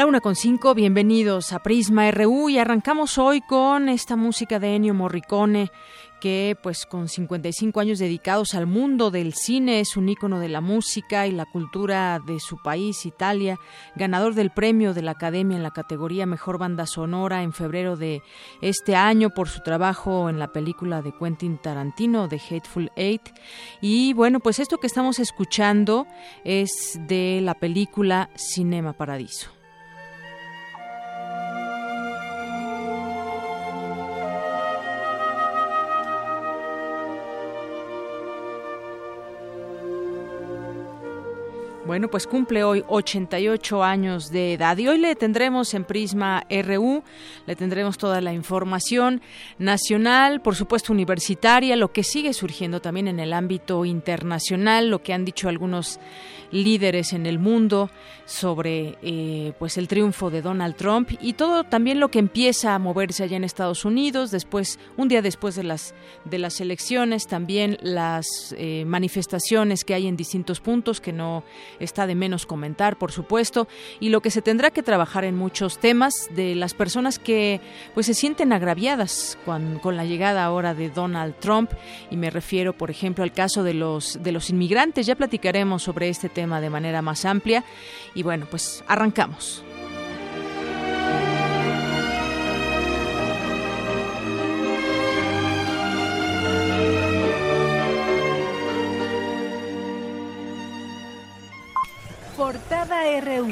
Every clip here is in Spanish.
La una con cinco, bienvenidos a Prisma RU y arrancamos hoy con esta música de Ennio Morricone que pues con 55 años dedicados al mundo del cine es un ícono de la música y la cultura de su país, Italia, ganador del premio de la Academia en la categoría Mejor Banda Sonora en febrero de este año por su trabajo en la película de Quentin Tarantino de Hateful Eight. Y bueno, pues esto que estamos escuchando es de la película Cinema Paradiso. Bueno, pues cumple hoy 88 años de edad y hoy le tendremos en Prisma RU, le tendremos toda la información nacional, por supuesto universitaria, lo que sigue surgiendo también en el ámbito internacional, lo que han dicho algunos líderes en el mundo sobre eh, pues el triunfo de Donald Trump y todo también lo que empieza a moverse allá en Estados Unidos después un día después de las de las elecciones también las eh, manifestaciones que hay en distintos puntos que no está de menos comentar por supuesto y lo que se tendrá que trabajar en muchos temas de las personas que pues se sienten agraviadas con, con la llegada ahora de Donald Trump y me refiero por ejemplo al caso de los de los inmigrantes ya platicaremos sobre este tema de manera más amplia. Y bueno, pues arrancamos. Portada RU.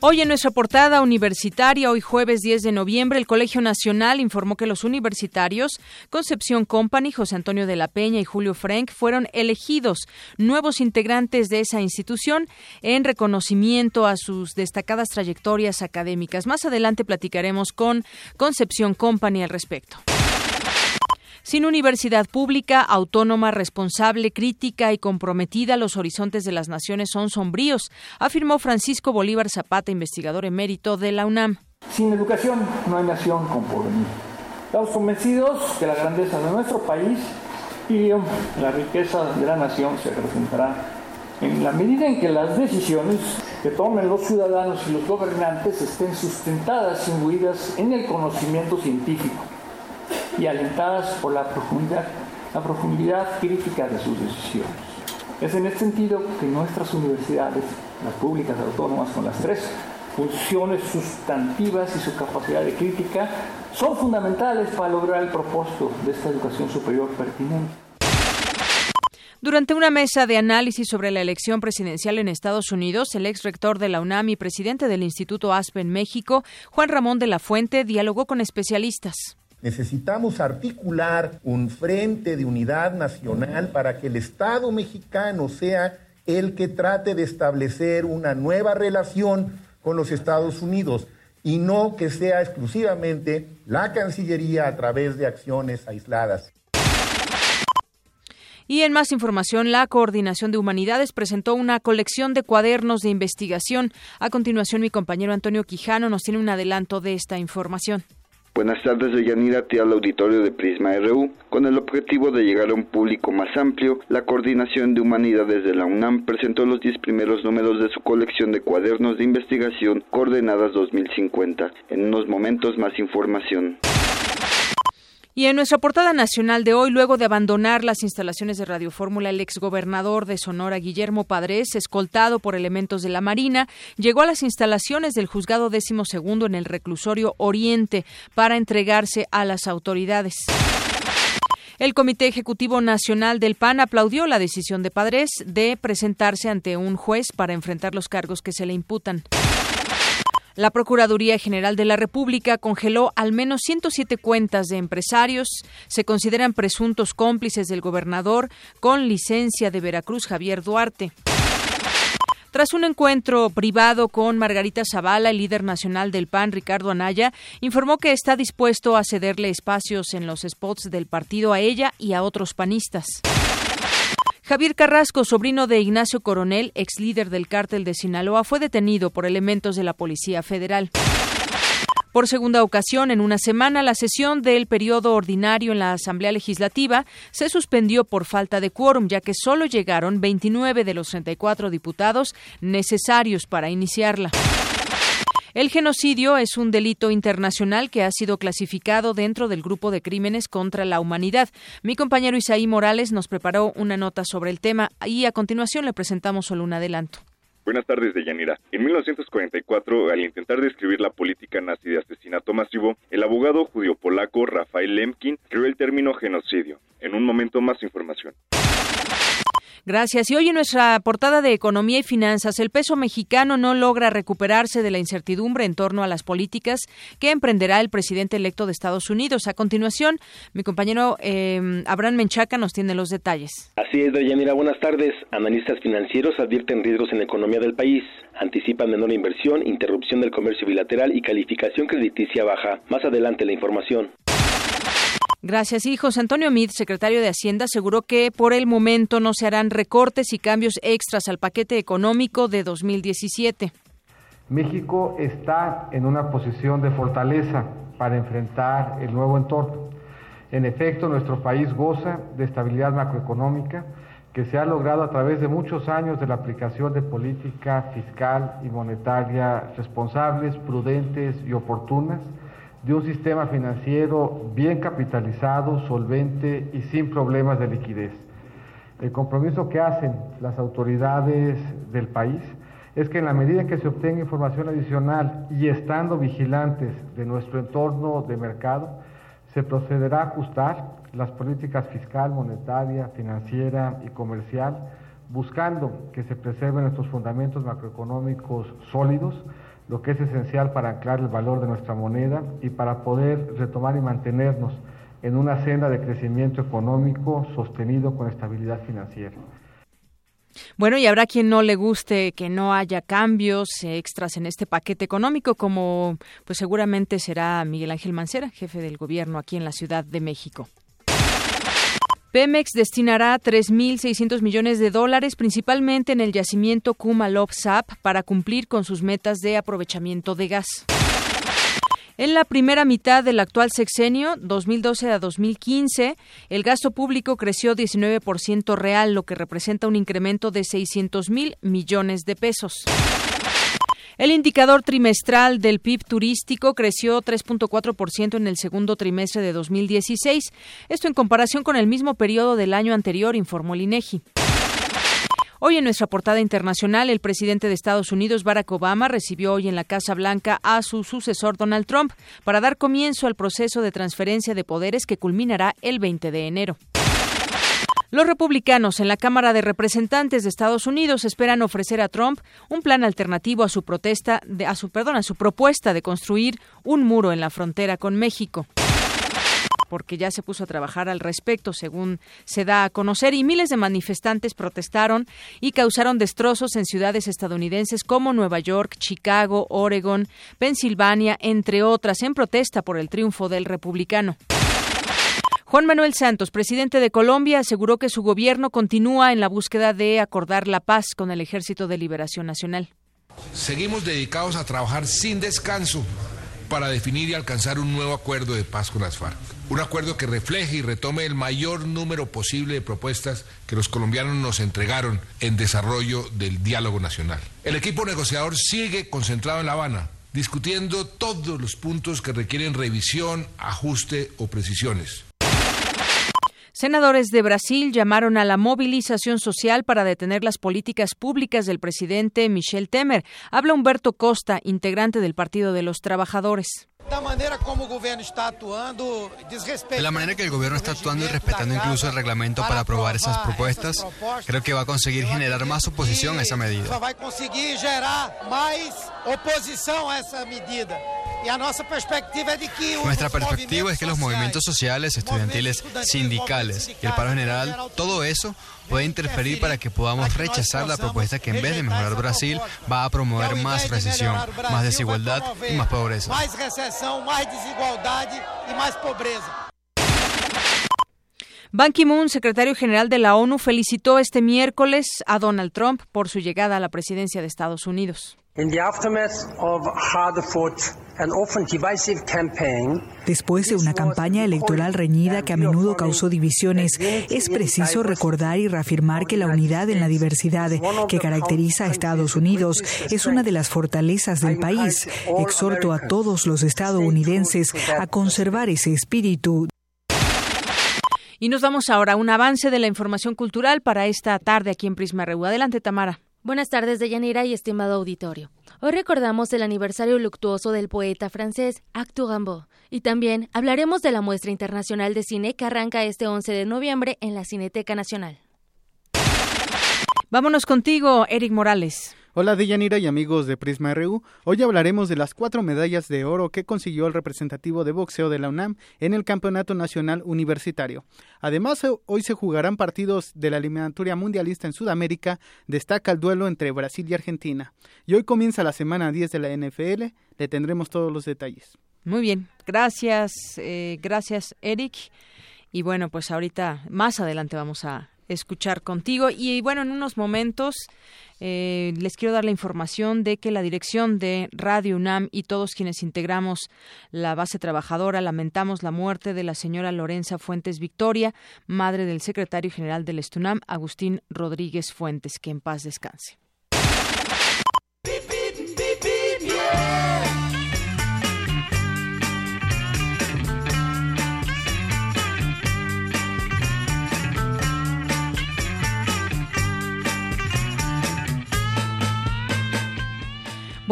Hoy en nuestra portada universitaria, hoy jueves 10 de noviembre, el Colegio Nacional informó que los universitarios Concepción Company, José Antonio de la Peña y Julio Frank fueron elegidos nuevos integrantes de esa institución en reconocimiento a sus destacadas trayectorias académicas. Más adelante platicaremos con Concepción Company al respecto. Sin universidad pública, autónoma, responsable, crítica y comprometida, los horizontes de las naciones son sombríos, afirmó Francisco Bolívar Zapata, investigador emérito de la UNAM. Sin educación no hay nación con porvenir. Estamos convencidos que la grandeza de nuestro país y la riqueza de la nación se representará en la medida en que las decisiones que tomen los ciudadanos y los gobernantes estén sustentadas y imbuidas en el conocimiento científico y alentadas por la profundidad, la profundidad crítica de sus decisiones. Es en este sentido que nuestras universidades, las públicas autónomas con las tres funciones sustantivas y su capacidad de crítica, son fundamentales para lograr el propósito de esta educación superior pertinente. Durante una mesa de análisis sobre la elección presidencial en Estados Unidos, el ex rector de la UNAM y presidente del Instituto Aspen México, Juan Ramón de la Fuente, dialogó con especialistas. Necesitamos articular un frente de unidad nacional para que el Estado mexicano sea el que trate de establecer una nueva relación con los Estados Unidos y no que sea exclusivamente la Cancillería a través de acciones aisladas. Y en más información, la Coordinación de Humanidades presentó una colección de cuadernos de investigación. A continuación, mi compañero Antonio Quijano nos tiene un adelanto de esta información. Buenas tardes, Deyanira, te al auditorio de Prisma RU. Con el objetivo de llegar a un público más amplio, la Coordinación de Humanidades de la UNAM presentó los 10 primeros números de su colección de cuadernos de investigación Coordenadas 2050. En unos momentos más información. Y en nuestra portada nacional de hoy, luego de abandonar las instalaciones de Radio Fórmula, el exgobernador de Sonora, Guillermo Padres, escoltado por elementos de la Marina, llegó a las instalaciones del juzgado décimo segundo en el reclusorio Oriente para entregarse a las autoridades. El Comité Ejecutivo Nacional del PAN aplaudió la decisión de Padres de presentarse ante un juez para enfrentar los cargos que se le imputan. La Procuraduría General de la República congeló al menos 107 cuentas de empresarios. Se consideran presuntos cómplices del gobernador con licencia de Veracruz Javier Duarte. Tras un encuentro privado con Margarita Zavala, el líder nacional del PAN, Ricardo Anaya, informó que está dispuesto a cederle espacios en los spots del partido a ella y a otros panistas. Javier Carrasco, sobrino de Ignacio Coronel, ex líder del cártel de Sinaloa, fue detenido por elementos de la Policía Federal. Por segunda ocasión en una semana, la sesión del periodo ordinario en la Asamblea Legislativa se suspendió por falta de quórum, ya que solo llegaron 29 de los 34 diputados necesarios para iniciarla. El genocidio es un delito internacional que ha sido clasificado dentro del grupo de crímenes contra la humanidad. Mi compañero Isaí Morales nos preparó una nota sobre el tema y a continuación le presentamos solo un adelanto. Buenas tardes, Deyanira. En 1944, al intentar describir la política nazi de asesinato masivo, el abogado judío polaco Rafael Lemkin creó el término genocidio. En un momento más información. Gracias. Y hoy en nuestra portada de Economía y Finanzas, el peso mexicano no logra recuperarse de la incertidumbre en torno a las políticas que emprenderá el presidente electo de Estados Unidos. A continuación, mi compañero eh, Abraham Menchaca nos tiene los detalles. Así es, Mira, Buenas tardes. Analistas financieros advierten riesgos en la economía del país. Anticipan menor inversión, interrupción del comercio bilateral y calificación crediticia baja. Más adelante la información. Gracias. Y José Antonio Mid, secretario de Hacienda, aseguró que por el momento no se harán recortes y cambios extras al paquete económico de 2017. México está en una posición de fortaleza para enfrentar el nuevo entorno. En efecto, nuestro país goza de estabilidad macroeconómica que se ha logrado a través de muchos años de la aplicación de política fiscal y monetaria responsables, prudentes y oportunas de un sistema financiero bien capitalizado, solvente y sin problemas de liquidez. El compromiso que hacen las autoridades del país es que en la medida en que se obtenga información adicional y estando vigilantes de nuestro entorno de mercado, se procederá a ajustar las políticas fiscal, monetaria, financiera y comercial, buscando que se preserven nuestros fundamentos macroeconómicos sólidos, lo que es esencial para anclar el valor de nuestra moneda y para poder retomar y mantenernos en una senda de crecimiento económico sostenido con estabilidad financiera. Bueno, y habrá quien no le guste que no haya cambios extras en este paquete económico, como pues seguramente será Miguel Ángel Mancera, jefe del gobierno aquí en la Ciudad de México. Pemex destinará 3.600 millones de dólares principalmente en el yacimiento Kumalov-Sap para cumplir con sus metas de aprovechamiento de gas. En la primera mitad del actual sexenio, 2012 a 2015, el gasto público creció 19% real, lo que representa un incremento de 600 mil millones de pesos. El indicador trimestral del PIB turístico creció 3.4% en el segundo trimestre de 2016, esto en comparación con el mismo periodo del año anterior, informó el INEGI. Hoy en nuestra portada internacional, el presidente de Estados Unidos, Barack Obama, recibió hoy en la Casa Blanca a su sucesor Donald Trump para dar comienzo al proceso de transferencia de poderes que culminará el 20 de enero. Los republicanos en la Cámara de Representantes de Estados Unidos esperan ofrecer a Trump un plan alternativo a su protesta de, a su perdón, a su propuesta de construir un muro en la frontera con México porque ya se puso a trabajar al respecto, según se da a conocer, y miles de manifestantes protestaron y causaron destrozos en ciudades estadounidenses como Nueva York, Chicago, Oregon, Pensilvania, entre otras, en protesta por el triunfo del republicano. Juan Manuel Santos, presidente de Colombia, aseguró que su gobierno continúa en la búsqueda de acordar la paz con el Ejército de Liberación Nacional. Seguimos dedicados a trabajar sin descanso para definir y alcanzar un nuevo acuerdo de paz con las FARC. Un acuerdo que refleje y retome el mayor número posible de propuestas que los colombianos nos entregaron en desarrollo del diálogo nacional. El equipo negociador sigue concentrado en La Habana, discutiendo todos los puntos que requieren revisión, ajuste o precisiones. Senadores de Brasil llamaron a la movilización social para detener las políticas públicas del presidente Michel Temer. Habla Humberto Costa, integrante del Partido de los Trabajadores. De la manera que el gobierno está actuando y respetando incluso el reglamento para aprobar esas propuestas, creo que va a conseguir generar más oposición a esa medida. Va a conseguir generar más oposición a esa medida. Nuestra perspectiva es que los movimientos sociales, estudiantiles, sindicales y el paro general, todo eso puede interferir para que podamos rechazar la propuesta que en vez de mejorar Brasil va a promover más recesión, más desigualdad y más pobreza. Más recesión, más desigualdad y más pobreza. Ban Ki-moon, secretario general de la ONU, felicitó este miércoles a Donald Trump por su llegada a la presidencia de Estados Unidos. Después de una campaña electoral reñida que a menudo causó divisiones, es preciso recordar y reafirmar que la unidad en la diversidad que caracteriza a Estados Unidos es una de las fortalezas del país. Exhorto a todos los estadounidenses a conservar ese espíritu. Y nos vamos ahora a un avance de la información cultural para esta tarde aquí en Prisma RU. Adelante, Tamara. Buenas tardes, Deyanira y estimado auditorio. Hoy recordamos el aniversario luctuoso del poeta francés Actu Rimbaud y también hablaremos de la muestra internacional de cine que arranca este 11 de noviembre en la Cineteca Nacional. Vámonos contigo, Eric Morales. Hola Deyanira y amigos de Prisma RU. Hoy hablaremos de las cuatro medallas de oro que consiguió el representativo de boxeo de la UNAM en el Campeonato Nacional Universitario. Además, hoy se jugarán partidos de la eliminatoria mundialista en Sudamérica. Destaca el duelo entre Brasil y Argentina. Y hoy comienza la semana 10 de la NFL. Le tendremos todos los detalles. Muy bien, gracias, eh, gracias Eric. Y bueno, pues ahorita más adelante vamos a escuchar contigo. Y bueno, en unos momentos eh, les quiero dar la información de que la dirección de Radio UNAM y todos quienes integramos la base trabajadora lamentamos la muerte de la señora Lorenza Fuentes Victoria, madre del secretario general del Estunam, Agustín Rodríguez Fuentes. Que en paz descanse.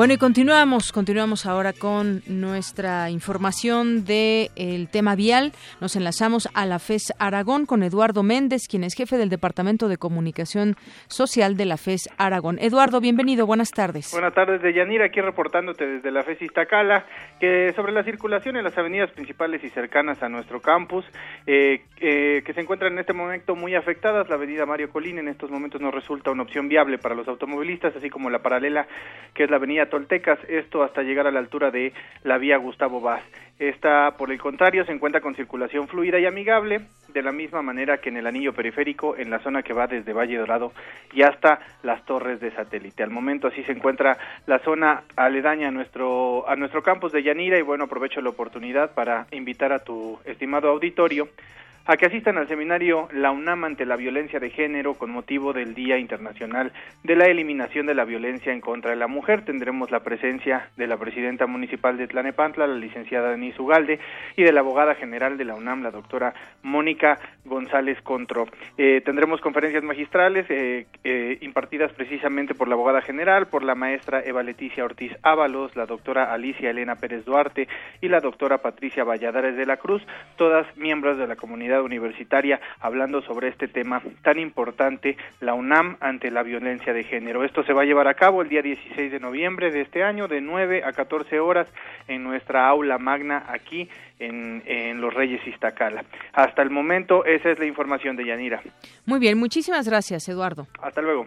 Bueno, y continuamos, continuamos ahora con nuestra información del el tema vial. Nos enlazamos a la FES Aragón con Eduardo Méndez, quien es jefe del Departamento de Comunicación Social de la FES Aragón. Eduardo, bienvenido, buenas tardes. Buenas tardes, Deyanira, aquí reportándote desde la FES Iztacala, que sobre la circulación en las avenidas principales y cercanas a nuestro campus, eh, eh, que se encuentran en este momento muy afectadas, la avenida Mario Colín en estos momentos no resulta una opción viable para los automovilistas, así como la paralela, que es la avenida Toltecas, esto hasta llegar a la altura de la vía Gustavo Vaz. Esta, por el contrario, se encuentra con circulación fluida y amigable, de la misma manera que en el anillo periférico, en la zona que va desde Valle Dorado y hasta las torres de satélite. Al momento así se encuentra la zona aledaña a nuestro, a nuestro campus de Yanira y bueno, aprovecho la oportunidad para invitar a tu estimado auditorio a que asistan al seminario La UNAM ante la violencia de género con motivo del Día Internacional de la Eliminación de la Violencia en contra de la Mujer. Tendremos la presencia de la presidenta municipal de Tlanepantla, la licenciada Denise Ugalde, y de la abogada general de la UNAM, la doctora Mónica González Contro. Eh, tendremos conferencias magistrales eh, eh, impartidas precisamente por la abogada general, por la maestra Eva Leticia Ortiz Ábalos, la doctora Alicia Elena Pérez Duarte y la doctora Patricia Valladares de la Cruz, todas miembros de la comunidad universitaria hablando sobre este tema tan importante, la UNAM ante la violencia de género. Esto se va a llevar a cabo el día 16 de noviembre de este año, de 9 a 14 horas, en nuestra aula magna aquí en, en Los Reyes Iztacala. Hasta el momento, esa es la información de Yanira. Muy bien, muchísimas gracias, Eduardo. Hasta luego.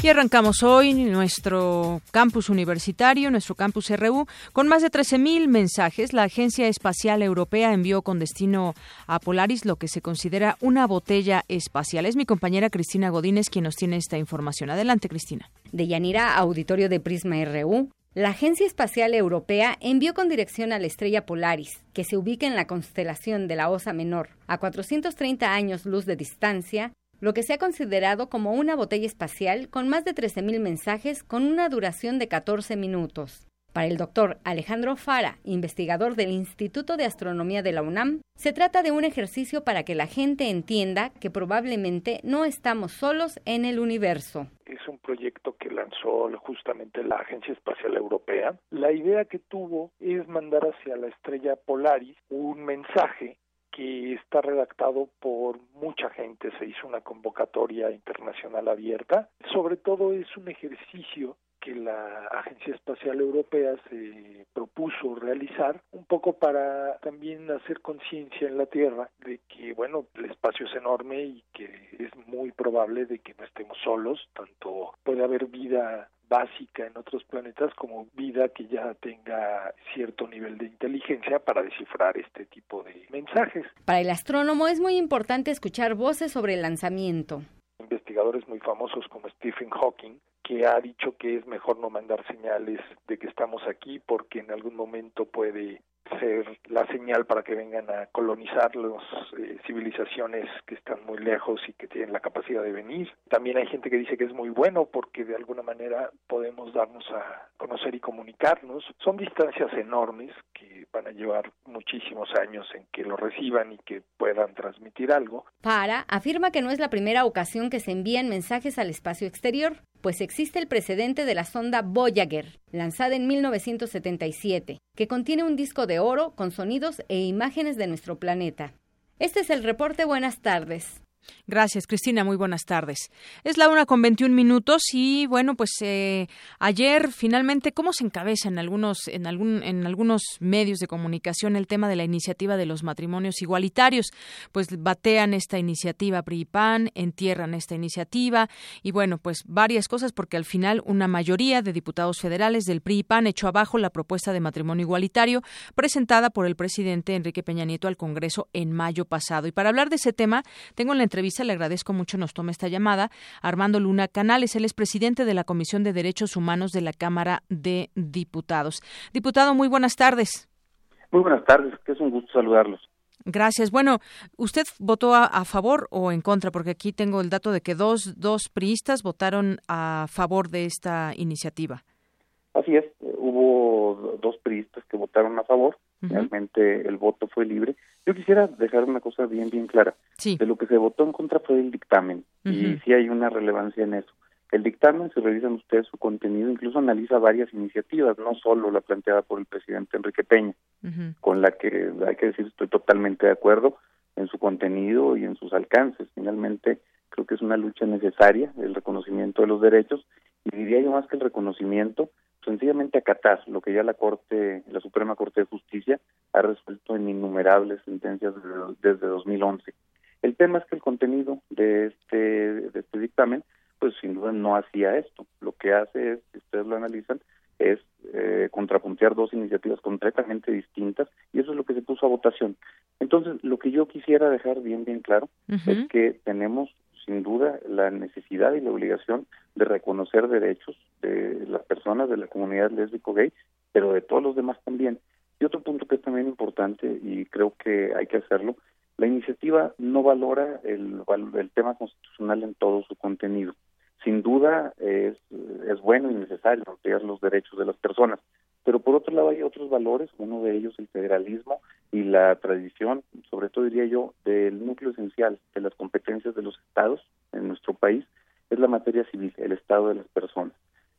Y arrancamos hoy nuestro campus universitario, nuestro campus RU, con más de 13.000 mensajes. La Agencia Espacial Europea envió con destino a Polaris lo que se considera una botella espacial. Es mi compañera Cristina Godínez quien nos tiene esta información. Adelante, Cristina. De Yanira, auditorio de Prisma RU. La Agencia Espacial Europea envió con dirección a la estrella Polaris, que se ubica en la constelación de la Osa Menor, a 430 años luz de distancia, lo que se ha considerado como una botella espacial con más de 13.000 mensajes con una duración de 14 minutos. Para el doctor Alejandro Fara, investigador del Instituto de Astronomía de la UNAM, se trata de un ejercicio para que la gente entienda que probablemente no estamos solos en el universo. Es un proyecto que lanzó justamente la Agencia Espacial Europea. La idea que tuvo es mandar hacia la estrella Polaris un mensaje que está redactado por mucha gente, se hizo una convocatoria internacional abierta. Sobre todo es un ejercicio que la Agencia Espacial Europea se propuso realizar, un poco para también hacer conciencia en la Tierra de que, bueno, el espacio es enorme y que es muy probable de que no estemos solos, tanto puede haber vida básica en otros planetas como vida que ya tenga cierto nivel de inteligencia para descifrar este tipo de mensajes. Para el astrónomo es muy importante escuchar voces sobre el lanzamiento. Investigadores muy famosos como Stephen Hawking que ha dicho que es mejor no mandar señales de que estamos aquí porque en algún momento puede ser la señal para que vengan a colonizar las eh, civilizaciones que están muy lejos y que tienen la capacidad de venir. También hay gente que dice que es muy bueno porque de alguna manera podemos darnos a conocer y comunicarnos. Son distancias enormes que van a llevar muchísimos años en que lo reciban y que puedan transmitir algo. Para afirma que no es la primera ocasión que se envían mensajes al espacio exterior pues existe el precedente de la sonda Voyager, lanzada en 1977, que contiene un disco de oro con sonidos e imágenes de nuestro planeta. Este es el reporte. Buenas tardes. Gracias, Cristina. Muy buenas tardes. Es la una con 21 minutos y bueno, pues eh, ayer finalmente, ¿cómo se encabeza en algunos, en, algún, en algunos medios de comunicación el tema de la iniciativa de los matrimonios igualitarios? Pues batean esta iniciativa PRIPAN, entierran esta iniciativa y bueno, pues varias cosas porque al final una mayoría de diputados federales del PRIPAN echó abajo la propuesta de matrimonio igualitario presentada por el presidente Enrique Peña Nieto al Congreso en mayo pasado. Y para hablar de ese tema, tengo la entrevista le agradezco mucho nos tome esta llamada. Armando Luna Canales, él es presidente de la Comisión de Derechos Humanos de la Cámara de Diputados. Diputado, muy buenas tardes. Muy buenas tardes, que es un gusto saludarlos. Gracias. Bueno, ¿usted votó a, favor o en contra? Porque aquí tengo el dato de que dos, dos priistas votaron a favor de esta iniciativa. Así es, hubo dos priistas que votaron a favor Realmente el voto fue libre. Yo quisiera dejar una cosa bien, bien clara. De lo que se votó en contra fue el dictamen. Y sí hay una relevancia en eso. El dictamen, si revisan ustedes su contenido, incluso analiza varias iniciativas, no solo la planteada por el presidente Enrique Peña, con la que hay que decir estoy totalmente de acuerdo en su contenido y en sus alcances. Finalmente, creo que es una lucha necesaria, el reconocimiento de los derechos, y diría yo más que el reconocimiento, sencillamente acatar lo que ya la Corte, la Suprema Corte de Justicia ha resuelto en innumerables sentencias desde, 2011. El tema es que el contenido de este, de este dictamen, pues sin duda no hacía esto. Lo que hace es, si ustedes lo analizan, es eh, contrapuntear dos iniciativas completamente distintas y eso es lo que se puso a votación. Entonces, lo que yo quisiera dejar bien, bien claro es que tenemos sin duda la necesidad y la obligación de reconocer derechos de las personas de la comunidad lésbico-gay, pero de todos los demás también. Y otro punto que es también importante y creo que hay que hacerlo, la iniciativa no valora el, el tema constitucional en todo su contenido. Sin duda es, es bueno y necesario ampliar los derechos de las personas, pero por otro lado hay otros valores, uno de ellos el federalismo y la tradición, sobre todo diría yo, del núcleo esencial de las competencias de los estados en nuestro país, es la materia civil, el estado de las personas.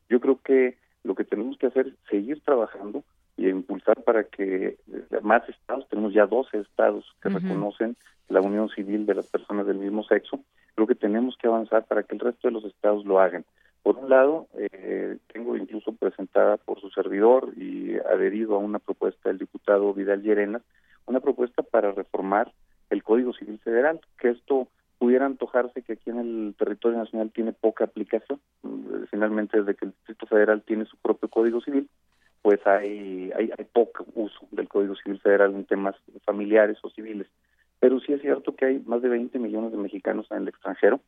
Yo creo que lo que tenemos que hacer es seguir trabajando y impulsar para que eh, más estados, tenemos ya 12 estados que reconocen la unión civil de las personas del mismo sexo, creo que tenemos que avanzar para que el resto de los estados lo hagan. Por un lado, eh, tengo incluso presentada por su servidor y adherido a una propuesta del diputado Vidal Llerena, una propuesta para reformar el Código Civil Federal, que esto pudiera antojarse que aquí en el territorio nacional tiene poca aplicación. Mm, finalmente, desde que el Distrito Federal tiene su propio Código Civil, pues hay, hay, hay poco uso del Código Civil Federal en temas familiares o civiles. Pero sí es cierto que hay más de 20 millones de mexicanos en el extranjero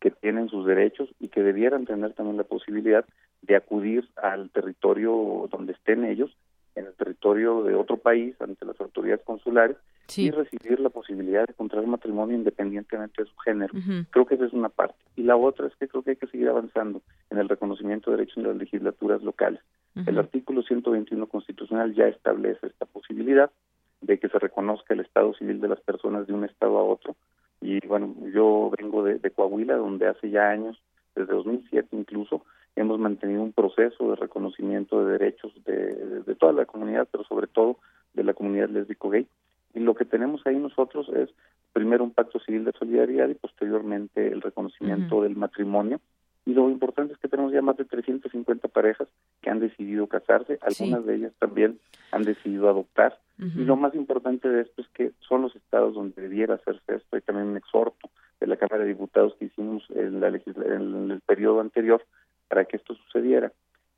que tienen sus derechos y que debieran tener también la posibilidad de acudir al territorio donde estén ellos, en el territorio de otro país, ante las autoridades consulares, y recibir la posibilidad de contraer matrimonio independientemente de su género. Creo que esa es una parte. Y la otra es que creo que hay que seguir avanzando en el reconocimiento de derechos en las legislaturas locales. El artículo 121 constitucional ya establece esta posibilidad de que se reconozca el estado civil de las personas de un estado a otro. Y bueno, yo vengo de, Coahuila, donde hace ya años, desde 2007 incluso, hemos mantenido un proceso de reconocimiento de derechos de, de toda la comunidad, pero sobre todo de la comunidad lésbico-gay. Y lo que tenemos ahí nosotros es primero un pacto civil de solidaridad y posteriormente el reconocimiento del matrimonio. Y lo importante es que tenemos ya más de 350 parejas que han decidido casarse, algunas de ellas también han decidido adoptar. Y lo más importante de esto es que son los estados donde debiera hacerse esto. Hay también un exhorto de la Cámara de Diputados que hicimos en, la en el periodo anterior para que esto sucediera.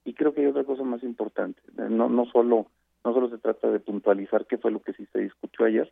Y creo que hay otra cosa más importante. No, no solo no solo se trata de puntualizar qué fue lo que sí se discutió ayer,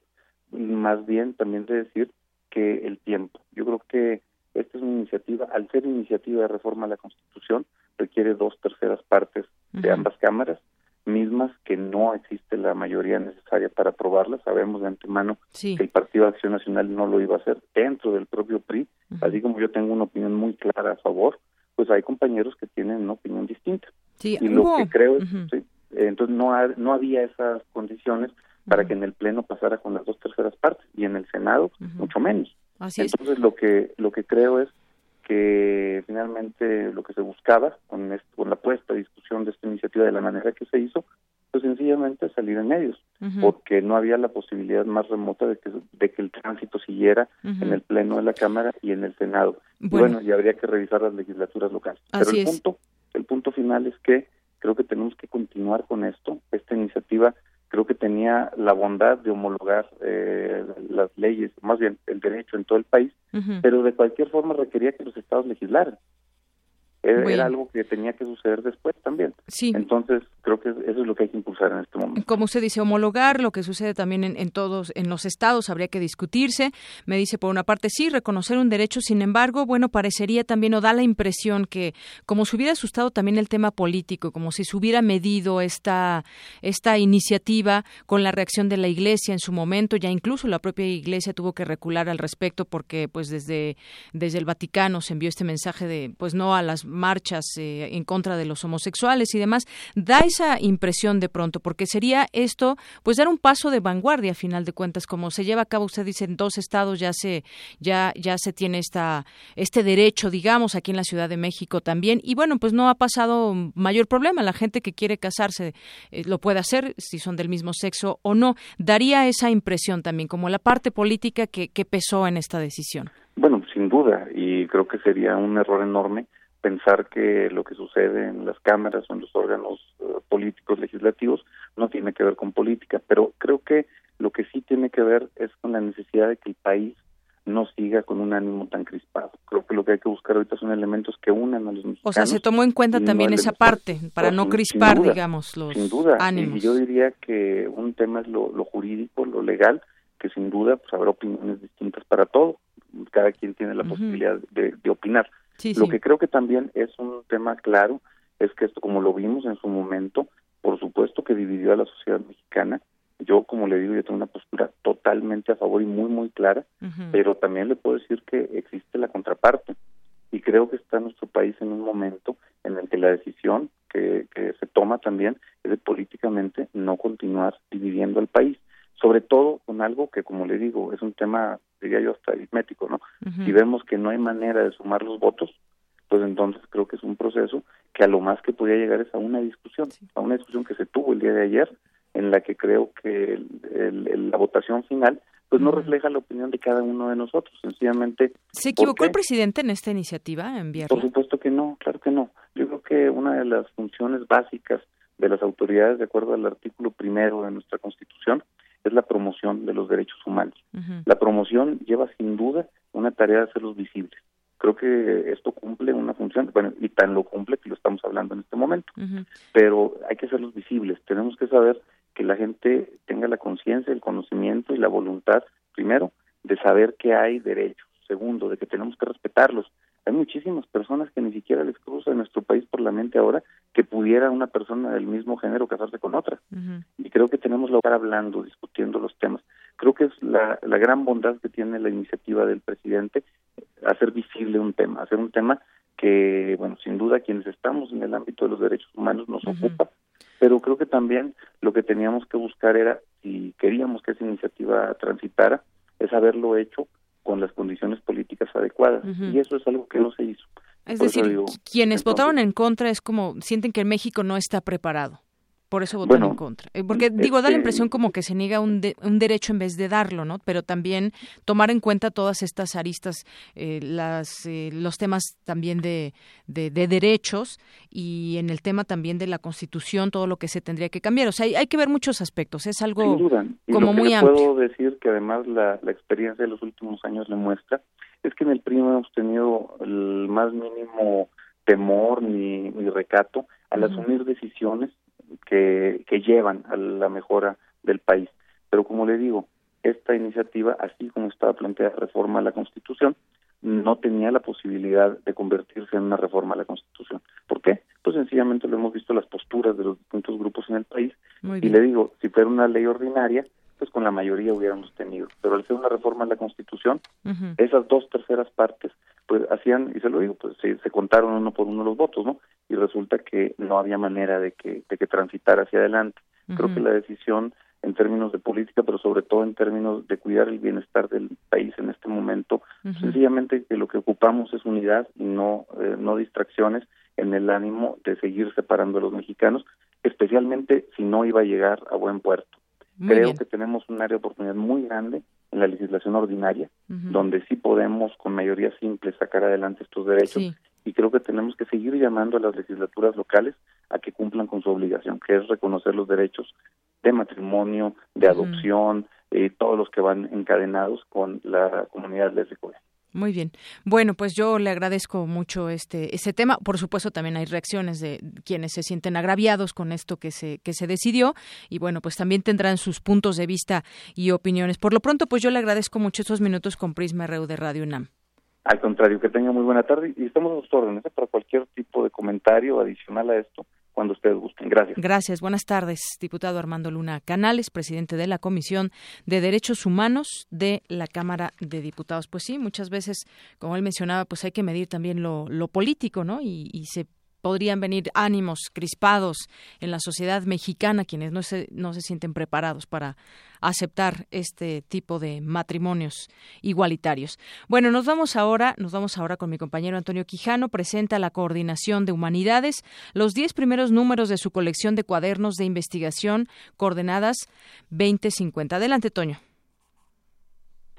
más bien también de decir que el tiempo. Yo creo que esta es una iniciativa, al ser iniciativa de reforma a la Constitución, requiere dos terceras partes de ambas cámaras, mismas que no existe la mayoría necesaria para aprobarlas. Sabemos de antemano que el Partido de Acción Nacional no lo iba a hacer dentro del propio PRI, así como yo tengo una opinión muy clara a favor, pues hay compañeros que tienen una opinión distinta. Sí, y lo que creo es, entonces no, no había esas condiciones para que en el Pleno pasara con las dos terceras partes y en el Senado mucho menos. Entonces lo que lo que creo es que finalmente lo que se buscaba con, con la puesta a discusión de esta iniciativa de la manera que se hizo, pues sencillamente salir en medios, porque no había la posibilidad más remota de que, de que el tránsito siguiera en el Pleno de la Cámara y en el Senado. Bueno, y, habría que revisar las legislaturas locales. Pero el punto, el punto final es que creo que tenemos que continuar con esto. Esta iniciativa creo que tenía la bondad de homologar eh, las leyes, más bien el derecho en todo el país, pero de cualquier forma requería que los estados legislaran. Era, algo que tenía que suceder después también. Sí. Entonces, creo que eso es lo que hay que impulsar en este momento. Como usted dice, homologar lo que sucede también en, todos, en los estados, habría que discutirse. Me dice, por una parte, sí, reconocer un derecho, sin embargo, bueno, parecería también o da la impresión que como se hubiera asustado también el tema político, como si se hubiera medido esta, esta iniciativa con la reacción de la Iglesia en su momento, ya incluso la propia Iglesia tuvo que recular al respecto porque pues desde, desde el Vaticano se envió este mensaje de pues no a las marchas eh, en contra de los homosexuales y demás, da esa impresión de pronto, porque sería esto, pues dar un paso de vanguardia a final de cuentas, como se lleva a cabo, usted dice, en dos estados ya se, ya, ya se tiene esta, este derecho, digamos, aquí en la Ciudad de México también, y bueno, pues no ha pasado mayor problema, la gente que quiere casarse eh, lo puede hacer, si son del mismo sexo o no, daría esa impresión también, como la parte política que, que pesó en esta decisión. Bueno, sin duda, y creo que sería un error enorme pensar que lo que sucede en las cámaras o en los órganos eh, políticos legislativos no tiene que ver con política, pero creo que lo que sí tiene que ver es con la necesidad de que el país no siga con un ánimo tan crispado. Creo que lo que hay que buscar ahorita son elementos que unan a los mexicanos. O sea, se tomó en cuenta también esa parte para no crispar, digamos, los sin duda. ánimos. Y yo diría que un tema es lo, lo jurídico, lo legal, que sin duda pues habrá opiniones distintas para todo. Cada quien tiene la posibilidad de, de opinar lo que creo que también es un tema claro es que esto, como lo vimos en su momento, por supuesto que dividió a la sociedad mexicana. Yo, como le digo, yo tengo una postura totalmente a favor y muy, muy clara, pero también le puedo decir que existe la contraparte. Y creo que está nuestro país en un momento en el que la decisión que, que se toma también es de políticamente no continuar dividiendo al país sobre todo con algo que, como le digo, es un tema, diría yo, hasta aritmético, ¿no? Si vemos que no hay manera de sumar los votos, pues entonces creo que es un proceso que a lo más que podía llegar es a una discusión, a una discusión que se tuvo el día de ayer, en la que creo que la votación final pues no refleja la opinión de cada uno de nosotros, sencillamente. ¿Se equivocó el presidente en esta iniciativa, enviarla? Por supuesto que no, claro que no. Yo creo que una de las funciones básicas de las autoridades, de acuerdo al artículo primero de nuestra Constitución, es la promoción de los derechos humanos. La promoción lleva sin duda una tarea de hacerlos visibles. Creo que esto cumple una función, bueno, y tan lo cumple que lo estamos hablando en este momento. Pero hay que hacerlos visibles. Tenemos que saber que la gente tenga la conciencia, el conocimiento y la voluntad, primero, de saber que hay derechos. Segundo, de que tenemos que respetarlos. Hay muchísimas personas que ni siquiera les cruza en nuestro país por la mente ahora que pudiera una persona del mismo género casarse con otra. Y creo que tenemos que estar hablando, discutiendo los temas. Creo que es la, la gran bondad que tiene la iniciativa del presidente hacer visible un tema, hacer un tema que, bueno, sin duda quienes estamos en el ámbito de los derechos humanos nos ocupa, pero creo que también lo que teníamos que buscar era, si queríamos que esa iniciativa transitara, es haberlo hecho con las condiciones políticas adecuadas. Y eso es algo que no se hizo. Es decir, quienes votaron en contra es como sienten que México no está preparado. Por eso votan en contra. Eh, porque digo, da la este, impresión como que se niega un, un derecho en vez de darlo, ¿no? Pero también tomar en cuenta todas estas aristas, eh, las, eh, los temas también de, de, derechos y en el tema también de la Constitución, todo lo que se tendría que cambiar. O sea, hay, que ver muchos aspectos. Es algo como muy amplio. Puedo decir que además la, la experiencia de los últimos años le muestra es que en el PRI hemos tenido el más mínimo temor ni, ni recato al asumir decisiones que, que llevan a la mejora del país. Pero como le digo, esta iniciativa, así como estaba planteada reforma a la Constitución, no tenía la posibilidad de convertirse en una reforma a la Constitución. ¿Por qué? Pues sencillamente lo hemos visto las posturas de los distintos grupos en el país. Y le digo, si fuera una ley ordinaria, pues con la mayoría hubiéramos tenido. Pero al ser una reforma a la Constitución, esas dos terceras partes, pues hacían, y se lo digo, pues se, se contaron uno por uno los votos, ¿no? y resulta que no había manera de que, de que transitar hacia adelante. Creo que la decisión en términos de política, pero sobre todo en términos de cuidar el bienestar del país en este momento, sencillamente que lo que ocupamos es unidad y no, eh, no distracciones en el ánimo de seguir separando a los mexicanos, especialmente si no iba a llegar a buen puerto. Creo que tenemos un área de oportunidad muy grande en la legislación ordinaria, donde sí podemos con mayoría simple sacar adelante estos derechos y creo que tenemos que seguir llamando a las legislaturas locales a que cumplan con su obligación, que es reconocer los derechos de matrimonio, de adopción, y todos los que van encadenados con la comunidad lésbica. Muy bien. Bueno, pues yo le agradezco mucho este ese tema. Por supuesto, también hay reacciones de quienes se sienten agraviados con esto que se que se decidió y bueno, pues también tendrán sus puntos de vista y opiniones. Por lo pronto, pues yo le agradezco mucho estos minutos con Prisma RU de Radio UNAM. Al contrario, que tenga muy buena tarde y estamos a sus órdenes ¿eh? para cualquier tipo de comentario adicional a esto cuando ustedes gusten. Gracias. Gracias. Buenas tardes, diputado Armando Luna Canales, presidente de la Comisión de Derechos Humanos de la Cámara de Diputados. Pues sí, muchas veces, como él mencionaba, pues hay que medir también lo, lo político, ¿no? Y, y se podrían venir ánimos crispados en la sociedad mexicana, quienes no se, no se sienten preparados para aceptar este tipo de matrimonios igualitarios. Bueno, nos vamos ahora, nos vamos ahora con mi compañero Antonio Quijano, presenta la Coordinación de Humanidades, los diez primeros números de su colección de cuadernos de investigación coordenadas 2050. Adelante, Toño.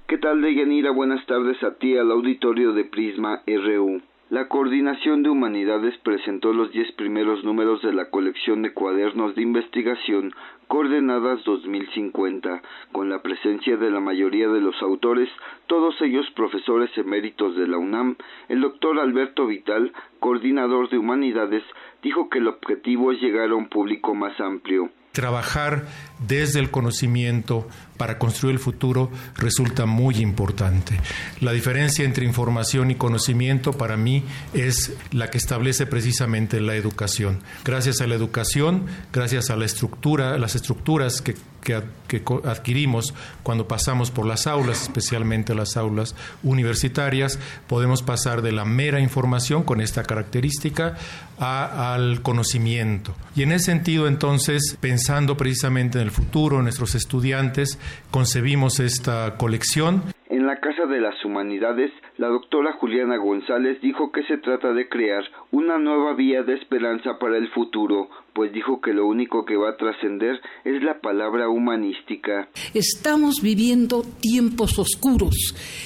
¿Qué tal, Deyanira? Buenas tardes a ti, al auditorio de Prisma RU. La Coordinación de Humanidades presentó los diez primeros números de la colección de cuadernos de investigación Coordenadas 2050, con la presencia de la mayoría de los autores, todos ellos profesores eméritos de la UNAM. El doctor Alberto Vital, coordinador de Humanidades, dijo que el objetivo es llegar a un público más amplio. Trabajar desde el conocimiento para construir el futuro resulta muy importante. La diferencia entre información y conocimiento para mí es la que establece precisamente la educación. Gracias a la educación, gracias a la estructura, las estructuras que que, adquirimos cuando pasamos por las aulas, especialmente las aulas universitarias, podemos pasar de la mera información con esta característica al conocimiento. Y en ese sentido, entonces, pensando precisamente en el futuro, nuestros estudiantes, concebimos esta colección la Casa de las Humanidades, la doctora Juliana González dijo que se trata de crear una nueva vía de esperanza para el futuro, pues dijo que lo único que va a trascender es la palabra humanística. Estamos viviendo tiempos oscuros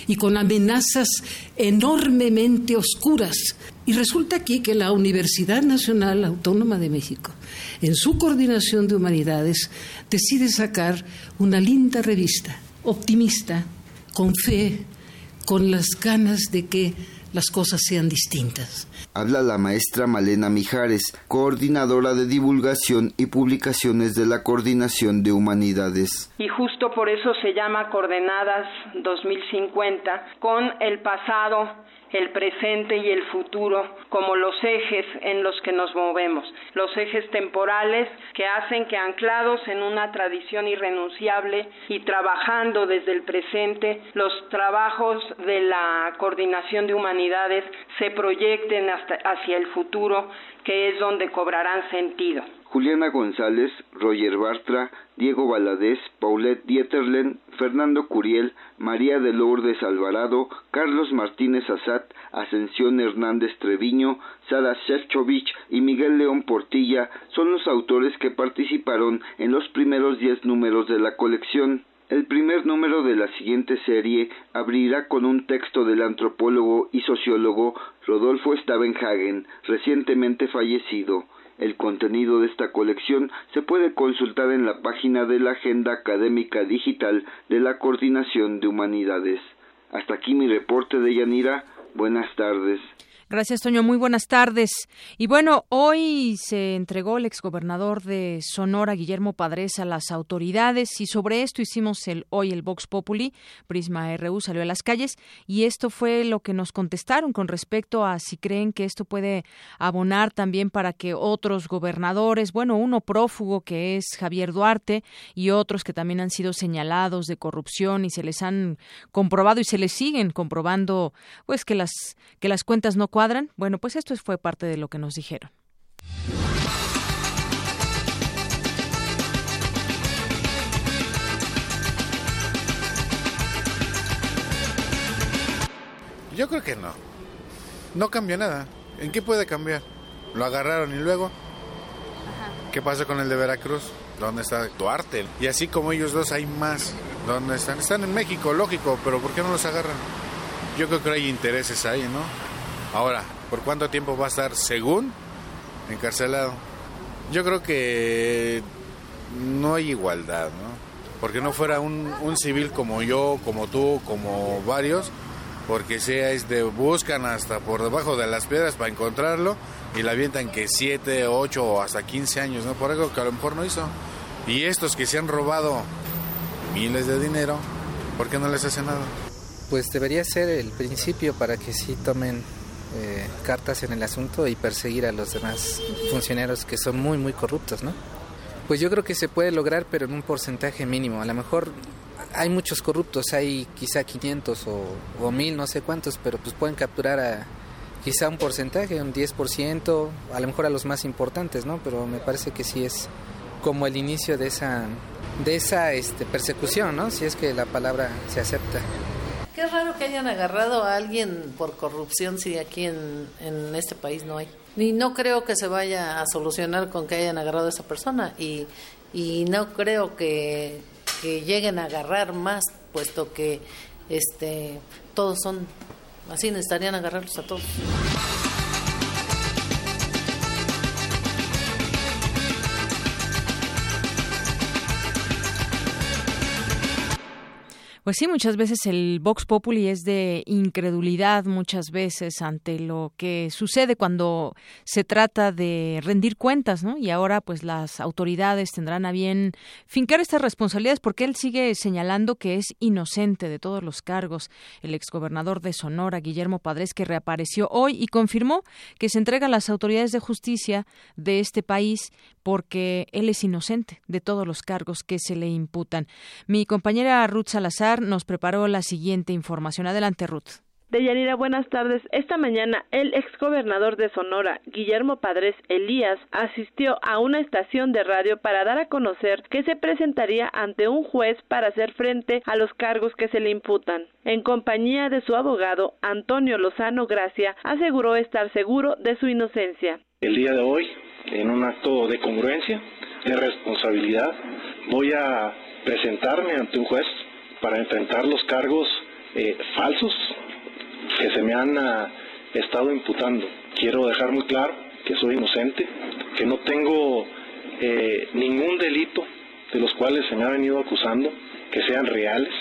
y con amenazas enormemente oscuras. Y resulta aquí que la Universidad Nacional Autónoma de México, en su coordinación de humanidades, decide sacar una linda revista optimista con fe, con las ganas de que las cosas sean distintas. Habla la maestra Malena Mijares, coordinadora de divulgación y publicaciones de la Coordinación de Humanidades. Y justo por eso se llama Coordenadas 2050, con el pasado el presente y el futuro como los ejes en los que nos movemos, los ejes temporales que hacen que anclados en una tradición irrenunciable y trabajando desde el presente, los trabajos de la coordinación de humanidades se proyecten hasta, hacia el futuro, que es donde cobrarán sentido. Juliana González, Roger Bartra, Diego Valadez, Paulette Dieterlen, Fernando Curiel, María de Lourdes Alvarado, Carlos Martínez Azat, Ascensión Hernández Treviño, Sara Shevchovich y Miguel León Portilla son los autores que participaron en los primeros diez números de la colección. El primer número de la siguiente serie abrirá con un texto del antropólogo y sociólogo Rodolfo Stavenhagen, recientemente fallecido. El contenido de esta colección se puede consultar en la página de la Agenda Académica Digital de la Coordinación de Humanidades. Hasta aquí mi reporte de Yanira. Buenas tardes. Gracias, Toño. Muy buenas tardes. Y bueno, hoy se entregó el exgobernador de Sonora, Guillermo Padres, a las autoridades y sobre esto hicimos el, hoy el Vox Populi. Prisma RU salió a las calles y esto fue lo que nos contestaron con respecto a si creen que esto puede abonar también para que otros gobernadores, bueno, uno prófugo que es Javier Duarte y otros que también han sido señalados de corrupción y se les han comprobado y se les siguen comprobando, pues que las que las cuentas no bueno, pues esto fue parte de lo que nos dijeron. Yo creo que no. No cambió nada. ¿En qué puede cambiar? Lo agarraron y luego. ¿Qué pasa con el de Veracruz? ¿Dónde está Duarte? Y así como ellos dos hay más. ¿Dónde están? Están en México, lógico, pero ¿por qué no los agarran? Yo creo que hay intereses ahí, ¿no? Ahora, ¿por cuánto tiempo va a estar según encarcelado? Yo creo que no hay igualdad, ¿no? Porque no fuera un, civil como yo, como tú, como varios, porque sea de buscan hasta por debajo de las piedras para encontrarlo y la avientan que 7, 8 o hasta 15 años, ¿no? Por algo que a lo mejor no hizo. Y estos que se han robado miles de dinero, ¿por qué no les hace nada? Pues debería ser el principio para que sí tomen eh, cartas en el asunto y perseguir a los demás funcionarios que son muy, muy corruptos, ¿no? Pues yo creo que se puede lograr, pero en un porcentaje mínimo. A lo mejor hay muchos corruptos, hay quizá 500 o, o 1000, no sé cuántos, pero pues pueden capturar a quizá un porcentaje, un 10%, a lo mejor a los más importantes, ¿no? Pero me parece que sí es como el inicio de esa, de esa este, persecución, ¿no? Si es que la palabra se acepta. Qué raro que hayan agarrado a alguien por corrupción si aquí en, en este país no hay. Y no creo que se vaya a solucionar con que hayan agarrado a esa persona y, y no creo que, que lleguen a agarrar más, puesto que este todos son así, necesitarían agarrarlos a todos. Pues sí, muchas veces el Vox Populi es de incredulidad, muchas veces ante lo que sucede cuando se trata de rendir cuentas, ¿no? Y ahora, pues las autoridades tendrán a bien fincar estas responsabilidades porque él sigue señalando que es inocente de todos los cargos. El exgobernador de Sonora, Guillermo Padres, que reapareció hoy y confirmó que se entrega a las autoridades de justicia de este país porque él es inocente de todos los cargos que se le imputan. Mi compañera Ruth Salazar nos preparó la siguiente información. Adelante, Ruth. Deyanira, buenas tardes. Esta mañana, el exgobernador de Sonora, Guillermo Padres Elías, asistió a una estación de radio para dar a conocer que se presentaría ante un juez para hacer frente a los cargos que se le imputan. En compañía de su abogado, Antonio Lozano Gracia, aseguró estar seguro de su inocencia. El día de hoy en un acto de congruencia, de responsabilidad. Voy a presentarme ante un juez para enfrentar los cargos eh, falsos que se me han ah, estado imputando. Quiero dejar muy claro que soy inocente, que no tengo eh, ningún delito de los cuales se me ha venido acusando, que sean reales,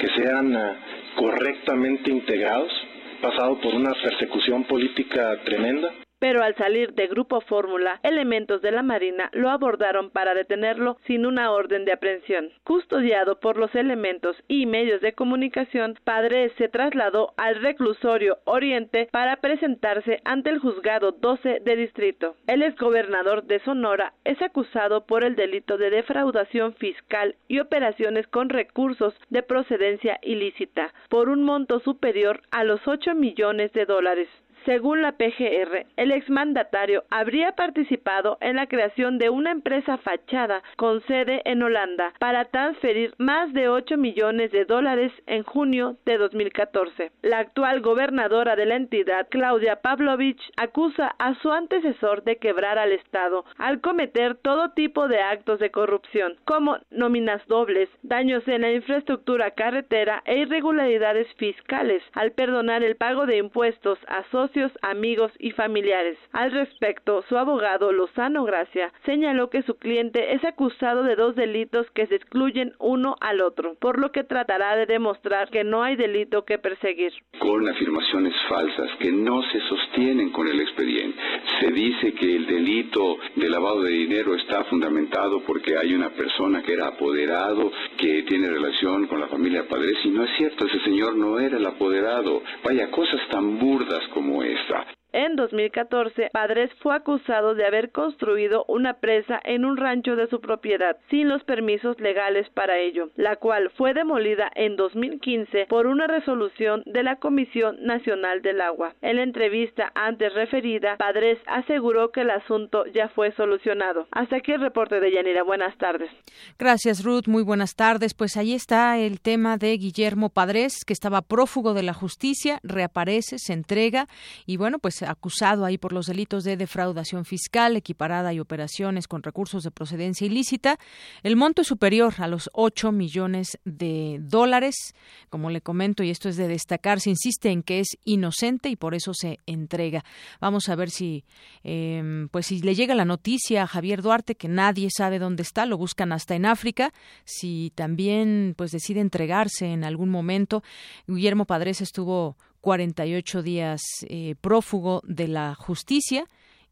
que sean ah, correctamente integrados. Pasado por una persecución política tremenda pero al salir de Grupo Fórmula, elementos de la Marina lo abordaron para detenerlo sin una orden de aprehensión. Custodiado por los elementos y medios de comunicación, Padre se trasladó al reclusorio Oriente para presentarse ante el juzgado 12 de distrito. El exgobernador de Sonora es acusado por el delito de defraudación fiscal y operaciones con recursos de procedencia ilícita por un monto superior a los 8 millones de dólares. Según la PGR, el exmandatario habría participado en la creación de una empresa fachada con sede en Holanda para transferir más de 8 millones de dólares en junio de 2014. La actual gobernadora de la entidad, Claudia Pavlovich, acusa a su antecesor de quebrar al Estado al cometer todo tipo de actos de corrupción, como nóminas dobles, daños en la infraestructura carretera e irregularidades fiscales, al perdonar el pago de impuestos a socios amigos y familiares. Al respecto, su abogado Lozano Gracia señaló que su cliente es acusado de dos delitos que se excluyen uno al otro, por lo que tratará de demostrar que no hay delito que perseguir. Con afirmaciones falsas que no se sostienen con el expediente. Se dice que el delito de lavado de dinero está fundamentado porque hay una persona que era apoderado, que tiene relación con la familia Padres, y no es cierto, ese señor no era el apoderado. Vaya, cosas tan burdas como como esta en 2014, Padres fue acusado de haber construido una presa en un rancho de su propiedad sin los permisos legales para ello, la cual fue demolida en 2015 por una resolución de la Comisión Nacional del Agua. En la entrevista antes referida, Padres aseguró que el asunto ya fue solucionado. Hasta aquí el reporte de Yanira. Buenas tardes. Gracias, Ruth. Muy buenas tardes. Pues ahí está el tema de Guillermo Padres, que estaba prófugo de la justicia, reaparece, se entrega y bueno, pues acusado ahí por los delitos de defraudación fiscal equiparada y operaciones con recursos de procedencia ilícita. El monto es superior a los 8 millones de dólares. Como le comento, y esto es de destacar, se insiste en que es inocente y por eso se entrega. Vamos a ver si, em, pues si le llega la noticia a Javier Duarte que nadie sabe dónde está, lo buscan hasta en África, si también pues decide entregarse en algún momento. Guillermo Padres estuvo 48 días eh, prófugo de la justicia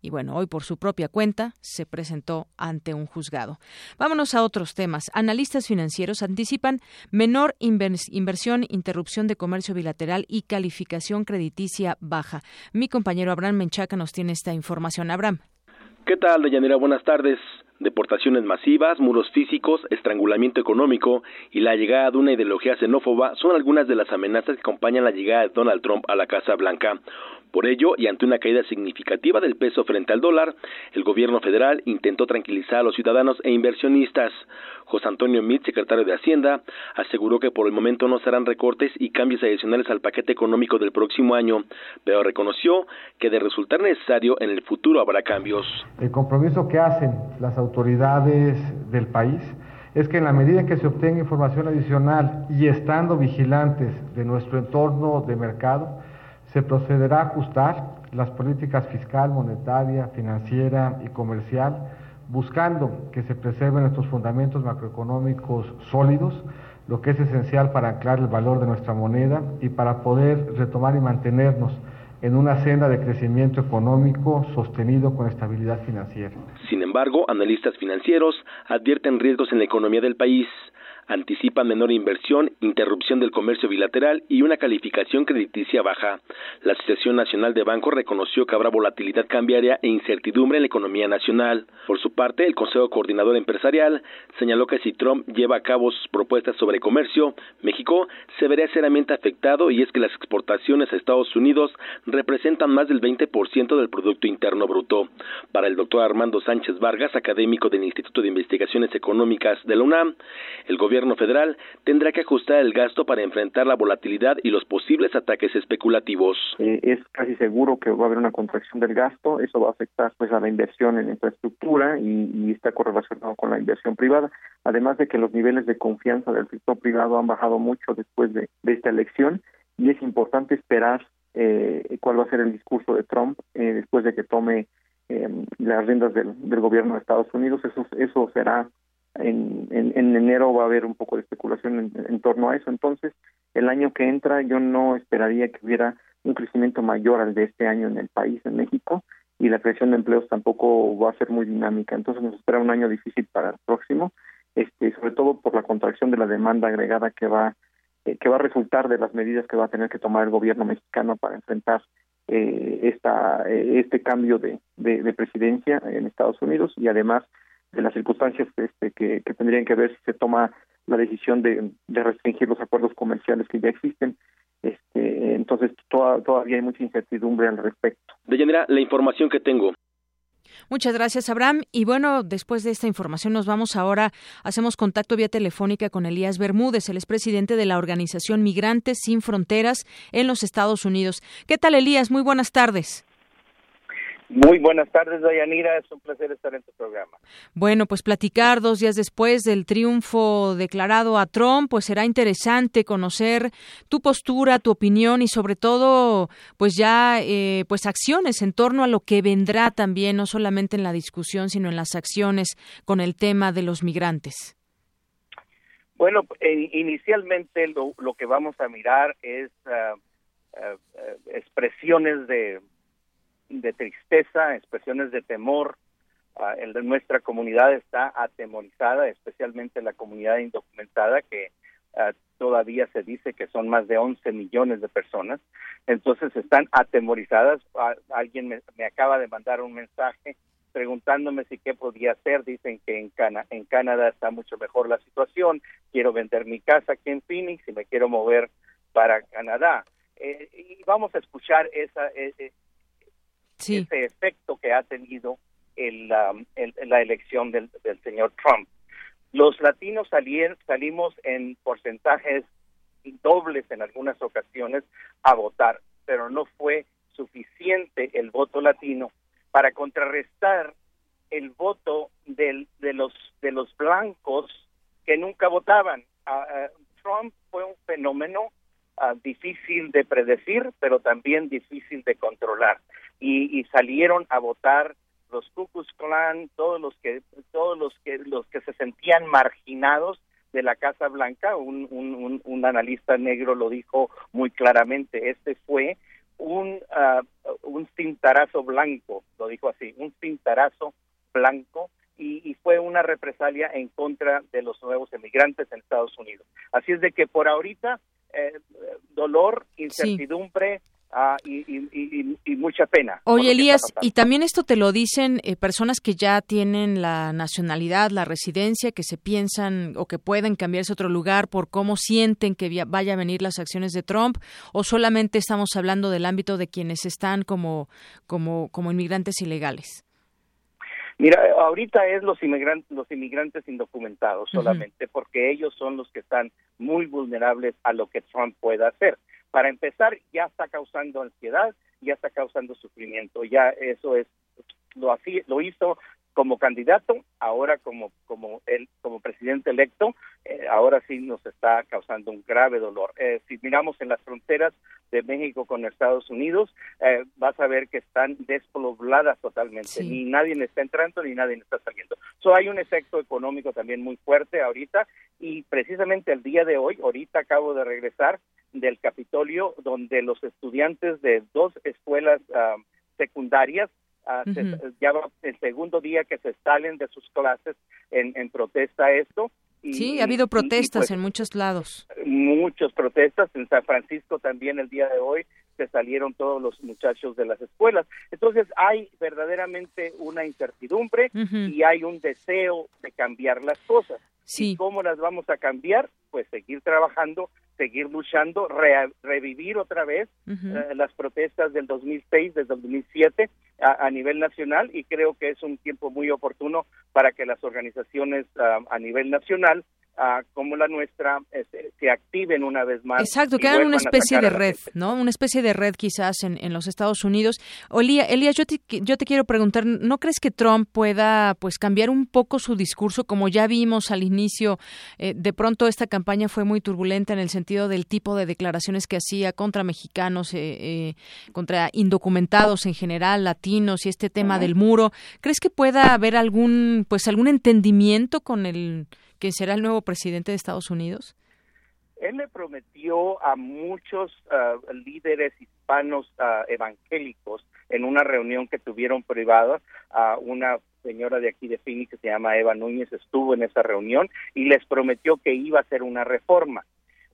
y bueno, hoy por su propia cuenta se presentó ante un juzgado. Vámonos a otros temas. Analistas financieros anticipan menor inversión, interrupción de comercio bilateral y calificación crediticia baja. Mi compañero Abraham Menchaca nos tiene esta información. Abraham. ¿Qué tal, Deyanira? Buenas tardes. Deportaciones masivas, muros físicos, estrangulamiento económico y la llegada de una ideología xenófoba son algunas de las amenazas que acompañan la llegada de Donald Trump a la Casa Blanca. Por ello, y ante una caída significativa del peso frente al dólar, el gobierno federal intentó tranquilizar a los ciudadanos e inversionistas. José Antonio Mit, secretario de Hacienda, aseguró que por el momento no serán recortes y cambios adicionales al paquete económico del próximo año, pero reconoció que de resultar necesario en el futuro habrá cambios. El compromiso que hacen las autoridades del país es que en la medida en que se obtenga información adicional y estando vigilantes de nuestro entorno de mercado, se procederá a ajustar las políticas fiscal, monetaria, financiera y comercial, buscando que se preserven estos fundamentos macroeconómicos sólidos, lo que es esencial para anclar el valor de nuestra moneda y para poder retomar y mantenernos en una senda de crecimiento económico sostenido con estabilidad financiera. Sin embargo, analistas financieros advierten riesgos en la economía del país anticipan menor inversión, interrupción del comercio bilateral y una calificación crediticia baja. La Asociación Nacional de Bancos reconoció que habrá volatilidad cambiaria e incertidumbre en la economía nacional. Por su parte, el Consejo Coordinador Empresarial señaló que si Trump lleva a cabo sus propuestas sobre comercio, México se verá seriamente afectado y es que las exportaciones a Estados Unidos representan más del 20% del Producto Interno Bruto. Para el doctor Armando Sánchez Vargas, académico del Instituto de Investigaciones Económicas de la UNAM, el gobierno gobierno federal tendrá que ajustar el gasto para enfrentar la volatilidad y los posibles ataques especulativos. Eh, es casi seguro que va a haber una contracción del gasto, eso va a afectar pues a la inversión en infraestructura y, está correlacionado con la inversión privada, además de que los niveles de confianza del sector privado han bajado mucho después de, esta elección y es importante esperar eh, cuál va a ser el discurso de Trump eh, después de que tome las riendas del, del, gobierno de Estados Unidos. Eso, eso será en, en, enero va a haber un poco de especulación en, torno a eso. Entonces, el año que entra yo no esperaría que hubiera un crecimiento mayor al de este año en el país, en México, y la creación de empleos tampoco va a ser muy dinámica. Entonces nos espera un año difícil para el próximo, este, sobre todo por la contracción de la demanda agregada que va eh, que va a resultar de las medidas que va a tener que tomar el gobierno mexicano para enfrentar eh, esta eh, este cambio de, de, presidencia en Estados Unidos y además de las circunstancias este, que, que tendrían que ver si se toma la decisión de, de restringir los acuerdos comerciales que ya existen este, entonces todavía hay mucha incertidumbre al respecto. De Yanira, la información que tengo. Muchas gracias, Abraham. Y bueno, después de esta información nos vamos ahora, hacemos contacto vía telefónica con Elías Bermúdez, el expresidente de la organización Migrantes Sin Fronteras en los Estados Unidos. ¿Qué tal, Elías? Muy buenas tardes. Muy buenas tardes, Dayanira. Es un placer estar en tu programa. Bueno, pues platicar dos días después del triunfo declarado a Trump, pues será interesante conocer tu postura, tu opinión y sobre todo, pues ya, eh, pues acciones en torno a lo que vendrá también, no solamente en la discusión, sino en las acciones con el tema de los migrantes. Bueno, eh, inicialmente lo, que vamos a mirar es ah, ah, ah, expresiones de de tristeza, expresiones de temor. Uh, el de nuestra comunidad está atemorizada, especialmente la comunidad indocumentada, que ah, todavía se dice que son más de 11 millones de personas. Entonces están atemorizadas. alguien me, me, acaba de mandar un mensaje preguntándome si qué podía hacer. Dicen que en, Cana en Canadá está mucho mejor la situación. Quiero vender mi casa aquí en Phoenix y me quiero mover para Canadá. Eh, y vamos a escuchar esa, e, ese efecto que ha tenido el, um, la elección del, señor Trump. Los latinos salimos en porcentajes dobles en algunas ocasiones a votar, pero no fue suficiente el voto latino para contrarrestar el voto del, de los de los blancos que nunca votaban. Ah, Trump fue un fenómeno ah, difícil de predecir, pero también difícil de controlar y, salieron a votar los Ku Klux Klan, todos los que todos los que los que se sentían marginados de la Casa Blanca, un, un, un, analista negro lo dijo muy claramente, este fue un, uh, un cintarazo blanco, lo dijo así, un cintarazo blanco y, y, fue una represalia en contra de los nuevos emigrantes en Estados Unidos. Así es de que por ahorita eh, dolor, incertidumbre, Ah, y, mucha pena. Oye, Elías, y también esto te lo dicen eh, personas que ya tienen la nacionalidad, la residencia, que se piensan o que pueden cambiarse a otro lugar por cómo sienten que vaya a venir las acciones de Trump, o solamente estamos hablando del ámbito de quienes están como, como, como inmigrantes ilegales. Mira, ahorita es los inmigrantes, los inmigrantes indocumentados solamente, porque ellos son los que están muy vulnerables a lo que Trump pueda hacer para empezar, ya está causando ansiedad, ya está causando sufrimiento, ya eso es lo así lo hizo como candidato, ahora como como él como presidente electo, eh, ahora sí nos está causando un grave dolor. Eh, si miramos en las fronteras de México con Estados Unidos, eh, vas a ver que están despobladas totalmente, ni nadie está entrando ni nadie está saliendo. So, hay un efecto económico también muy fuerte ahorita y precisamente el día de hoy, ahorita acabo de regresar del Capitolio, donde los estudiantes de dos escuelas ah, secundarias ya va el segundo día que se salen de sus clases en, en protesta a esto. Y, sí, ha habido protestas pues, en muchos lados. Muchas protestas. En San Francisco también el día de hoy se salieron todos los muchachos de las escuelas. Entonces hay verdaderamente una incertidumbre y hay un deseo de cambiar las cosas. Sí. ¿Y cómo las vamos a cambiar? Pues seguir trabajando seguir luchando, revivir otra vez eh, las protestas del 2006, del 2007 a, a, nivel nacional y creo que es un tiempo muy oportuno para que las organizaciones ah, a nivel nacional como la nuestra este, se activen una vez más. Exacto, que hagan una especie de red, ¿no? Una especie de red quizás en, en los Estados Unidos. Olía, Elías, yo te, yo te quiero preguntar, ¿no crees que Trump pueda pues cambiar un poco su discurso? Como ya vimos al inicio, eh, de pronto esta campaña fue muy turbulenta en el sentido del tipo de declaraciones que hacía contra mexicanos, eh, eh, contra indocumentados en general, latinos y este tema del muro. ¿Crees que pueda haber algún pues algún entendimiento con el que será el nuevo presidente de Estados Unidos? él le prometió a muchos ah, líderes hispanos ah, evangélicos en una reunión que tuvieron privada a una señora de aquí de Phoenix que se llama Eva Núñez estuvo en esa reunión y les prometió que iba a hacer una reforma.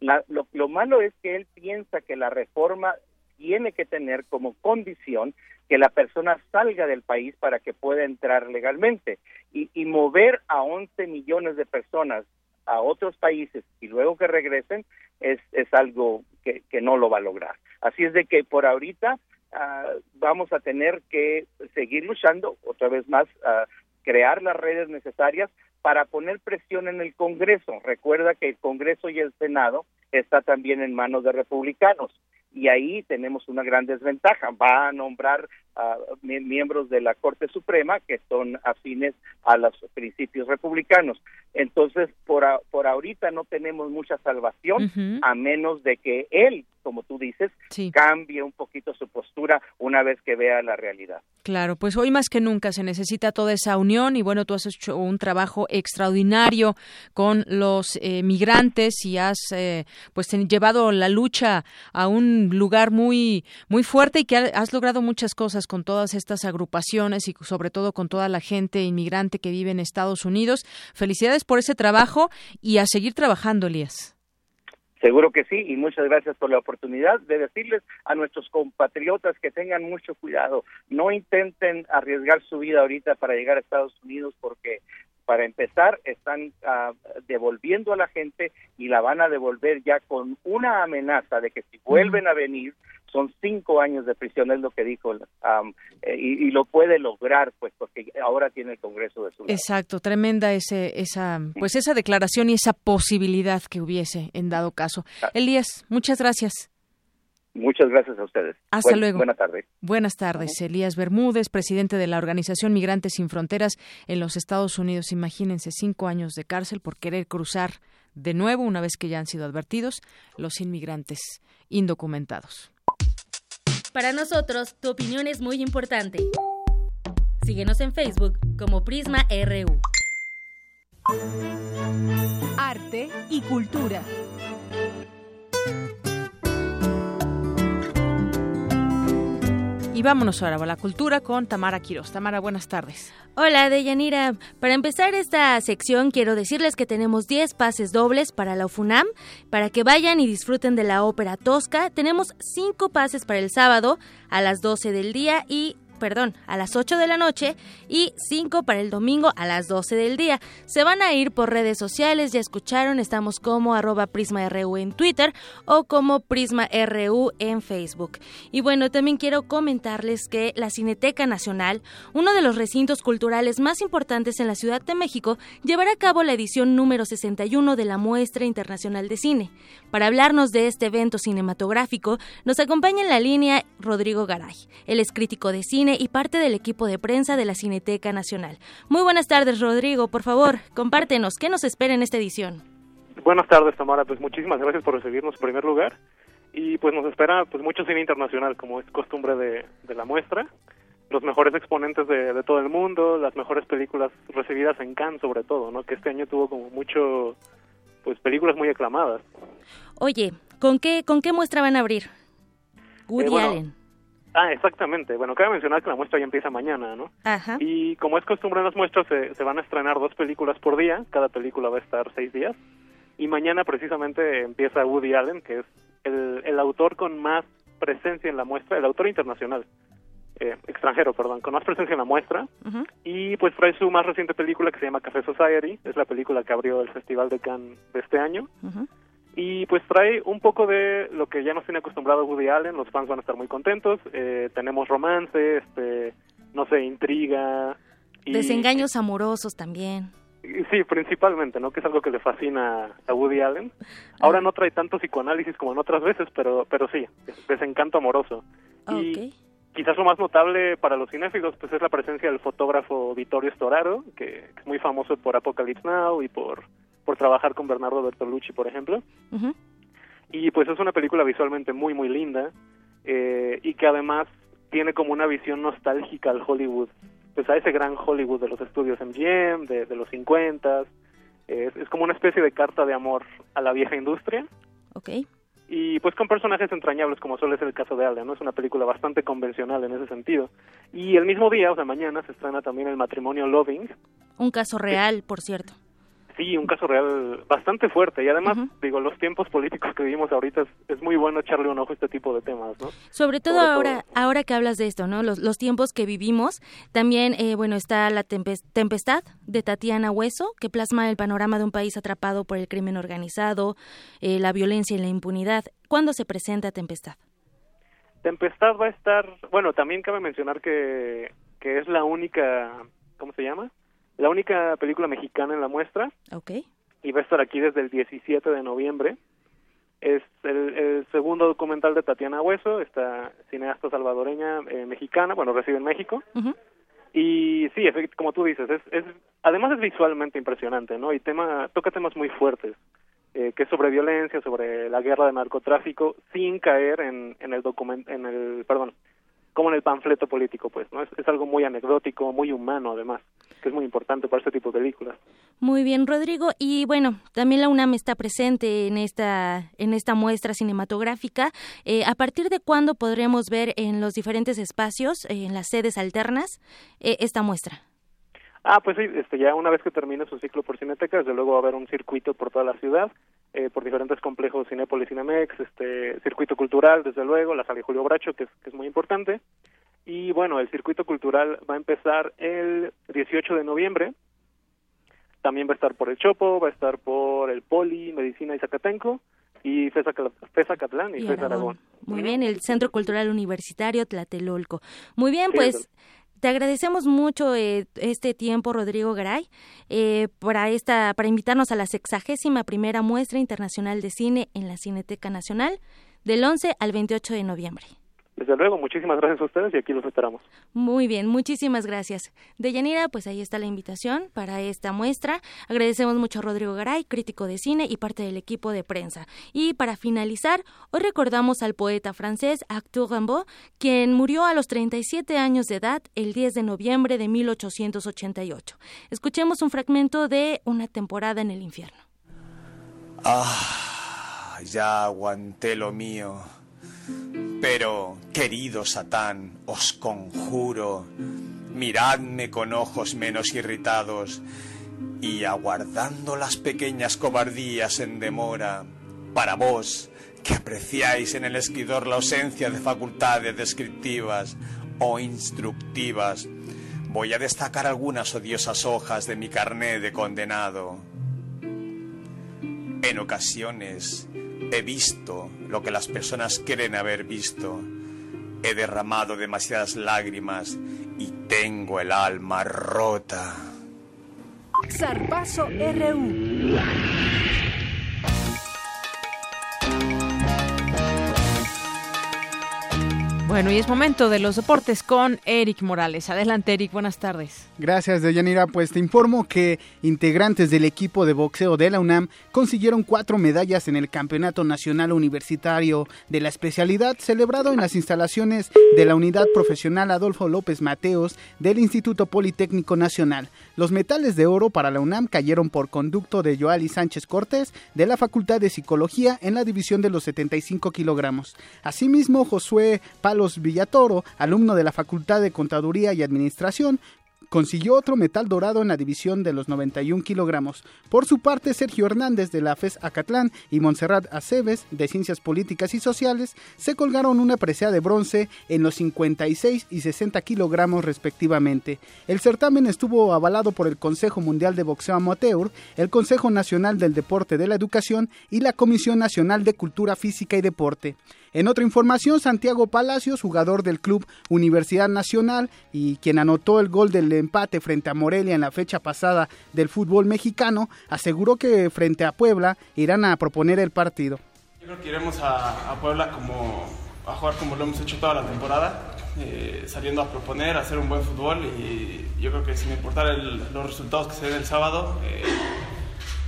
lo, lo malo es que él piensa que la reforma tiene que tener como condición que la persona salga del país para que pueda entrar legalmente y, y mover a 11 millones de personas a otros países y luego que regresen es, es algo que, que no lo va a lograr. Así es de que por ahorita ah, vamos a tener que seguir luchando, otra vez más, uh, crear las redes necesarias para poner presión en el Congreso. Recuerda que el Congreso y el Senado está también en manos de republicanos y ahí tenemos una gran desventaja. Va a nombrar a miembros de la Corte Suprema que son afines a los principios republicanos. Entonces, por, por ahorita no tenemos mucha salvación, a menos de que él, como tú dices, cambie un poquito su postura una vez que vea la realidad. Claro, pues hoy más que nunca se necesita toda esa unión y bueno, tú has hecho un trabajo extraordinario con los eh, migrantes y has eh, pues llevado la lucha a un lugar muy muy fuerte y que has logrado muchas cosas con todas estas agrupaciones y sobre todo con toda la gente inmigrante que vive en Estados Unidos. Felicidades por ese trabajo y a seguir trabajando, Elías. Seguro que sí, y muchas gracias por la oportunidad de decirles a nuestros compatriotas que tengan mucho cuidado, no intenten arriesgar su vida ahorita para llegar a Estados Unidos porque para empezar están uh, devolviendo a la gente y la van a devolver ya con una amenaza de que si vuelven a venir son cinco años de prisión, es lo que dijo, um, eh, y, y, lo puede lograr, pues, porque ahora tiene el Congreso de su lado. Exacto, tremenda ese, esa, pues, esa declaración y esa posibilidad que hubiese en dado caso. Ah. Elías, muchas gracias. Muchas gracias a ustedes. Hasta luego. Buenas tardes. Buenas tardes. Elías Bermúdez, presidente de la Organización Migrantes Sin Fronteras en los Estados Unidos. Imagínense cinco años de cárcel por querer cruzar de nuevo, una vez que ya han sido advertidos, los inmigrantes indocumentados. Para nosotros, tu opinión es muy importante. Síguenos en Facebook como Prisma RU. Arte y cultura. Y vámonos ahora a la cultura con Tamara Quiroz. Tamara, buenas tardes. Hola, Deyanira. Para empezar esta sección, quiero decirles que tenemos 10 pases dobles para la UFUNAM, para que vayan y disfruten de la ópera Tosca. Tenemos 5 pases para el sábado a las 12 del día y perdón, a las 8 de la noche y 5 para el domingo a las 12 del día. Se van a ir por redes sociales, ya escucharon, estamos como arroba PrismaRU en Twitter o como PrismaRU en Facebook. Y bueno, también quiero comentarles que la Cineteca Nacional, uno de los recintos culturales más importantes en la Ciudad de México, llevará a cabo la edición número 61 de la Muestra Internacional de Cine. Para hablarnos de este evento cinematográfico, nos acompaña en la línea Rodrigo Garay. Él es crítico de cine y parte del equipo de prensa de la Cineteca Nacional. Muy buenas tardes, Rodrigo. Por favor, compártenos, ¿qué nos espera en esta edición? Buenas tardes, Tamara. Pues muchísimas gracias por recibirnos en primer lugar. Y pues nos espera pues mucho cine internacional, como es costumbre de, de la muestra. Los mejores exponentes de, de, todo el mundo, las mejores películas recibidas en Cannes sobre todo, ¿no? Que este año tuvo como mucho, pues películas muy aclamadas. Oye, ¿con qué, con qué muestra van a abrir? Woody eh, Allen. Ah, exactamente. Bueno, cabe mencionar que la muestra ya empieza mañana, ¿no? Ajá. Y como es costumbre en las muestras, se, se, van a estrenar dos películas por día. Cada película va a estar seis días. Y mañana precisamente empieza Woody Allen, que es el, el autor con más presencia en la muestra, el autor internacional, eh, extranjero, perdón, con más presencia en la muestra. Uh -huh. Y pues trae su más reciente película que se llama Café Society. Es la película que abrió el Festival de Cannes de este año. Uh -huh y pues trae un poco de lo que ya nos tiene acostumbrado Woody Allen, los fans van a estar muy contentos, eh, tenemos romance, este, no sé, intriga. Y, Desengaños amorosos también. Sí, principalmente, ¿no? Que es algo que le fascina a Woody Allen. Ahora no trae tanto psicoanálisis como en otras veces, pero, pero sí, desencanto amoroso. Okay. Y quizás lo más notable para los cinéfilos pues es la presencia del fotógrafo Vittorio Storaro, que es muy famoso por Apocalypse Now y por por trabajar con Bernardo Bertolucci, por ejemplo. Uh -huh. Y pues es una película visualmente muy, muy linda eh, y que además tiene como una visión nostálgica al Hollywood, pues a ese gran Hollywood de los estudios MGM, de, de los 50 es, es como una especie de carta de amor a la vieja industria Ok. Y pues con personajes entrañables como suele ser el caso de Alda, ¿no? Es una película bastante convencional en ese sentido. Y el mismo día, o sea, mañana se estrena también el matrimonio Loving. Un caso real, por cierto. Sí, un caso real bastante fuerte y además, digo, los tiempos políticos que vivimos ahorita es, muy bueno echarle un ojo a este tipo de temas, ¿no? Sobre todo ahora ahora que hablas de esto, ¿no? Los, los tiempos que vivimos, también, eh, bueno, está la Tempestad de Tatiana Hueso, que plasma el panorama de un país atrapado por el crimen organizado, eh, la violencia y la impunidad. ¿Cuándo se presenta Tempestad? Tempestad va a estar, bueno, también cabe mencionar que, que es la única, ¿cómo se llama? La única película mexicana en la muestra. Ok. Y va a estar aquí desde el 17 de noviembre. Es el, segundo documental de Tatiana Hueso, esta cineasta salvadoreña eh, mexicana, bueno, reside en México. Y sí, como tú dices, es, es, además es visualmente impresionante, ¿no? Y tema, toca temas muy fuertes, eh, que es sobre violencia, sobre la guerra de narcotráfico, sin caer en, en el documento, en el, perdón, como en el panfleto político, pues, ¿no? Es, es, algo muy anecdótico, muy humano, además, que es muy importante para este tipo de películas. Muy bien, Rodrigo. Y bueno, también la UNAM está presente en esta, en esta muestra cinematográfica. Eh, ¿A partir de cuándo podremos ver en los diferentes espacios, eh, en las sedes alternas, eh, esta muestra? Ah, pues sí, este, ya una vez que termine su ciclo por Cineteca, desde luego va a haber un circuito por toda la ciudad, eh, por diferentes complejos Cinépolis, Cinemex, este, circuito cultural, desde luego, la sala Julio Bracho, que es, que es muy importante. Y bueno, el circuito cultural va a empezar el 18 de noviembre. También va a estar por el Chopo, va a estar por el Poli, Medicina y Zacatenco, y FESA, Catlán y, FESA Aragón. Muy bien, el Centro Cultural Universitario Tlatelolco. Muy bien, pues te agradecemos mucho eh, este tiempo, Rodrigo Garay, eh, para, esta, para invitarnos a la sexagésima primera muestra internacional de cine en la Cineteca Nacional del 11 al 28 de noviembre. Desde luego, muchísimas gracias a ustedes y aquí los esperamos. Muy bien, muchísimas gracias. Deyanira, pues ahí está la invitación para esta muestra. Agradecemos mucho a Rodrigo Garay, crítico de cine y parte del equipo de prensa. Y para finalizar, hoy recordamos al poeta francés Arthur Rimbaud, quien murió a los 37 años de edad el 10 de noviembre de 1888. Escuchemos un fragmento de Una temporada en el infierno. Ah, ya aguanté lo mío pero, querido Satán, os conjuro, miradme con ojos menos irritados y aguardando las pequeñas cobardías en demora, para vos, que apreciáis en el escritor la ausencia de facultades descriptivas o instructivas, voy a destacar algunas odiosas hojas de mi carné de condenado. En ocasiones He visto lo que las personas quieren haber visto. He derramado demasiadas lágrimas y tengo el alma rota. Zarpazo RU. Bueno, y es momento de los deportes con Eric Morales. Adelante, Eric, buenas tardes. Gracias, Deyanira. Pues te informo que integrantes del equipo de boxeo de la UNAM consiguieron cuatro medallas en el Campeonato Nacional Universitario de la especialidad celebrado en las instalaciones de la Unidad Profesional Adolfo López Mateos del Instituto Politécnico Nacional. Los metales de oro para la UNAM cayeron por conducto de Joali Sánchez Cortés de la Facultad de Psicología en la división de los 75 kilogramos. Asimismo, Josué Villatoro, alumno de la Facultad de Contaduría y Administración, consiguió otro metal dorado en la división de los 91 kilogramos. Por su parte, Sergio Hernández de la FES Acatlán y Montserrat Aceves de Ciencias Políticas y Sociales se colgaron una presea de bronce en los 56 y 60 kilogramos respectivamente. El certamen estuvo avalado por el Consejo Mundial de Boxeo Amateur, el Consejo Nacional del Deporte de la Educación y la Comisión Nacional de Cultura Física y Deporte. En otra información, Santiago Palacios, jugador del club Universidad Nacional y quien anotó el gol del empate frente a Morelia en la fecha pasada del fútbol mexicano, aseguró que frente a Puebla irán a proponer el partido. Yo creo que iremos a, Puebla como a jugar como lo hemos hecho toda la temporada, eh, saliendo a proponer, a hacer un buen fútbol y yo creo que sin importar los resultados que se den el sábado, eh,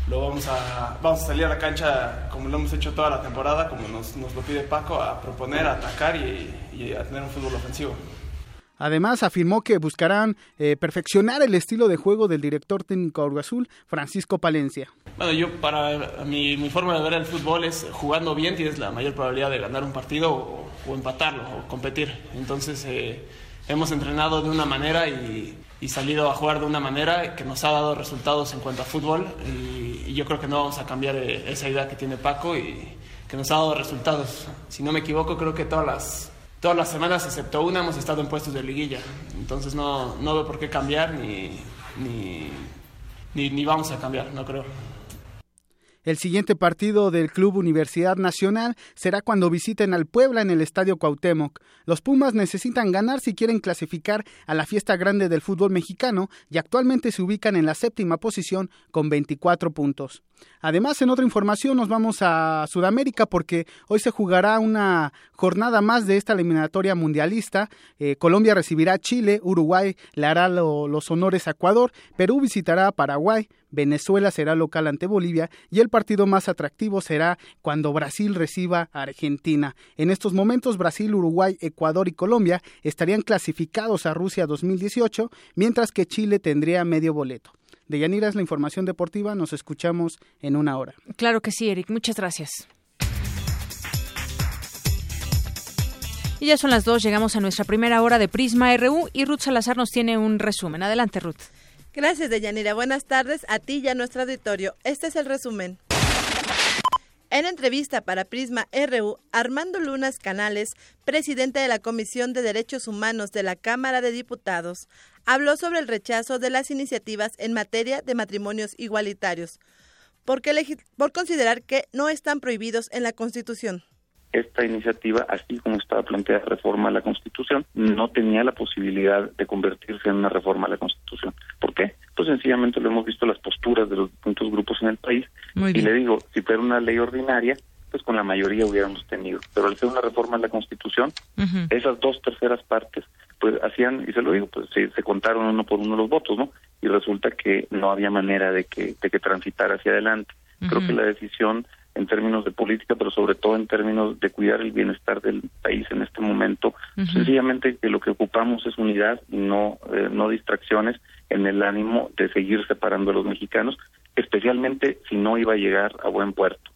lo vamos a, vamos a salir a la cancha como lo hemos hecho toda la temporada, como nos, nos lo pide Paco, a proponer, a atacar y, a tener un fútbol ofensivo. Además, afirmó que buscarán eh, perfeccionar el estilo de juego del director técnico Azul, Francisco Palencia. Bueno, yo para mi, mi, forma de ver el fútbol es jugando bien tienes la mayor probabilidad de ganar un partido o, empatarlo o competir. Entonces eh, hemos entrenado de una manera y, y, salido a jugar de una manera que nos ha dado resultados en cuanto a fútbol y, yo creo que no vamos a cambiar eh, esa idea que tiene Paco y que nos ha dado resultados. Si no me equivoco, creo que todas las, todas las semanas, excepto una, hemos estado en puestos de liguilla. Entonces no, no veo por qué cambiar ni, ni, ni, ni vamos a cambiar, no creo. El siguiente partido del Club Universidad Nacional será cuando visiten al Puebla en el Estadio Cuauhtémoc. Los Pumas necesitan ganar si quieren clasificar a la fiesta grande del fútbol mexicano y actualmente se ubican en la séptima posición con 24 puntos. Además, en otra información nos vamos a Sudamérica porque hoy se jugará una jornada más de esta eliminatoria mundialista. Eh, Colombia recibirá a Chile, Uruguay le hará los honores a Ecuador, Perú visitará a Paraguay, Venezuela será local ante Bolivia y el partido más atractivo será cuando Brasil reciba a Argentina. En estos momentos Brasil, Uruguay, Ecuador y Colombia estarían clasificados a Rusia 2018, mientras que Chile tendría medio boleto. De Yanira es la información deportiva, nos escuchamos en una hora. Claro que sí, Eric, muchas gracias. Y ya son las dos, llegamos a nuestra primera hora de Prisma RU y Ruth Salazar nos tiene un resumen. Adelante, Ruth. Gracias, Deyanira. Buenas tardes a ti y a nuestro auditorio. Este es el resumen. En entrevista para Prisma RU, Armando Lunas Canales, presidente de la Comisión de Derechos Humanos de la Cámara de Diputados, habló sobre el rechazo de las iniciativas en materia de matrimonios igualitarios, porque por considerar que no están prohibidos en la Constitución esta iniciativa, así como estaba planteada reforma a la Constitución, no tenía la posibilidad de convertirse en una reforma a la Constitución. ¿Por qué? Pues sencillamente lo hemos visto las posturas de los distintos grupos en el país. y le digo, si fuera una ley ordinaria, con la mayoría hubiéramos tenido. Pero al ser una reforma a la Constitución, esas dos terceras partes, pues hacían, y se lo digo, pues se, se, contaron uno por uno los votos, ¿no? Y resulta que no había manera de que, de que transitara hacia adelante. Creo que la decisión en términos de política, pero sobre todo en términos de cuidar el bienestar del país en este momento. Sencillamente que lo que ocupamos es unidad y no, eh, no distracciones en el ánimo de seguir separando a los mexicanos, especialmente si no iba a llegar a buen puerto.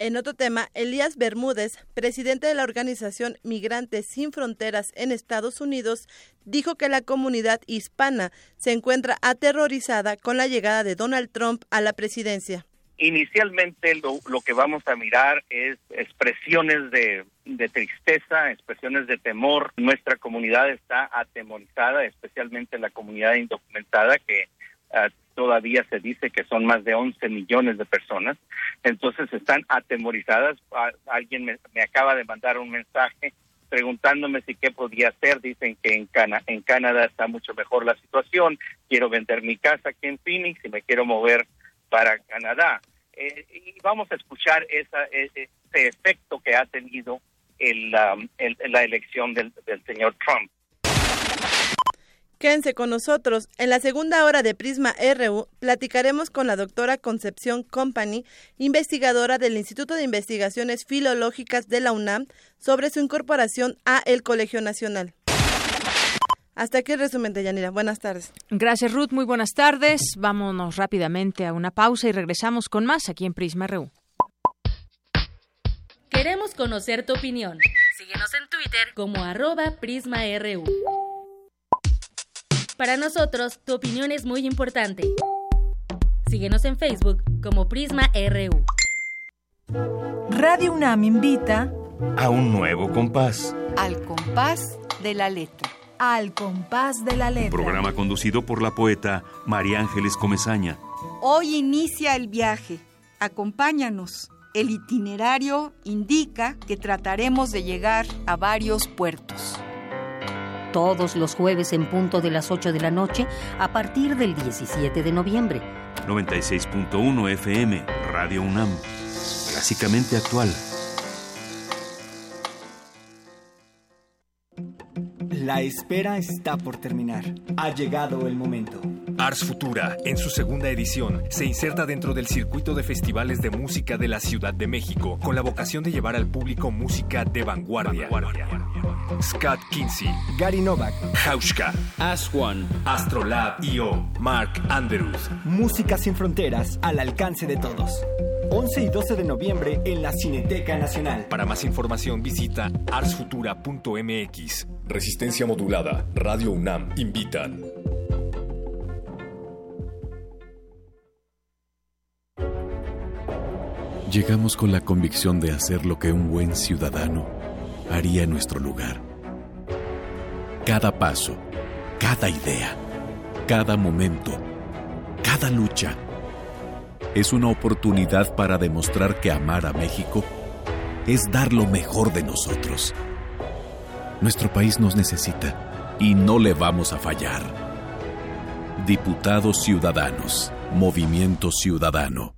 En otro tema, Elías Bermúdez, presidente de la organización Migrantes Sin Fronteras en Estados Unidos, dijo que la comunidad hispana se encuentra aterrorizada con la llegada de Donald Trump a la presidencia. Inicialmente lo, que vamos a mirar es expresiones de, tristeza, expresiones de temor. Nuestra comunidad está atemorizada, especialmente la comunidad indocumentada que uh, todavía se dice que son más de 11 millones de personas. Entonces están atemorizadas. alguien me, acaba de mandar un mensaje preguntándome si qué podía hacer. Dicen que en, Cana en Canadá está mucho mejor la situación. Quiero vender mi casa aquí en Phoenix y me quiero mover para Canadá. Eh, y vamos a escuchar esa, e, ese efecto que ha tenido el, um, la elección del señor Trump. Quédense con nosotros. En la segunda hora de Prisma RU platicaremos con la doctora Concepción Company, investigadora del Instituto de Investigaciones Filológicas de la UNAM, sobre su incorporación a el Colegio Nacional. Hasta aquí el resumen de Yanira. Buenas tardes. Gracias, Ruth. Muy buenas tardes. Vámonos rápidamente a una pausa y regresamos con más aquí en Prisma RU. Queremos conocer tu opinión. Síguenos en Twitter como arroba PrismaRU. Para nosotros, tu opinión es muy importante. Síguenos en Facebook como Prisma RU. Radio UNAM invita a un nuevo compás. Al compás de la letra. Al compás de la letra. programa conducido por la poeta María Ángeles Comezaña. Hoy inicia el viaje. Acompáñanos. El itinerario indica que trataremos de llegar a varios puertos. Todos los jueves en punto de las 8 de la noche a partir del 17 de noviembre. 96.1 FM, Radio UNAM. Clásicamente actual. La espera está por terminar. Ha llegado el momento. Ars Futura, en su segunda edición, se inserta dentro del circuito de festivales de música de la Ciudad de México, con la vocación de llevar al público música de vanguardia. Scott Kinsey, Gary Novak, Hauschka, Aswan, Astrolab IO, Mark Andrews. Música sin fronteras al alcance de todos. 11 y 12 de noviembre en la Cineteca Nacional. Para más información visita arsfutura.mx. Resistencia modulada, Radio UNAM invitan. Llegamos con la convicción de hacer lo que un buen ciudadano haría en nuestro lugar. Cada paso, cada idea, cada momento, cada lucha es una oportunidad para demostrar que amar a México es dar lo mejor de nosotros. Nuestro país nos necesita y no le vamos a fallar. Diputados Ciudadanos, Movimiento Ciudadano.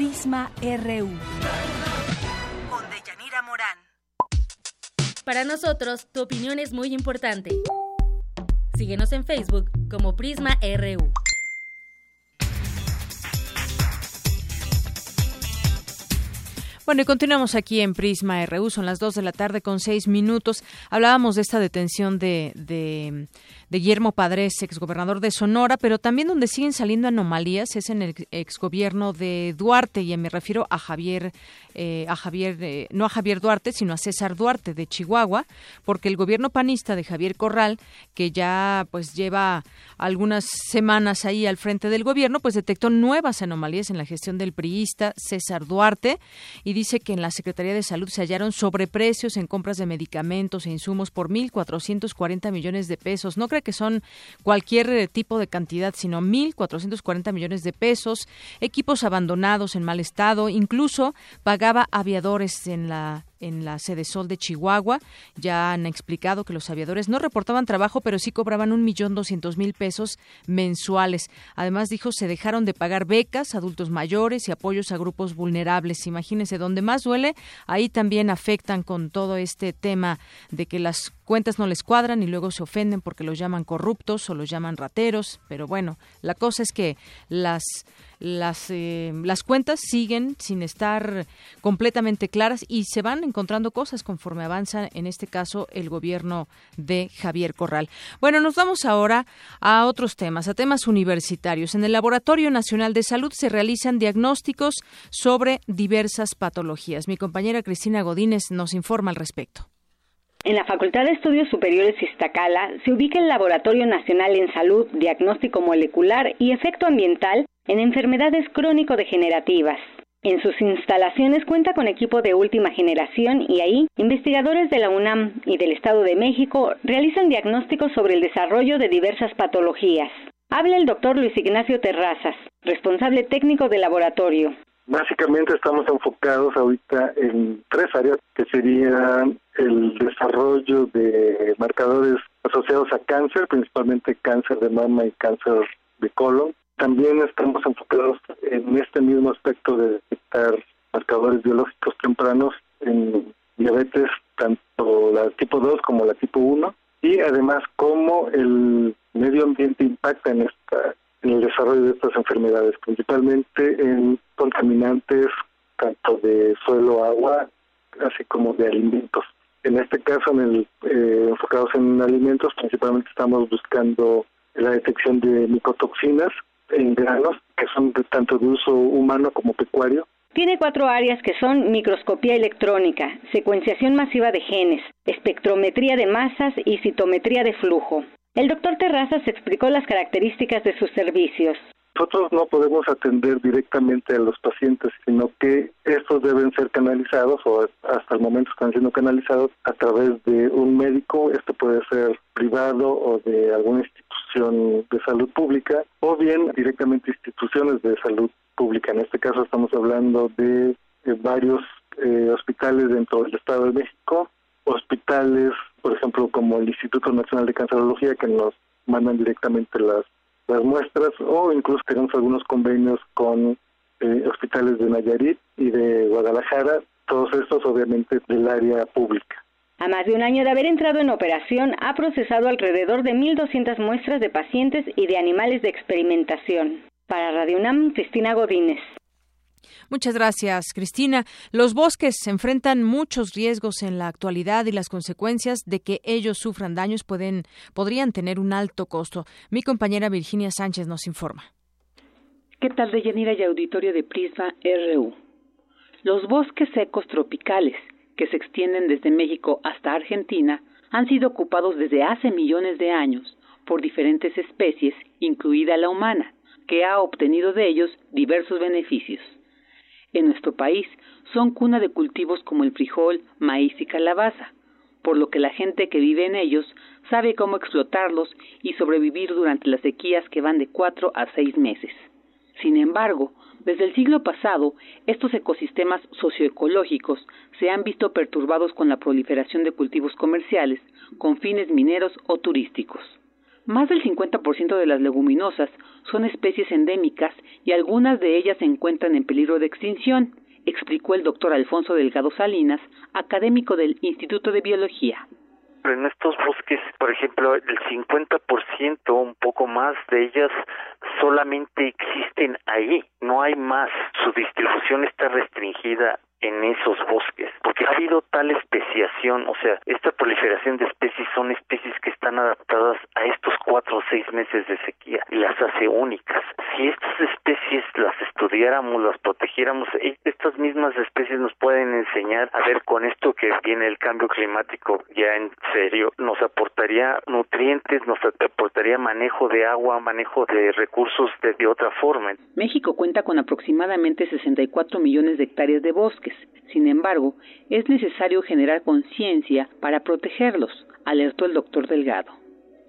Prisma RU. Con Deyanira Morán. Para nosotros, tu opinión es muy importante. Síguenos en Facebook como Prisma RU. Bueno, y continuamos aquí en Prisma RU, son las 2 de la tarde con 6 minutos. Hablábamos de esta detención de, de, de Guillermo Padres, exgobernador de Sonora, pero también donde siguen saliendo anomalías es en el exgobierno de Duarte, y me refiero a Javier, eh, a Javier, eh, no a Javier Duarte, sino a César Duarte de Chihuahua, porque el gobierno panista de Javier Corral, que ya pues lleva algunas semanas ahí al frente del gobierno, pues detectó nuevas anomalías en la gestión del priista César Duarte y dice que en la Secretaría de Salud se hallaron sobreprecios en compras de medicamentos e insumos por 1.440 millones de pesos. No que son cualquier eh, tipo de cantidad, sino 1.440 millones de pesos, equipos abandonados en mal estado, incluso pagaba aviadores en la en la sede Sol de Chihuahua. Ya han explicado que los aviadores no reportaban trabajo, pero sí cobraban un millón doscientos mil pesos mensuales. Además, dijo, se dejaron de pagar becas adultos mayores y apoyos a grupos vulnerables. Imagínense, donde más duele, ahí también afectan con todo este tema de que las cuentas no les cuadran y luego se ofenden porque los llaman corruptos o los llaman rateros. Pero bueno, la cosa es que las las, eh, las cuentas siguen sin estar completamente claras y se van encontrando cosas conforme avanza, en este caso, el gobierno de Javier Corral. Bueno, nos vamos ahora a otros temas, a temas universitarios. En el Laboratorio Nacional de Salud se realizan diagnósticos sobre diversas patologías. Mi compañera Cristina Godínez nos informa al respecto. En la Facultad de Estudios Superiores Iztacala se ubica el Laboratorio Nacional en Salud, Diagnóstico Molecular y Efecto Ambiental en enfermedades crónico-degenerativas. En sus instalaciones cuenta con equipo de última generación y ahí investigadores de la UNAM y del Estado de México realizan diagnósticos sobre el desarrollo de diversas patologías. Habla el doctor Luis Ignacio Terrazas, responsable técnico del laboratorio. Básicamente estamos enfocados ahorita en tres áreas que serían el desarrollo de marcadores asociados a cáncer, principalmente cáncer de mama y cáncer de colon, también estamos enfocados en este mismo aspecto de detectar marcadores biológicos tempranos en diabetes, tanto la tipo 2 como la tipo 1, y además cómo el medio ambiente impacta en, esta, en el desarrollo de estas enfermedades, principalmente en contaminantes tanto de suelo, agua, así como de alimentos. En este caso, en el, eh, enfocados en alimentos, principalmente estamos buscando la detección de micotoxinas en granos, que son tanto de uso humano como pecuario. Tiene cuatro áreas que son microscopía electrónica, secuenciación masiva de genes, espectrometría de masas y citometría de flujo. El doctor Terrazas explicó las características de sus servicios. Nosotros no podemos atender directamente a los pacientes, sino que estos deben ser canalizados o hasta el momento están siendo canalizados a través de un médico, esto puede ser privado o de alguna institución de salud pública, o bien directamente instituciones de salud pública. En este caso estamos hablando de, varios eh, hospitales dentro del Estado de México, hospitales, por ejemplo, como el Instituto Nacional de Cancerología, que nos mandan directamente las, las muestras, o incluso tenemos algunos convenios con eh, hospitales de Nayarit y de Guadalajara, todos estos obviamente del área pública. A más de un año de haber entrado en operación, ha procesado alrededor de 1.200 muestras de pacientes y de animales de experimentación. Para Radio UNAM, Cristina Godínez. Muchas gracias, Cristina. Los bosques enfrentan muchos riesgos en la actualidad y las consecuencias de que ellos sufran daños pueden, podrían tener un alto costo. Mi compañera Virginia Sánchez nos informa. ¿Qué tal, Deyanira y auditorio de Prisma RU? Los bosques secos tropicales, que se extienden desde México hasta Argentina, han sido ocupados desde hace millones de años por diferentes especies, incluida la humana, que ha obtenido de ellos diversos beneficios. En nuestro país son cuna de cultivos como el frijol, maíz y calabaza, por lo que la gente que vive en ellos sabe cómo explotarlos y sobrevivir durante las sequías que van de cuatro a seis meses. Sin embargo, desde el siglo pasado, estos ecosistemas socioecológicos se han visto perturbados con la proliferación de cultivos comerciales con fines mineros o turísticos. Más del 50% de las leguminosas son especies endémicas y algunas de ellas se encuentran en peligro de extinción, explicó el doctor Alfonso Delgado Salinas, académico del Instituto de Biología. En estos bosques, por ejemplo, el 50%, un poco más de ellas solamente existen ahí, no hay más. Su distribución está restringida en esos bosques, porque ha habido tal especiación, o sea, esta proliferación de especies son especies que están adaptadas a estos cuatro o seis meses de sequía y las hace únicas. Si estas especies las estudiáramos, las protegiéramos, e, estas mismas especies nos pueden enseñar a ver con esto que viene el cambio climático ya en serio, nos aportaría nutrientes, nos aportaría manejo de agua, manejo de recursos de, otra forma. México cuenta con aproximadamente 64 millones de hectáreas de sin embargo, es necesario generar conciencia para protegerlos, alertó el doctor Delgado.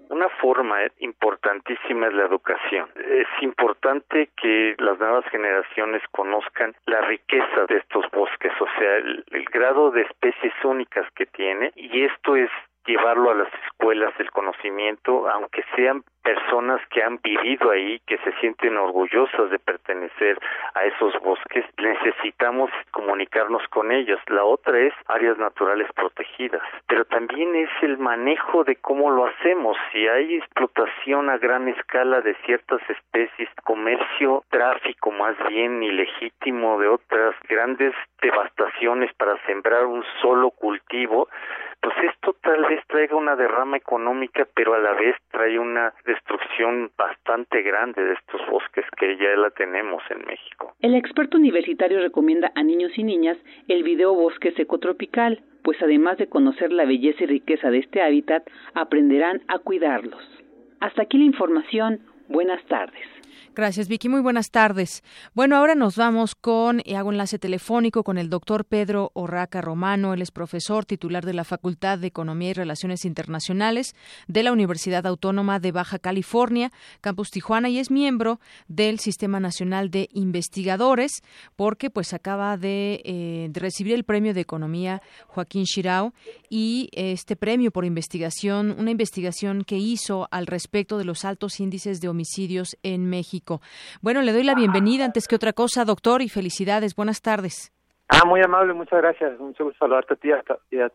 Una forma importantísima es la educación. Es importante que las nuevas generaciones conozcan la riqueza de estos bosques, o sea, el, el grado de especies únicas que tiene, y esto es llevarlo a las escuelas del conocimiento, aunque sean personas que han vivido ahí, que se sienten orgullosas de pertenecer a esos bosques, necesitamos comunicarnos con ellas. La otra es áreas naturales protegidas, pero también es el manejo de cómo lo hacemos. Si hay explotación a gran escala de ciertas especies, comercio, tráfico más bien ilegítimo de otras grandes devastaciones para sembrar un solo cultivo, pues esto tal vez traiga una derrama económica, pero a la vez trae una destrucción bastante grande de estos bosques que ya la tenemos en México. El experto universitario recomienda a niños y niñas el video Bosque Tropical, pues además de conocer la belleza y riqueza de este hábitat, aprenderán a cuidarlos. Hasta aquí la información. Buenas tardes. Gracias, Vicky. Muy buenas tardes. Bueno, ahora nos vamos con, y hago enlace telefónico con el doctor Pedro Orraca Romano. Él es profesor titular de la Facultad de Economía y Relaciones Internacionales de la Universidad Autónoma de Baja California, Campus Tijuana, y es miembro del Sistema Nacional de Investigadores, porque pues acaba de, eh, recibir el premio de Economía Joaquín Shirao y este premio por investigación, una investigación que hizo al respecto de los altos índices de homicidios en México. Bueno, le doy la bienvenida antes que otra cosa, doctor, y felicidades. Buenas tardes. Ah, muy amable, muchas gracias. Mucho gusto saludarte a ti y a,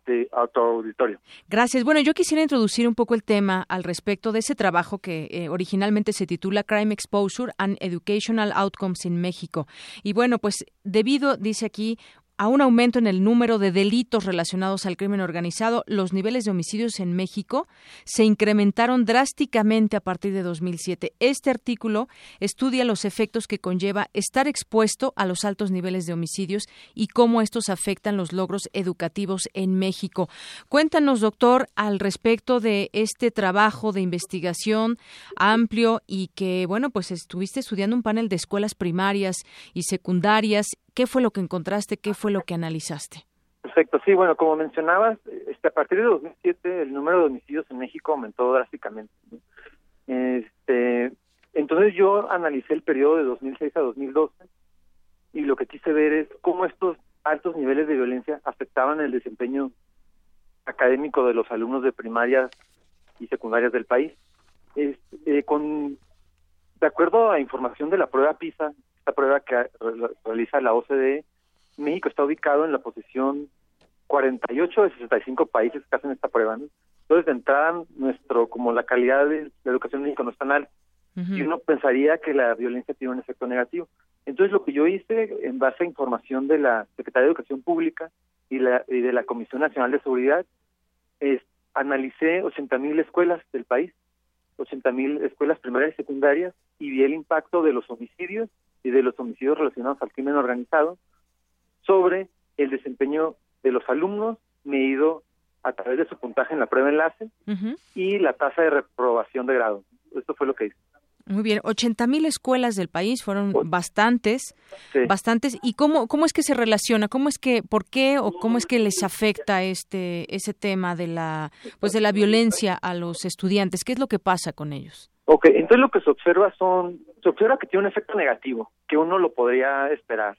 tu auditorio. Gracias. Bueno, yo quisiera introducir un poco el tema al respecto de ese trabajo que eh, originalmente se titula Crime Exposure and Educational Outcomes in México. Y bueno, pues debido, dice aquí, a un aumento en el número de delitos relacionados al crimen organizado, los niveles de homicidios en México se incrementaron drásticamente a partir de 2007. Este artículo estudia los efectos que conlleva estar expuesto a los altos niveles de homicidios y cómo estos afectan los logros educativos en México. Cuéntanos, doctor, al respecto de este trabajo de investigación amplio y que, bueno, pues estuviste estudiando un panel de escuelas primarias y secundarias. ¿Qué fue lo que encontraste? ¿Qué fue lo que analizaste? Perfecto, sí, bueno, como mencionabas, este, a partir de 2007 el número de homicidios en México aumentó drásticamente. Este, entonces yo analicé el periodo de 2006 a 2012 y lo que quise ver es cómo estos altos niveles de violencia afectaban el desempeño académico de los alumnos de primarias y secundarias del país. Este, con de acuerdo a información de la prueba PISA, esta prueba que realiza la OCDE, México está ubicado en la posición 48 de 65 países que hacen esta prueba. Entonces, de entrada, nuestro, como la calidad de la educación en México no es tan alta, y uno pensaría que la violencia tiene un efecto negativo. Entonces, lo que yo hice, en base a información de la Secretaría de Educación Pública y, la, y de la Comisión Nacional de Seguridad, es, analicé 80 mil escuelas del país 80 mil escuelas primarias y secundarias y vi el impacto de los homicidios y de los homicidios relacionados al crimen organizado sobre el desempeño de los alumnos medido a través de su puntaje en la prueba enlace y la tasa de reprobación de grado. Esto fue lo que hice. Muy bien, 80 mil escuelas del país fueron bastantes, bastantes. ¿Y cómo cómo es que se relaciona? ¿Cómo es que, por qué o cómo es que les afecta este ese tema de la pues de la violencia a los estudiantes? ¿Qué es lo que pasa con ellos? Ok, entonces lo que se observa son se observa que tiene un efecto negativo que uno lo podría esperar.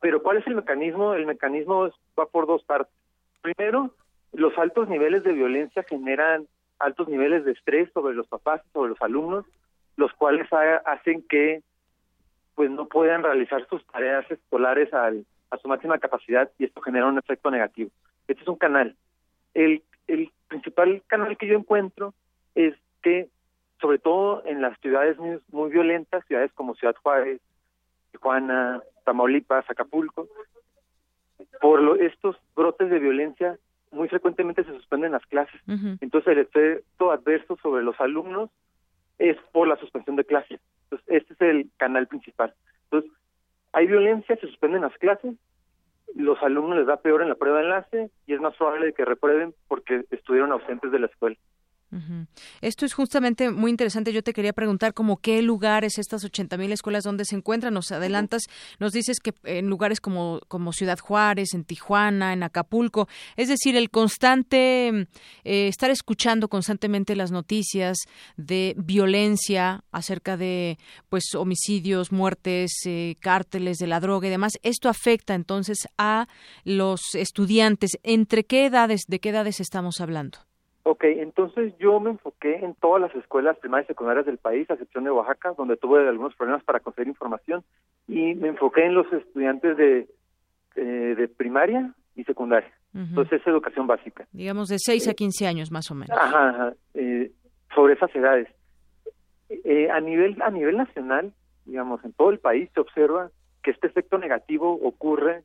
Pero ¿cuál es el mecanismo? El mecanismo va por dos partes. Primero, los altos niveles de violencia generan altos niveles de estrés sobre los papás, sobre los alumnos los cuales hacen que pues no puedan realizar sus tareas escolares al, a su máxima capacidad y esto genera un efecto negativo. Este es un canal. El, el principal canal que yo encuentro es que, sobre todo en las ciudades muy, muy violentas, ciudades como Ciudad Juárez, Tijuana, Tamaulipas, Acapulco, por estos brotes de violencia muy frecuentemente se suspenden las clases. Entonces el efecto adverso sobre los alumnos es por la suspensión de clases. Entonces, este es el canal principal. Entonces, hay violencia, se suspenden las clases, los alumnos les da peor en la prueba de enlace y es más probable que reprueben porque estuvieron ausentes de la escuela. Esto es justamente muy interesante. Yo te quería preguntar como qué lugares, estas 80 mil escuelas, donde se encuentran. Nos adelantas, nos dices que en lugares como, como Ciudad Juárez, en Tijuana, en Acapulco. Es decir, el constante, eh, estar escuchando constantemente las noticias de violencia acerca de pues homicidios, muertes, eh, cárteles de la droga y demás. Esto afecta entonces a los estudiantes. ¿Entre qué edades, de qué edades estamos hablando? Ok, entonces yo me enfoqué en todas las escuelas primarias y secundarias del país, a excepción de Oaxaca, donde tuve algunos problemas para conseguir información, y me enfoqué en los estudiantes de, eh, de primaria y secundaria. Entonces es educación básica. Digamos de 6 a 15 años más o menos. Ajá, eh, sobre esas edades. Eh, a nivel a nivel nacional, digamos, en todo el país se observa que este efecto negativo ocurre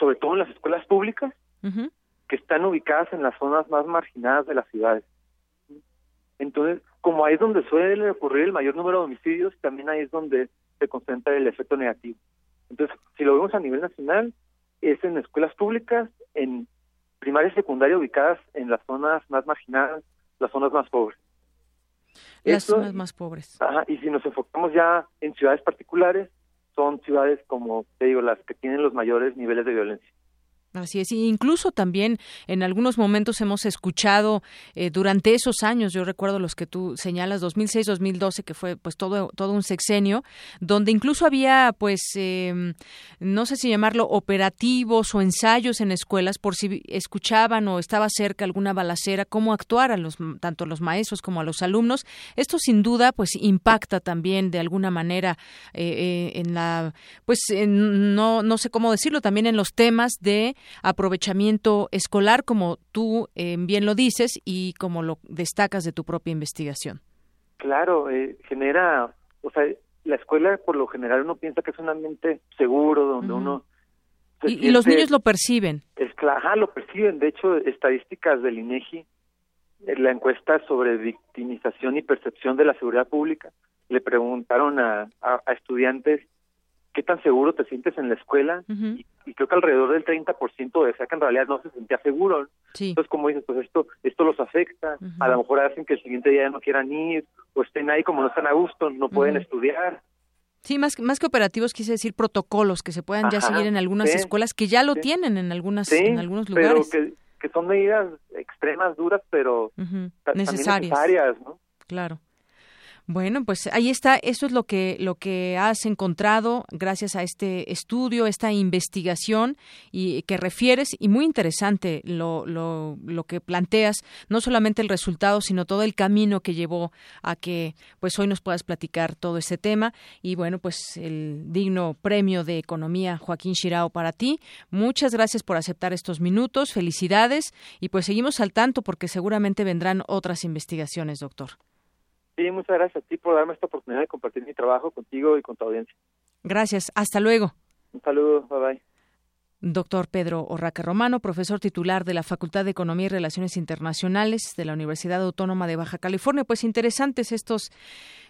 sobre todo en las escuelas públicas, que están ubicadas en las zonas más marginadas de las ciudades. Entonces, como ahí es donde suele ocurrir el mayor número de homicidios, también ahí es donde se concentra el efecto negativo. Entonces, si lo vemos a nivel nacional, es en escuelas públicas, en primaria y secundaria ubicadas en las zonas más marginadas, las zonas más pobres. Las zonas más pobres. Ajá, y si nos enfocamos ya en ciudades particulares, son ciudades como, te digo, las que tienen los mayores niveles de violencia. Así es, incluso también en algunos momentos hemos escuchado eh, durante esos años, yo recuerdo los que tú señalas, 2006-2012, que fue pues todo todo un sexenio, donde incluso había pues em, no sé si llamarlo operativos o ensayos en escuelas por si escuchaban o estaba cerca alguna balacera, cómo actuar a los tanto los maestros como a los alumnos. Esto sin duda pues impacta también de alguna manera eh, eh, en la pues no no sé cómo decirlo también en los temas de aprovechamiento escolar, como tú eh, bien lo dices y como lo destacas de tu propia investigación. Claro, eh, genera, o sea, la escuela por lo general uno piensa que es un ambiente seguro, donde uno y, los niños lo perciben. Es, ajá, lo perciben. De hecho, estadísticas del INEGI, en la encuesta sobre victimización y percepción de la seguridad pública, le preguntaron a, a, estudiantes qué tan seguro te sientes en la escuela y, creo que alrededor del 30% decía que en realidad no se sentía seguro. Entonces, como dices, pues esto esto los afecta, a lo mejor hacen que el siguiente día no quieran ir o estén ahí como no están a gusto, no pueden estudiar. Sí, más, más que operativos quise decir protocolos que se puedan ya seguir en algunas escuelas que ya lo tienen en algunas en algunos lugares. Pero que, que son medidas extremas, duras, pero necesarias. necesarias ¿no? Claro. Bueno, pues ahí está, eso es lo que lo que has encontrado gracias a este estudio, esta investigación y que refieres y muy interesante lo, lo, lo que planteas, no solamente el resultado, sino todo el camino que llevó a que pues hoy nos puedas platicar todo este tema y bueno, pues el digno premio de economía Joaquín Shirao para ti. Muchas gracias por aceptar estos minutos, felicidades y pues seguimos al tanto porque seguramente vendrán otras investigaciones, doctor. Sí, muchas gracias a ti por darme esta oportunidad de compartir mi trabajo contigo y con tu audiencia. Gracias, hasta luego. Un saludo, bye bye. Doctor Pedro Orraque Romano, profesor titular de la Facultad de Economía y Relaciones Internacionales de la Universidad Autónoma de Baja California. Pues interesantes estos,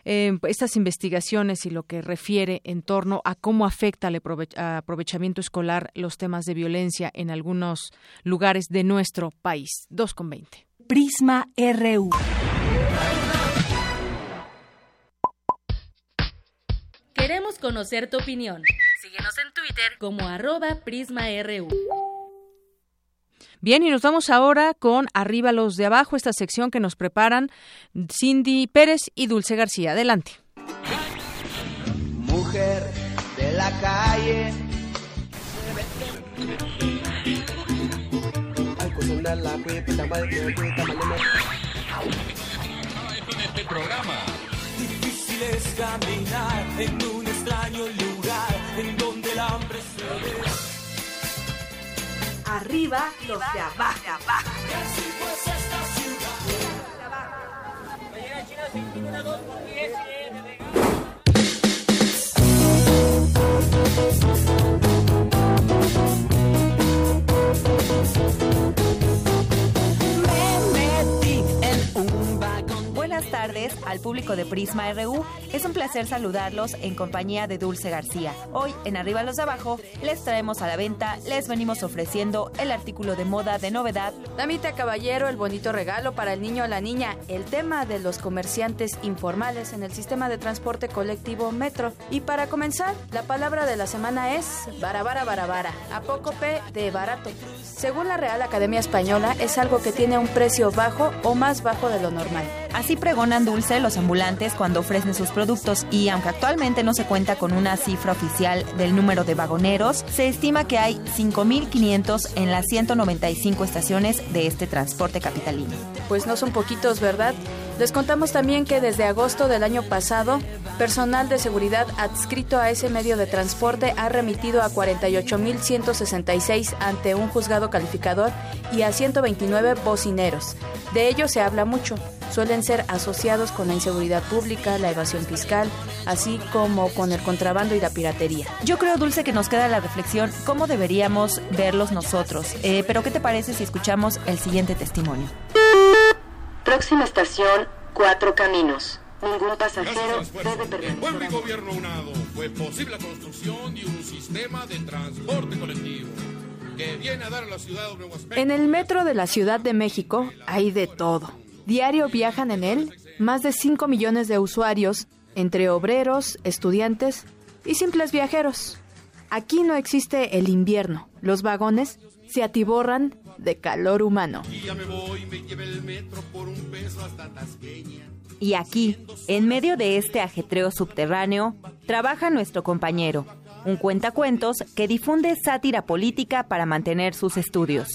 eh, estas investigaciones y lo que refiere en torno a cómo afecta al aprovechamiento escolar los temas de violencia en algunos lugares de nuestro país. 2,20. Prisma RU. Queremos conocer tu opinión. Síguenos en Twitter como arroba PrismaRU. Bien, y nos vamos ahora con Arriba los de abajo, esta sección que nos preparan Cindy Pérez y Dulce García. Adelante. Mujer de la calle. este programa es caminar en un extraño lugar en donde el hambre se ve. Arriba los de abajo. abajo. Así pues esta ciudad. buenas tardes al público de Prisma RU. Es un placer saludarlos en compañía de Dulce García. Hoy, en Arriba los de Abajo, les traemos a la venta, les venimos ofreciendo el artículo de moda de novedad. Damita Caballero, el bonito regalo para el niño o la niña, el tema de los comerciantes informales en el sistema de transporte colectivo Metro. Y para comenzar, la palabra de la semana es barabara barabara, apócope de barato. Según la Real Academia Española, es algo que tiene un precio bajo o más bajo de lo normal. Así pregonan los ambulantes cuando ofrecen sus productos y aunque actualmente no se cuenta con una cifra oficial del número de vagoneros, se estima que hay 5.500 en las 195 estaciones de este transporte capitalino. Pues no son poquitos, ¿verdad? Les contamos también que desde agosto del año pasado, personal de seguridad adscrito a ese medio de transporte ha remitido a 48.166 ante un juzgado calificador y a 129 bocineros. De ello se habla mucho. Suelen ser asociados con la inseguridad pública, la evasión fiscal, así como con el contrabando y la piratería. Yo creo, Dulce, que nos queda la reflexión cómo deberíamos verlos nosotros. Eh, pero, ¿qué te parece si escuchamos el siguiente testimonio? Próxima estación, Cuatro Caminos. Ningún pasajero debe permanecer. Con mi gobierno unado fue posible la construcción de un sistema de transporte colectivo que viene a dar a la ciudad un nuevo aspecto. En el metro de la Ciudad de México hay de todo. Diario viajan en él más de 5 millones de usuarios, entre obreros, estudiantes y simples viajeros. Aquí no existe el invierno. Los vagones se atiborran de calor humano. Y aquí, en medio de este ajetreo subterráneo, trabaja nuestro compañero, un cuentacuentos que difunde sátira política para mantener sus estudios.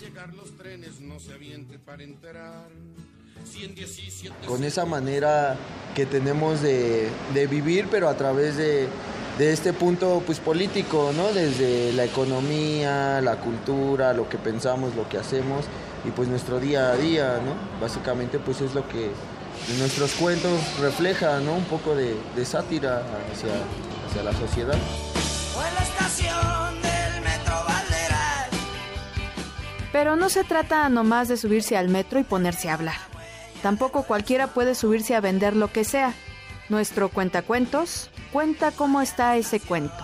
Con esa manera que tenemos de, de vivir, pero a través de, de este punto pues político, ¿no? Desde la economía, la cultura, lo que pensamos, lo que hacemos y pues nuestro día a día, ¿no? Básicamente pues es lo que nuestros cuentos refleja, ¿no? Un poco de, sátira hacia, hacia la sociedad. Pero no se trata nomás de subirse al metro y ponerse a hablar. Tampoco cualquiera puede subirse a vender lo que sea. Nuestro cuentacuentos cuenta cómo está ese cuento.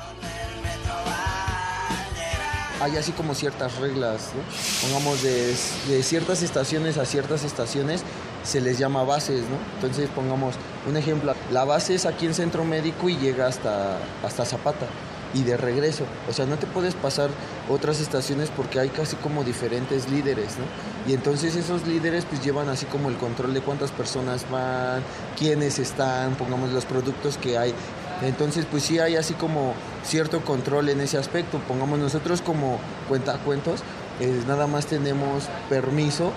Hay así como ciertas reglas, ¿no? pongamos de, ciertas estaciones a ciertas estaciones se les llama bases, ¿no? Entonces pongamos un ejemplo, la base es aquí en Centro Médico y llega hasta, hasta Zapata y de regreso. O sea, no te puedes pasar otras estaciones porque hay casi como diferentes líderes, ¿no? Y entonces esos líderes pues llevan así como el control de cuántas personas van, quiénes están, pongamos los productos que hay. Entonces pues sí hay así como cierto control en ese aspecto. Pongamos nosotros como cuentacuentos, eh, nada más tenemos permiso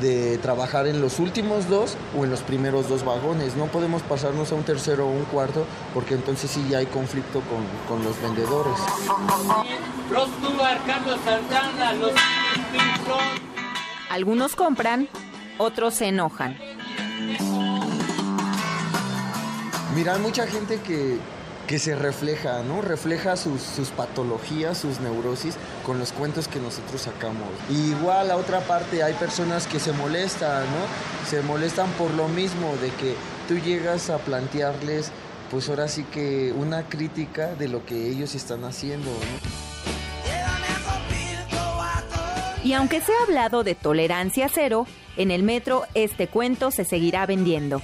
de trabajar en los últimos dos o en los primeros dos vagones. No podemos pasarnos a un tercero o un cuarto porque entonces sí ya hay conflicto con, con los vendedores. Algunos compran, otros se enojan. Mira, hay mucha gente que, que se refleja, ¿no? Refleja sus, sus, patologías, sus neurosis con los cuentos que nosotros sacamos. Y igual a otra parte hay personas que se molestan, ¿no? Se molestan por lo mismo de que tú llegas a plantearles, pues ahora sí que una crítica de lo que ellos están haciendo, ¿no? Y aunque se ha hablado de tolerancia cero, en el metro este cuento se seguirá vendiendo.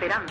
Esperanza.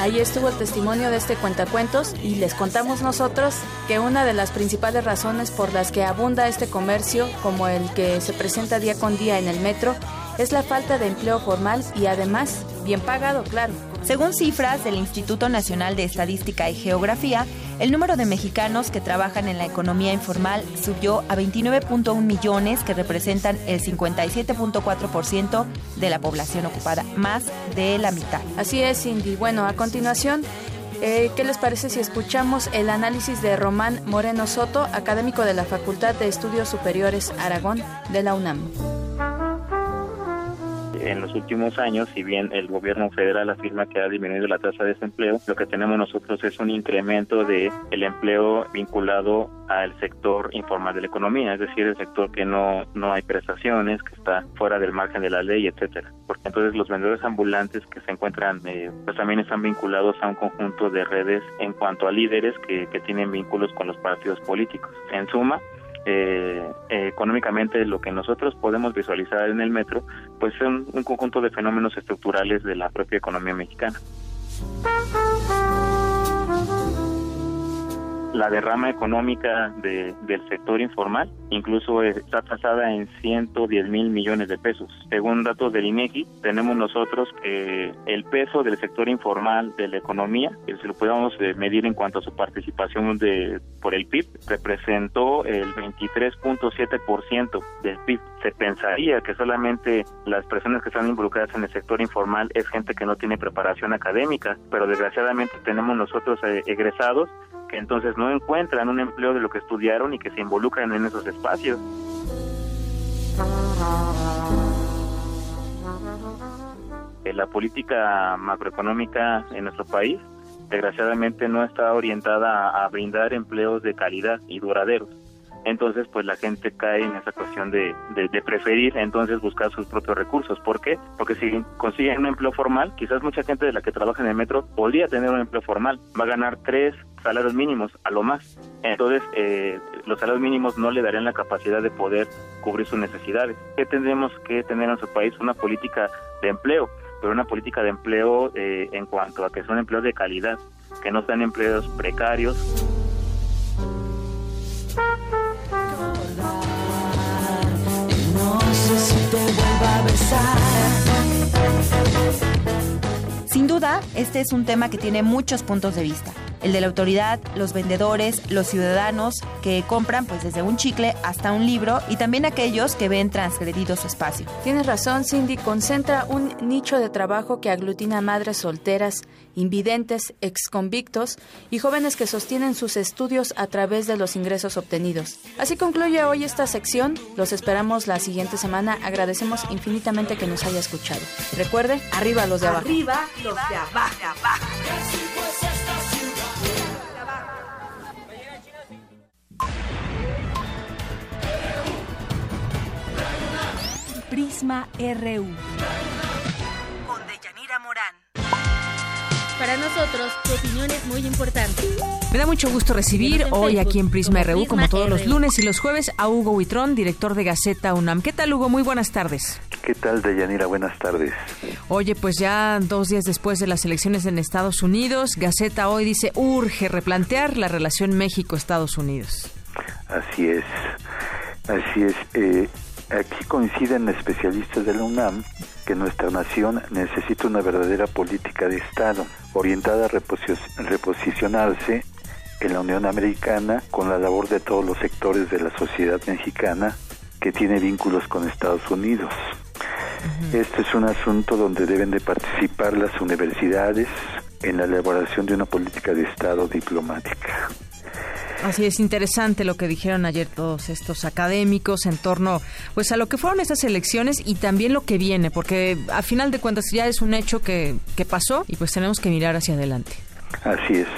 Ahí estuvo el testimonio de este cuentacuentos y les contamos nosotros que una de las principales razones por las que abunda este comercio, como el que se presenta día con día en el metro, es la falta de empleo formal y además bien pagado, claro. Según cifras del Instituto Nacional de Estadística y Geografía, el número de mexicanos que trabajan en la economía informal subió a 29.1 millones, que representan el 57.4% de la población ocupada, más de la mitad. Así es, Cindy. Bueno, a continuación, eh, ¿qué les parece si escuchamos el análisis de Román Moreno Soto, académico de la Facultad de Estudios Superiores Aragón de la UNAM? En los últimos años, si bien el gobierno federal afirma que ha disminuido la tasa de desempleo, lo que tenemos nosotros es un incremento de el empleo vinculado al sector informal de la economía, es decir, el sector que no, no hay prestaciones, que está fuera del margen de la ley, etcétera. Porque entonces los vendedores ambulantes que se encuentran, eh, pues también están vinculados a un conjunto de redes en cuanto a líderes que, que tienen vínculos con los partidos políticos. En suma, eh, económicamente lo que nosotros podemos visualizar en el metro, pues son un conjunto de fenómenos estructurales de la propia economía mexicana. La derrama económica de, del sector informal incluso está tasada en 110 mil millones de pesos. Según datos del INEGI, tenemos nosotros que el peso del sector informal de la economía, que si lo podemos eh, medir en cuanto a su participación de, por el PIB, representó el 23.7% del PIB. Se pensaría que solamente las personas que están involucradas en el sector informal es gente que no tiene preparación académica, pero desgraciadamente tenemos nosotros eh, egresados que entonces no encuentran un empleo de lo que estudiaron y que se involucran en esos espacios. Eh, la política macroeconómica en nuestro país desgraciadamente no está orientada a brindar empleos de calidad y duraderos entonces pues la gente cae en esa cuestión de, de, preferir entonces buscar sus propios recursos. ¿Por qué? Porque si consiguen un empleo formal, quizás mucha gente de la que trabaja en el metro podría tener un empleo formal, va a ganar tres salarios mínimos a lo más. Entonces eh, los salarios mínimos no le darían la capacidad de poder cubrir sus necesidades. ¿Qué tendremos que tener en nuestro país? Una política de empleo, pero una política de empleo eh, en cuanto a que son empleos de calidad, que no sean empleos precarios. Sin duda, este es un tema que tiene muchos puntos de vista. El de la autoridad, los vendedores, los ciudadanos que compran pues desde un chicle hasta un libro y también aquellos que ven transgredido su espacio. Tienes razón, Cindy, concentra un nicho de trabajo que aglutina madres solteras, invidentes, exconvictos y jóvenes que sostienen sus estudios a través de los ingresos obtenidos. Así concluye hoy esta sección. Los esperamos la siguiente semana. Agradecemos infinitamente que nos haya escuchado. Recuerde, arriba los de abajo. Arriba los de abajo. Prisma RU. Con Deyanira Morán. Para nosotros, tu opinión es muy importante. Me da mucho gusto recibir hoy Facebook aquí en Prisma RU, como todos los lunes y los jueves, a Hugo Huitrón, director de Gaceta UNAM. ¿Qué tal, Hugo? Muy buenas tardes. ¿Qué tal, Deyanira? Buenas tardes. Oye, pues ya dos días después de las elecciones en Estados Unidos, Gaceta hoy dice urge replantear la relación México-Estados Unidos. Así es. Así es. Eh, aquí coinciden especialistas de la UNAM que nuestra nación necesita una verdadera política de Estado orientada a reposi- reposicionarse en la Unión Americana con la labor de todos los sectores de la sociedad mexicana que tiene vínculos con Estados Unidos. Este es un asunto donde deben de participar las universidades en la elaboración de una política de Estado diplomática. Así es interesante lo que dijeron ayer todos estos académicos en torno pues a lo que fueron estas elecciones y también lo que viene, porque a final de cuentas ya es un hecho que, que pasó y pues tenemos que mirar hacia adelante. Así es.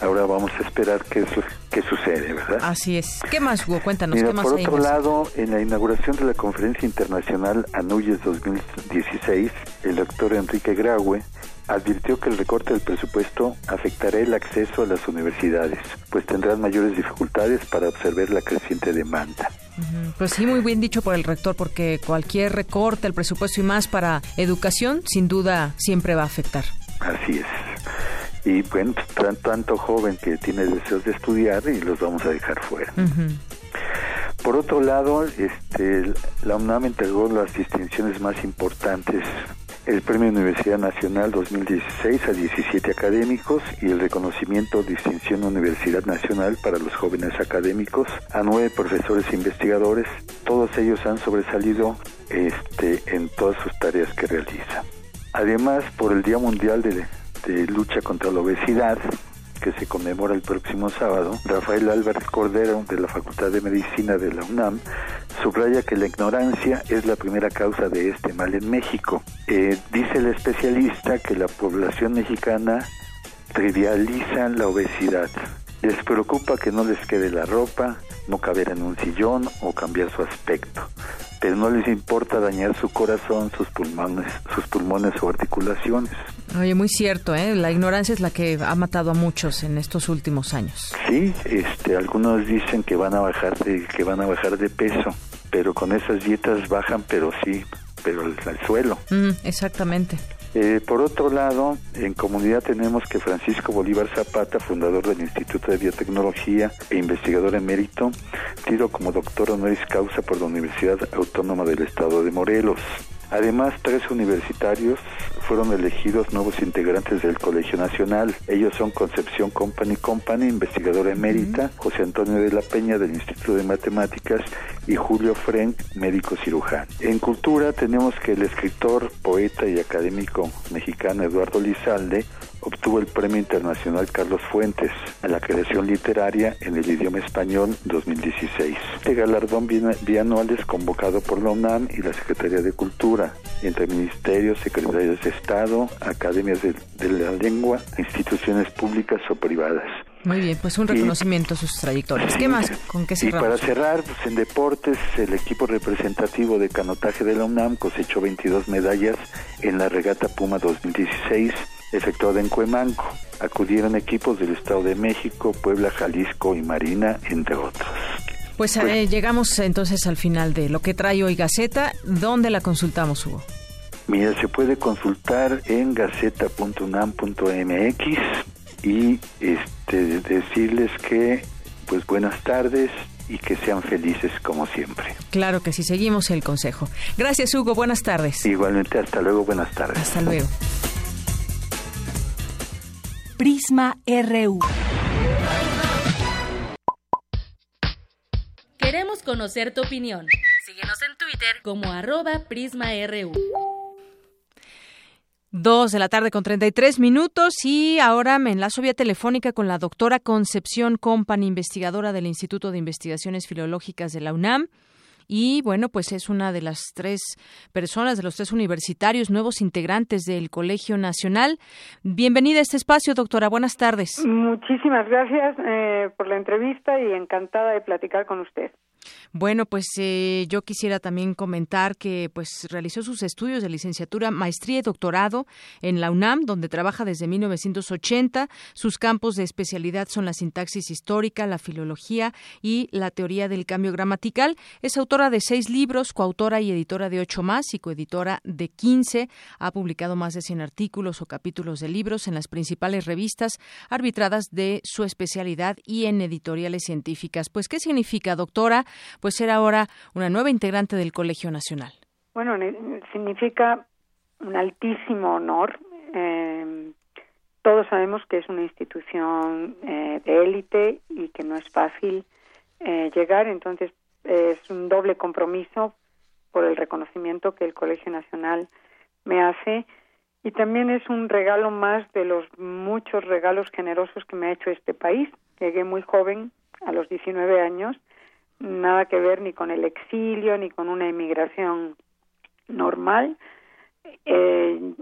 Ahora vamos a esperar qué, su- qué sucede, ¿verdad? Así es. ¿Qué más, Hugo? Cuéntanos, Mira, ¿qué más por otro lado, en la inauguración de la Conferencia Internacional Anuyes 2016, el doctor Enrique Graue advirtió que el recorte del presupuesto afectará el acceso a las universidades, pues tendrán mayores dificultades para observar la creciente demanda. Pues sí, muy bien dicho por el rector, porque cualquier recorte al presupuesto y más para educación, sin duda, siempre va a afectar. Así es. Y bueno, pues, tan- tanto joven que tiene deseos de estudiar y los vamos a dejar fuera. Por otro lado, este, la UNAM entregó las distinciones más importantes, el Premio Universidad Nacional 2016 a 17 académicos y el reconocimiento Distinción Universidad Nacional para los jóvenes académicos a nueve profesores e investigadores. Todos ellos han sobresalido este, en todas sus tareas que realizan. Además, por el Día Mundial de, de Lucha contra la Obesidad, que se conmemora el próximo sábado, Rafael Álvarez Cordero, de la Facultad de Medicina de la UNAM, subraya que la ignorancia es la primera causa de este mal en México. Eh, dice el especialista que la población mexicana trivializa la obesidad. Les preocupa que no les quede la ropa, no caber en un sillón o cambiar su aspecto, pero no les importa dañar su corazón, sus pulmones, sus pulmones o articulaciones. Oye, muy cierto, ¿eh? La ignorancia es la que ha matado a muchos en estos últimos años. Sí, este, algunos dicen que van a bajar de, que van a bajar de peso, pero con esas dietas bajan, pero sí, pero al, suelo. Mm, exactamente. Eh, por otro lado, en comunidad tenemos que Francisco Bolívar Zapata, fundador del Instituto de Biotecnología e investigador emérito, tiro como doctor honoris causa por la Universidad Autónoma del Estado de Morelos. Además, tres universitarios fueron elegidos nuevos integrantes del Colegio Nacional. Ellos son Concepción Company Company, investigadora emérita, José Antonio de la Peña del Instituto de Matemáticas y Julio Frenk, médico cirujano. En cultura tenemos que el escritor, poeta y académico mexicano Eduardo Lizalde obtuvo el Premio Internacional Carlos Fuentes a la creación literaria en el idioma español 2016. Este galardón bianual es convocado por la UNAM y la Secretaría de Cultura, entre ministerios, secretarios de Estado, academias de, de la lengua, instituciones públicas o privadas. Muy bien, pues un reconocimiento a sus trayectorias. ¿Qué más? ¿Con qué Y para cerramos? cerrar, pues en deportes, el equipo representativo de canotaje de la UNAM cosechó 22 medallas en la regata Puma 2016 efectuada en Cuemanco. Acudieron equipos del Estado de México, Puebla, Jalisco y Marina, entre otros. Pues eh, llegamos entonces al final de lo que trae hoy Gaceta. ¿Dónde la consultamos, Hugo? Mira, se puede consultar en gaceta.unam.mx y este, decirles que, pues buenas tardes y que sean felices como siempre. Claro que sí, seguimos el consejo. Gracias, Hugo. Buenas tardes. Igualmente, hasta luego, buenas tardes. Hasta luego. Prisma RU. Queremos conocer tu opinión. Síguenos en Twitter como arroba PrismaRU. Dos de la tarde con 33 minutos y ahora me enlazo vía telefónica con la doctora Concepción Company, investigadora del Instituto de Investigaciones Filológicas de la UNAM. Y bueno, pues es una de las tres personas, de los tres universitarios nuevos integrantes del Colegio Nacional. Bienvenida a este espacio, doctora. Buenas tardes. Muchísimas gracias eh, por la entrevista y encantada de platicar con usted. Bueno, pues eh, yo quisiera también comentar que pues realizó sus estudios de licenciatura, maestría y doctorado en la UNAM, donde trabaja desde 1980. Sus campos de especialidad son la sintaxis histórica, la filología y la teoría del cambio gramatical. Es autora de seis libros, coautora y editora de ocho más y coeditora de quince. Ha publicado más de cien artículos o capítulos de libros en las principales revistas arbitradas de su especialidad y en editoriales científicas. Pues, ¿qué significa, doctora? Pues ser ahora una nueva integrante del Colegio Nacional. Bueno, significa un altísimo honor. Eh, todos sabemos que es una institución eh, de élite y que no es fácil eh, llegar, entonces es un doble compromiso por el reconocimiento que el Colegio Nacional me hace y también es un regalo más de los muchos regalos generosos que me ha hecho este país. Llegué muy joven, a los 19 años, nada que ver ni con el exilio ni con una emigración normal. Eh,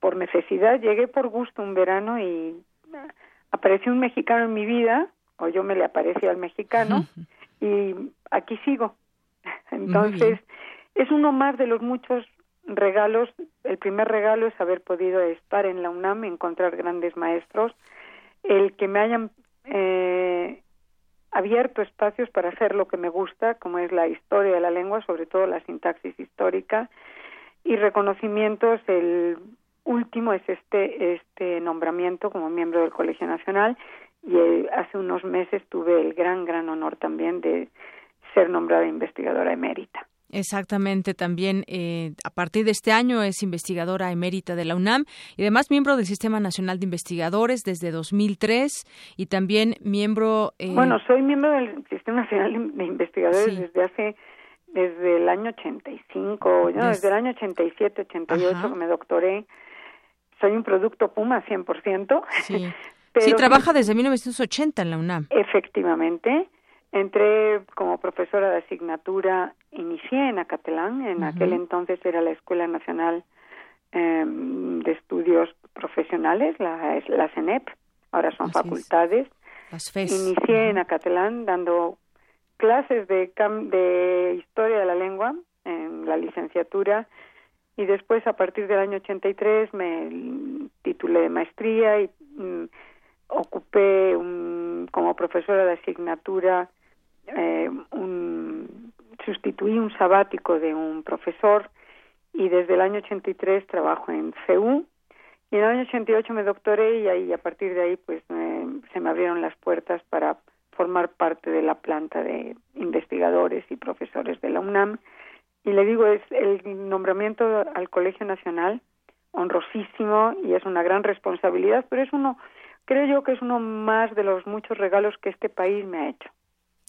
por necesidad llegué por gusto un verano y apareció un mexicano en mi vida, o yo me le aparecí al mexicano, y aquí sigo. Entonces, es uno más de los muchos regalos. El primer regalo es haber podido estar en la UNAM, encontrar grandes maestros, el que me hayan eh, abierto espacios para hacer lo que me gusta, como es la historia de la lengua, sobre todo la sintaxis histórica, y reconocimientos. El último es este, este nombramiento como miembro del Colegio Nacional, y eh, hace unos meses tuve el gran, gran honor también de ser nombrada investigadora emérita. Exactamente, también eh, a partir de este año es investigadora emérita de la UNAM y además miembro del Sistema Nacional de Investigadores desde 2003 y también miembro... Eh, bueno, soy miembro del Sistema Nacional de Investigadores desde hace desde el año 85, no, desde el año 87, 88 que me doctoré. Soy un producto Puma 100%. Sí, sí trabaja desde 1980 en la UNAM. Efectivamente. Entré como profesora de asignatura, inicié en Acatelán, en aquel entonces era la Escuela Nacional em, de Estudios Profesionales, la, la CENEP, ahora son facultades. Inicié en Acatelán dando clases de, de historia de la lengua en la licenciatura y después a partir del año 83 me titulé de maestría y mm, ocupé como profesora de asignatura eh, un, sustituí un sabático de un profesor y desde el año 83 trabajo en CEU y en el año 88 me doctoré y ahí a partir de ahí pues se me abrieron las puertas para formar parte de la planta de investigadores y profesores de la UNAM. Y le digo es el nombramiento al Colegio Nacional honrosísimo y es una gran responsabilidad pero es uno creo yo que es uno más de los muchos regalos que este país me ha hecho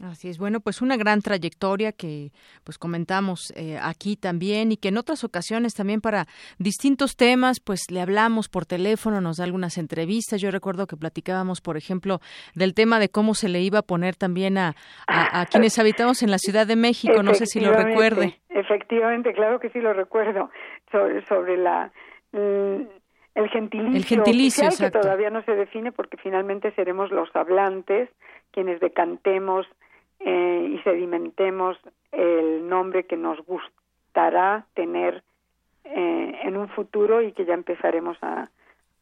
Así es, bueno, pues una gran trayectoria que pues comentamos eh, aquí también y que en otras ocasiones también para distintos temas pues le hablamos por teléfono, nos da algunas entrevistas. Yo recuerdo que platicábamos, por ejemplo, del tema de cómo se le iba a poner también a, a, quienes habitamos en la Ciudad de México, no sé si lo recuerde. Efectivamente, claro que sí lo recuerdo, sobre, sobre la... Mm, el gentilicio, el gentilicio que todavía no se define porque finalmente seremos los hablantes quienes decantemos eh, y sedimentemos el nombre que nos gustará tener eh, en un futuro y que ya empezaremos a,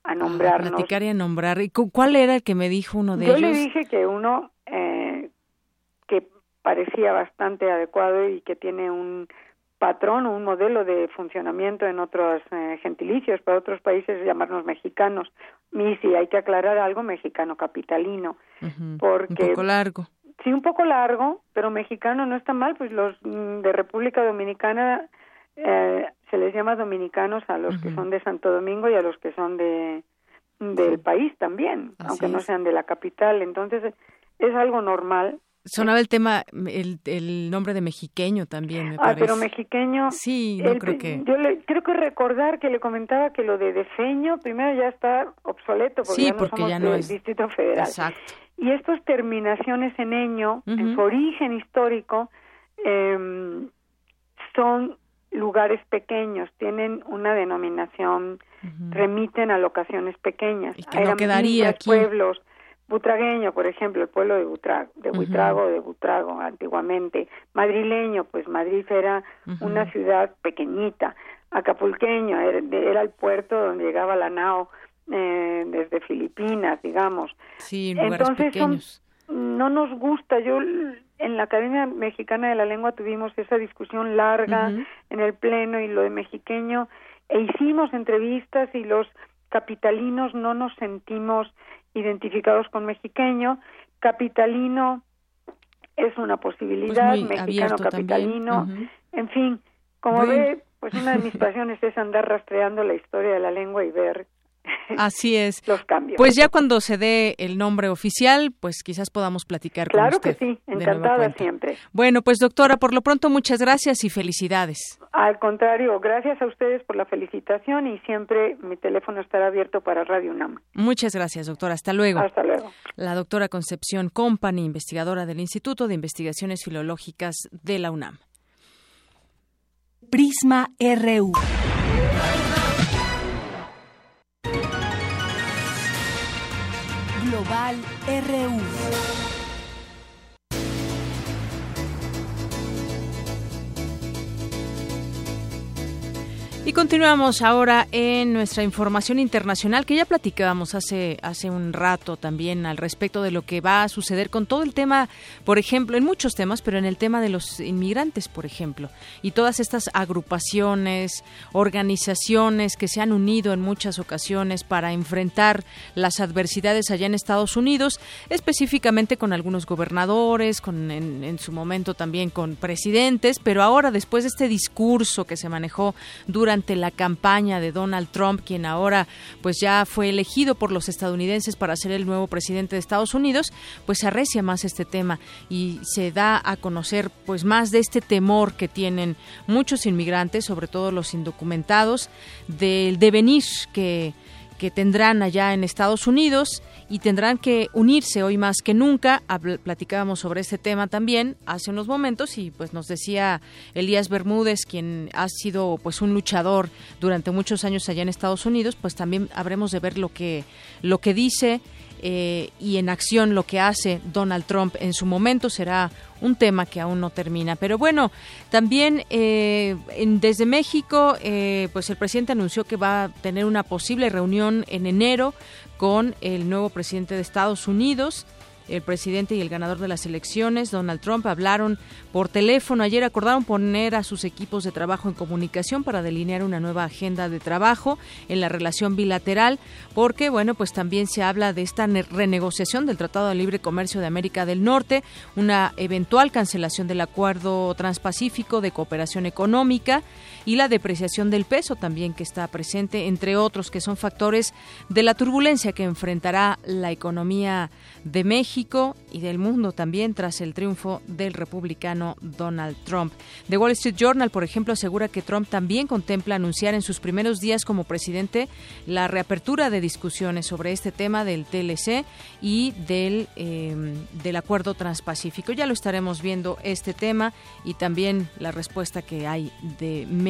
a nombrarnos. A platicar y a nombrar. ¿Y cuál era el que me dijo uno de ellos? Yo le dije que uno eh, que parecía bastante adecuado y que tiene un patrón o un modelo de funcionamiento en otros eh, gentilicios, para otros países llamarnos mexicanos. Y si hay que aclarar algo, mexicano capitalino. porque, un poco largo sí un poco largo, pero mexicano no está mal, pues los mm, de República Dominicana eh, se les llama dominicanos a los que son de Santo Domingo y a los que son de, del país también, aunque no sean de la capital. Entonces, es algo normal. Sonaba el tema, el, el nombre de mexiqueño también, me ah, pero mexiqueño. Sí, no creo que. Yo le, creo que recordar que le comentaba que lo de defeño primero ya está obsoleto porque ya no porque somos ya no del es- Distrito Federal. Exacto. Y estas terminaciones en eño, en Ujú. su origen histórico, em, son lugares pequeños, tienen una denominación, remiten a locaciones pequeñas. que no quedaría aquí. pueblos, Butragueño, por ejemplo, el pueblo de Butrago, de Ujú. Buitrago, de Butrago antiguamente. Madrileño, pues Madrid era una ciudad pequeñita. Acapulqueño, era, era el puerto donde llegaba la nao eh, desde Filipinas, digamos. Sí, lugares Entonces son- no nos gusta. Yo en la Academia Mexicana de la Lengua tuvimos esa discusión larga en el pleno y lo de mexiqueño e hicimos entrevistas y los capitalinos no nos sentimos identificados con mexiqueño. Capitalino es una posibilidad, Pues mexicano capitalino, en fin, como Bueno. ve, pues una de mis pasiones es andar rastreando la historia de la lengua y ver Así es. los cambios. Pues ya cuando se dé el nombre oficial, pues quizás podamos platicar Claro con que usted. sí, de nueva encantada siempre. Bueno, pues doctora, por lo pronto muchas gracias y felicidades. Al contrario, gracias a ustedes por la felicitación y siempre mi teléfono estará abierto para Radio UNAM. Muchas gracias, doctora. Hasta luego. Hasta luego. La doctora Concepción Company, investigadora del Instituto de Investigaciones Filológicas de la UNAM. Prisma RU. Global RU. Y continuamos ahora en nuestra información internacional que ya platicábamos hace hace un rato también al respecto de lo que va a suceder con todo el tema, por ejemplo, en muchos temas, pero en el tema de los inmigrantes, por ejemplo, y todas estas agrupaciones, organizaciones que se han unido en muchas ocasiones para enfrentar las adversidades allá en Estados Unidos, específicamente con algunos gobernadores, con en, en su momento también con presidentes, pero ahora después de este discurso que se manejó durante la campaña de Donald Trump, quien ahora pues ya fue elegido por los estadounidenses para ser el nuevo presidente de Estados Unidos, pues arrecia más este tema y se da a conocer pues más de este temor que tienen muchos inmigrantes, sobre todo los indocumentados, del devenir que que tendrán allá en Estados Unidos y tendrán que unirse hoy más que nunca. Platicábamos sobre este tema también hace unos momentos y pues nos decía Elías Bermúdez, quien ha sido pues un luchador durante muchos años allá en Estados Unidos, pues también habremos de ver lo que lo que dice eh, y en acción lo que hace Donald Trump en su momento será un tema que aún no termina. Pero bueno, también eh, en- desde México, eh, pues el presidente anunció que va a tener una posible reunión en enero con el nuevo presidente de Estados Unidos. El presidente y el ganador de las elecciones, Donald Trump, hablaron por teléfono. Ayer acordaron poner a sus equipos de trabajo en comunicación para delinear una nueva agenda de trabajo en la relación bilateral, porque, bueno, pues también se habla de esta ne- renegociación del Tratado de Libre Comercio de América del Norte, una eventual cancelación del Acuerdo Transpacífico de Cooperación Económica y la depreciación del peso también que está presente, entre otros que son factores de la turbulencia que enfrentará la economía de México y del mundo también tras el triunfo del republicano Donald Trump. The Wall Street Journal, por ejemplo, asegura que Trump también contempla anunciar en sus primeros días como presidente la reapertura de discusiones sobre este tema del TLC y del, eh, del acuerdo transpacífico. Ya lo estaremos viendo este tema y también la respuesta que hay de México.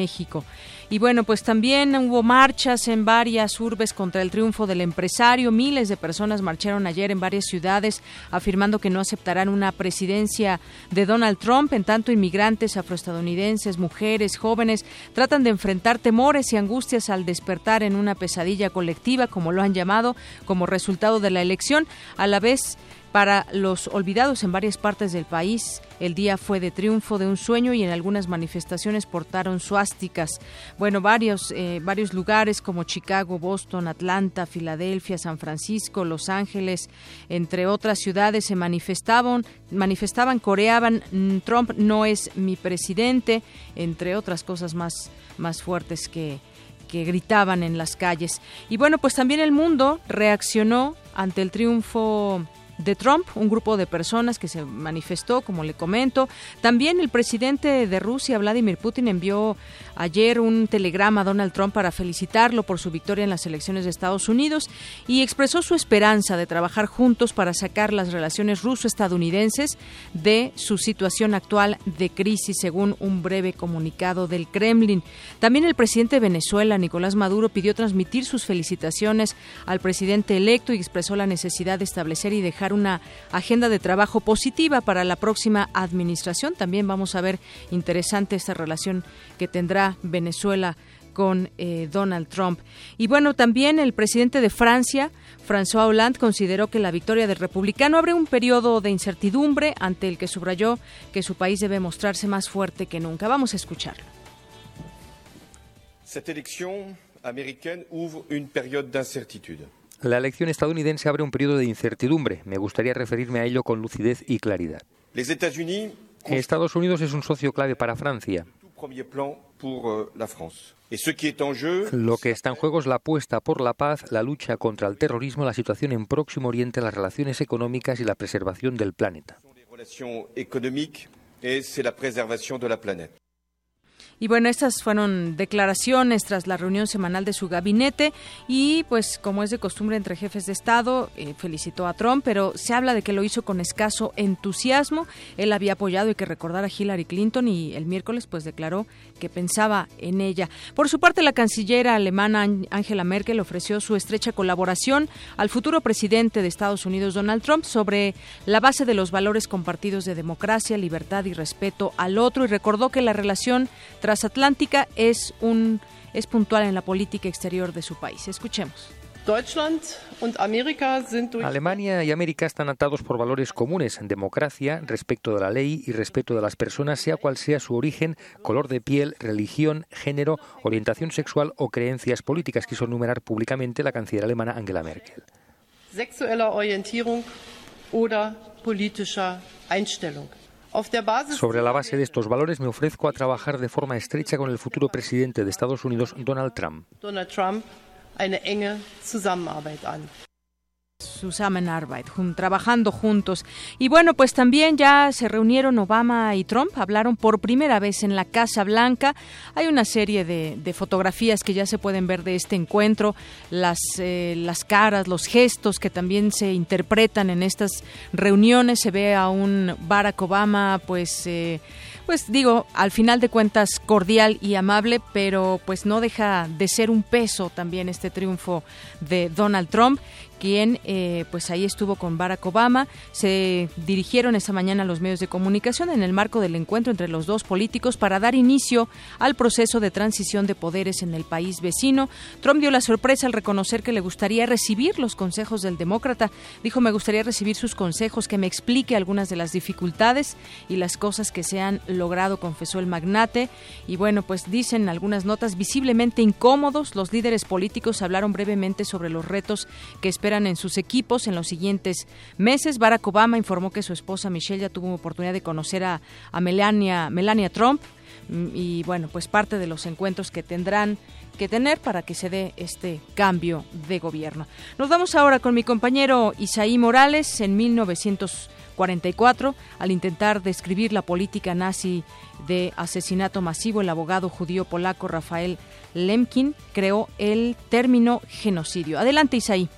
Y bueno, pues también hubo marchas en varias urbes contra el triunfo del empresario. Miles de personas marcharon ayer en varias ciudades afirmando que no aceptarán una presidencia de Donald Trump. En tanto, inmigrantes afroestadounidenses, mujeres, jóvenes tratan de enfrentar temores y angustias al despertar en una pesadilla colectiva, como lo han llamado, como resultado de la elección. A la vez, para los olvidados en varias partes del país, el día fue de triunfo de un sueño y en algunas manifestaciones portaron suásticas. Bueno, varios, eh, varios lugares como Chicago, Boston, Atlanta, Filadelfia, San Francisco, Los Ángeles, entre otras ciudades, se manifestaban, manifestaban, coreaban, "Mm, Trump no es mi presidente, entre otras cosas más, más fuertes que, que gritaban en las calles. Y bueno, pues también el mundo reaccionó ante el triunfo de Trump, un grupo de personas que se manifestó, como le comento. También el presidente de Rusia, Vladimir Putin, envió ayer un telegrama a Donald Trump para felicitarlo por su victoria en las elecciones de Estados Unidos y expresó su esperanza de trabajar juntos para sacar las relaciones ruso-estadounidenses de su situación actual de crisis, según un breve comunicado del Kremlin. También el presidente de Venezuela, Nicolás Maduro, pidió transmitir sus felicitaciones al presidente electo y expresó la necesidad de establecer y dejar una agenda de trabajo positiva para la próxima administración. También vamos a ver interesante esta relación que tendrá Venezuela con eh, Donald Trump. Y bueno, también el presidente de Francia, François Hollande, consideró que la victoria del republicano abre un periodo de incertidumbre ante el que subrayó que su país debe mostrarse más fuerte que nunca. Vamos a escucharlo. Cette élection américaine ouvre une période d'incertitude. La elección estadounidense abre un periodo de incertidumbre. Me gustaría referirme a ello con lucidez y claridad. Estados Unidos es un socio clave para Francia. Euh, Lo que está en juego es la apuesta por la paz, la lucha contra el terrorismo, la situación en Próximo Oriente, las relaciones económicas y la preservación del planeta. Y bueno, estas fueron declaraciones tras la reunión semanal de su gabinete y pues como es de costumbre entre jefes de Estado, eh, felicitó a Trump, pero se habla de que lo hizo con escaso entusiasmo. Él había apoyado y que recordar a Hillary Clinton y el miércoles pues declaró que pensaba en ella. Por su parte, la canciller alemana Angela Merkel ofreció su estrecha colaboración al futuro presidente de Estados Unidos, Donald Trump, sobre la base de los valores compartidos de democracia, libertad y respeto al otro y recordó que la relación transatlántica es un es puntual en la política exterior de su país. Escuchemos. Alemania y América están atados por valores comunes, democracia, respeto de la ley y respeto de las personas, sea cual sea su origen, color de piel, religión, género, orientación sexual o creencias políticas, quiso enumerar públicamente la canciller alemana Angela Merkel. sexueller Orientierung oder politischer Einstellung. Sobre la base de estos valores me ofrezco a trabajar de forma estrecha con el futuro presidente de Estados Unidos, Donald Trump. Zusammenarbeit, jun- trabajando juntos. Y bueno, pues también ya se reunieron Obama y Trump, hablaron por primera vez en la Casa Blanca. Hay una serie de, de fotografías que ya se pueden ver de este encuentro, las, eh, las caras, los gestos que también se interpretan en estas reuniones. Se ve a un Barack Obama, pues... eh, pues digo, al final de cuentas cordial y amable, pero pues no deja de ser un peso también este triunfo de Donald Trump quien eh, pues ahí estuvo con Barack Obama. Se dirigieron esta mañana a los medios de comunicación en el marco del encuentro entre los dos políticos para dar inicio al proceso de transición de poderes en el país vecino. Trump dio la sorpresa al reconocer que le gustaría recibir los consejos del demócrata. Dijo, me gustaría recibir sus consejos, que me explique algunas de las dificultades y las cosas que se han logrado, confesó el magnate. Y bueno, pues dicen algunas notas visiblemente incómodos. Los líderes políticos hablaron brevemente sobre los retos que esperan en sus equipos en los siguientes meses. Barack Obama informó que su esposa Michelle ya tuvo oportunidad de conocer a, Melania Trump mm, y bueno, pues parte de los encuentros que tendrán que tener para que se dé este cambio de gobierno. Nos vamos ahora con mi compañero Isaí Morales en 1944 al intentar describir la política nazi de asesinato masivo el abogado judío polaco Rafael Lemkin creó el término genocidio. Adelante Isaí.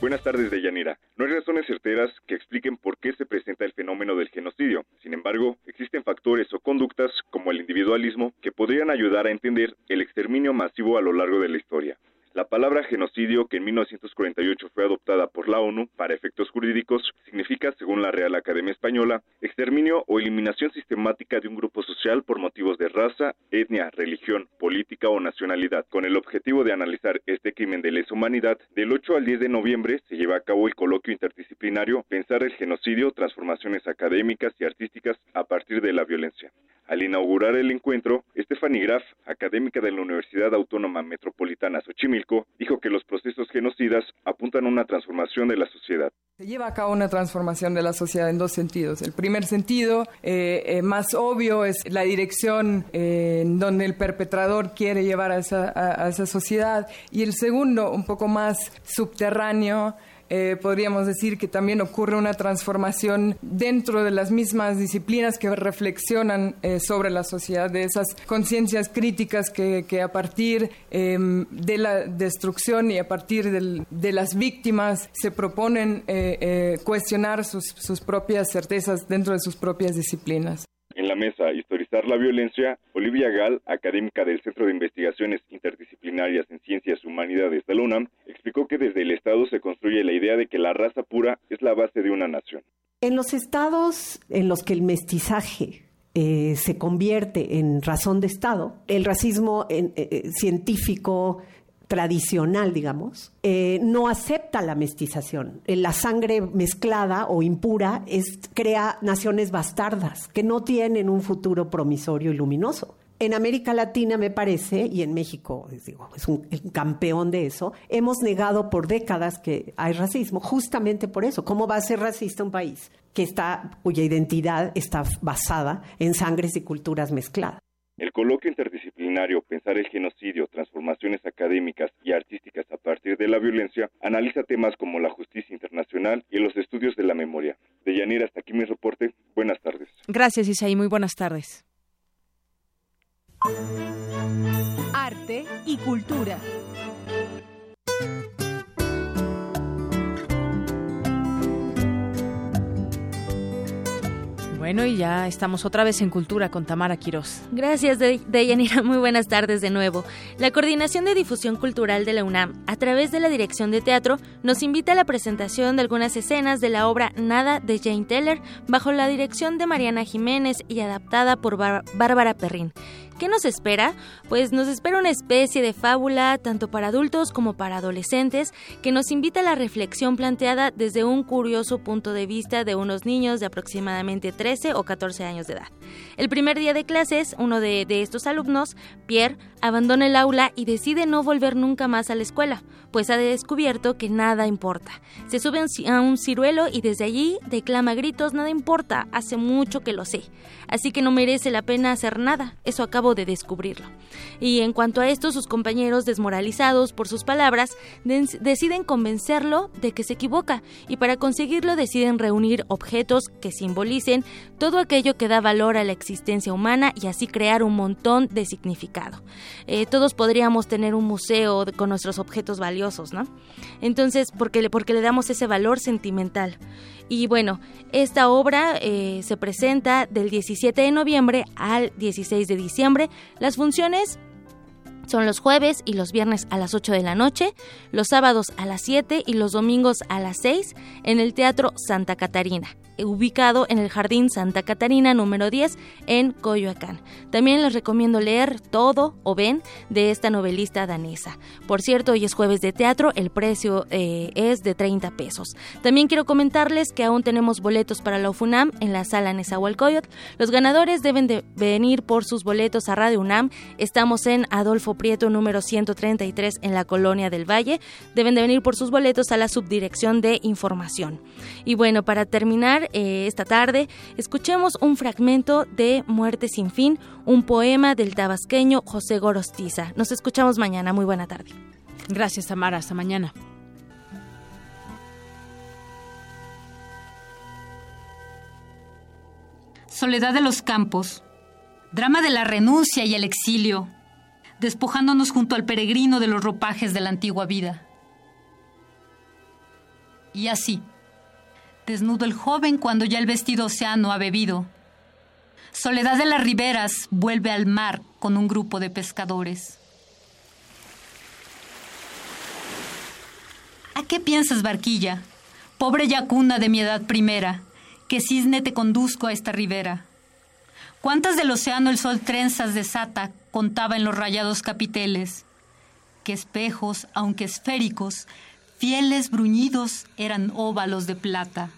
Buenas tardes, Deyanira. No hay razones certeras que expliquen por qué se presenta el fenómeno del genocidio. Sin embargo, existen factores o conductas como el individualismo que podrían ayudar a entender el exterminio masivo a lo largo de la historia. La palabra genocidio, que en 1948 fue adoptada por la ONU para efectos jurídicos, significa, según la Real Academia Española, exterminio o eliminación sistemática de un grupo social por motivos de raza, etnia, religión, política o nacionalidad. Con el objetivo de analizar este crimen de lesa humanidad, del 8 al 10 de noviembre se lleva a cabo el coloquio interdisciplinario Pensar el genocidio, transformaciones académicas y artísticas a partir de la violencia. Al inaugurar el encuentro, Stephanie Graf, académica de la Universidad Autónoma Metropolitana Xochimilco, dijo que los procesos genocidas apuntan a una transformación de la sociedad. Se lleva a cabo una transformación de la sociedad en dos sentidos. El primer sentido, eh, eh, más obvio, es la dirección eh, en donde el perpetrador quiere llevar a esa, a esa sociedad. Y el segundo, un poco más subterráneo, eh, podríamos decir que también ocurre una transformación dentro de las mismas disciplinas que reflexionan eh, sobre la sociedad, de esas conciencias críticas que, a partir em, de la destrucción y a partir de las víctimas se proponen eh, cuestionar sus, sus propias certezas dentro de sus propias disciplinas. En la mesa Historizar la Violencia, Olivia Gal, académica del Centro de Investigaciones Interdisciplinarias en Ciencias Humanidades de la UNAM, explicó que desde el Estado se construye la idea de que la raza pura es la base de una nación. En los estados en los que el mestizaje eh, se convierte en razón de Estado, el racismo eh, eh, científico, tradicional, digamos, eh, no acepta la mestización. Eh, la sangre mezclada o impura crea naciones bastardas que no tienen un futuro promisorio y luminoso. En América Latina, me parece, y en México, digo, es un, campeón de eso, hemos negado por décadas que hay racismo, justamente por eso. ¿Cómo va a ser racista un país que está, cuya identidad está basada en sangres y culturas mezcladas? El coloquio interdisciplinario Pensar el genocidio, transformaciones académicas y artísticas a partir de la violencia analiza temas como la justicia internacional y los estudios de la memoria. De Yanira, hasta aquí mi reporte. Buenas tardes. Gracias, Isaí. Muy buenas tardes. Arte y cultura. Bueno, y ya estamos otra vez en Cultura con Tamara Quirós. Gracias. Muy buenas tardes de nuevo. La Coordinación de Difusión Cultural de la UNAM, a través de la Dirección de Teatro, nos invita a la presentación de algunas escenas de la obra Nada de Jane Teller, bajo la dirección de Mariana Jiménez y adaptada por Bárbara Perrín. ¿Qué nos espera? Pues nos espera una especie de fábula tanto para adultos como para adolescentes que nos invita a la reflexión planteada desde un curioso punto de vista de unos niños de aproximadamente 13 o 14 años de edad. El primer día de clases, uno de, de estos alumnos, Pierre, abandona el aula y decide no volver nunca más a la escuela, pues ha descubierto que nada importa. Se sube a un ciruelo y desde allí declama gritos, nada importa, hace mucho que lo sé. Así que no merece la pena hacer nada, eso acabo de descubrirlo. Y en cuanto a esto, sus compañeros, desmoralizados por sus palabras, deciden convencerlo de que se equivoca y para conseguirlo deciden reunir objetos que simbolicen todo aquello que da valor a la existencia humana y así crear un montón de significado. Eh, todos podríamos tener un museo con nuestros objetos valiosos, ¿no? Entonces, porque le, porque le damos ese valor sentimental. Y bueno, esta obra eh, se presenta del 17 de noviembre al 16 de diciembre. Las funciones son los jueves y los viernes a las 8 de la noche, los sábados a las 7 y los domingos a las 6 en el Teatro Santa Catarina ubicado en el Jardín Santa Catarina número 10 en Coyoacán. También les recomiendo leer Todo o Ven de esta novelista danesa. Por cierto, hoy es jueves de teatro, el precio eh, es de 30 pesos. También quiero comentarles que aún tenemos boletos para la UFUNAM en la sala Nezahualcóyotl. Los ganadores deben de venir por sus boletos a Radio UNAM. Estamos en Adolfo Prieto número 133 en la Colonia del Valle. Deben de venir por sus boletos a la Subdirección de Información. Y bueno, para terminar, eh, esta tarde, escuchemos un fragmento de Muerte sin fin, un poema del tabasqueño José Gorostiza. Nos escuchamos mañana. Muy buena tarde. Gracias, Tamara. Hasta mañana. Soledad de los Campos. Drama de la renuncia y el exilio, despojándonos junto al peregrino de los ropajes de la antigua vida. Y así, desnudo el joven cuando ya el vestido océano ha bebido. Soledad de las riberas vuelve al mar con un grupo de pescadores. ¿A qué piensas, barquilla? Pobre yacuna de mi edad primera, que cisne te conduzco a esta ribera. ¿Cuántas del océano el sol trenzas desata contaba en los rayados capiteles? Que espejos, aunque esféricos, fieles bruñidos eran óvalos de plata.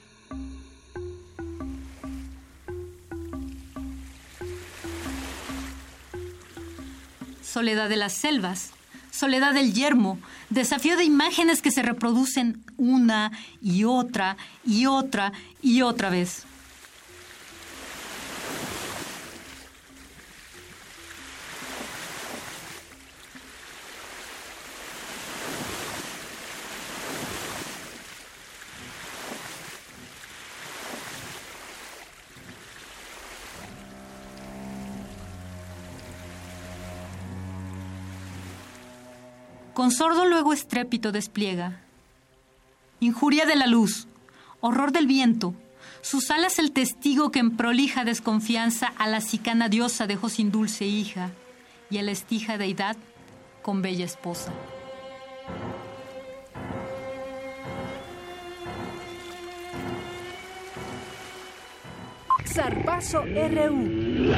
Soledad de las selvas, soledad del yermo, desafío de imágenes que se reproducen una y otra y otra y otra vez. Sordo luego estrépito despliega. Injuria de la luz, horror del viento, sus alas el testigo que en prolija desconfianza a la sicana diosa dejó sin dulce hija y a la estija deidad con bella esposa. Zarpazo RU.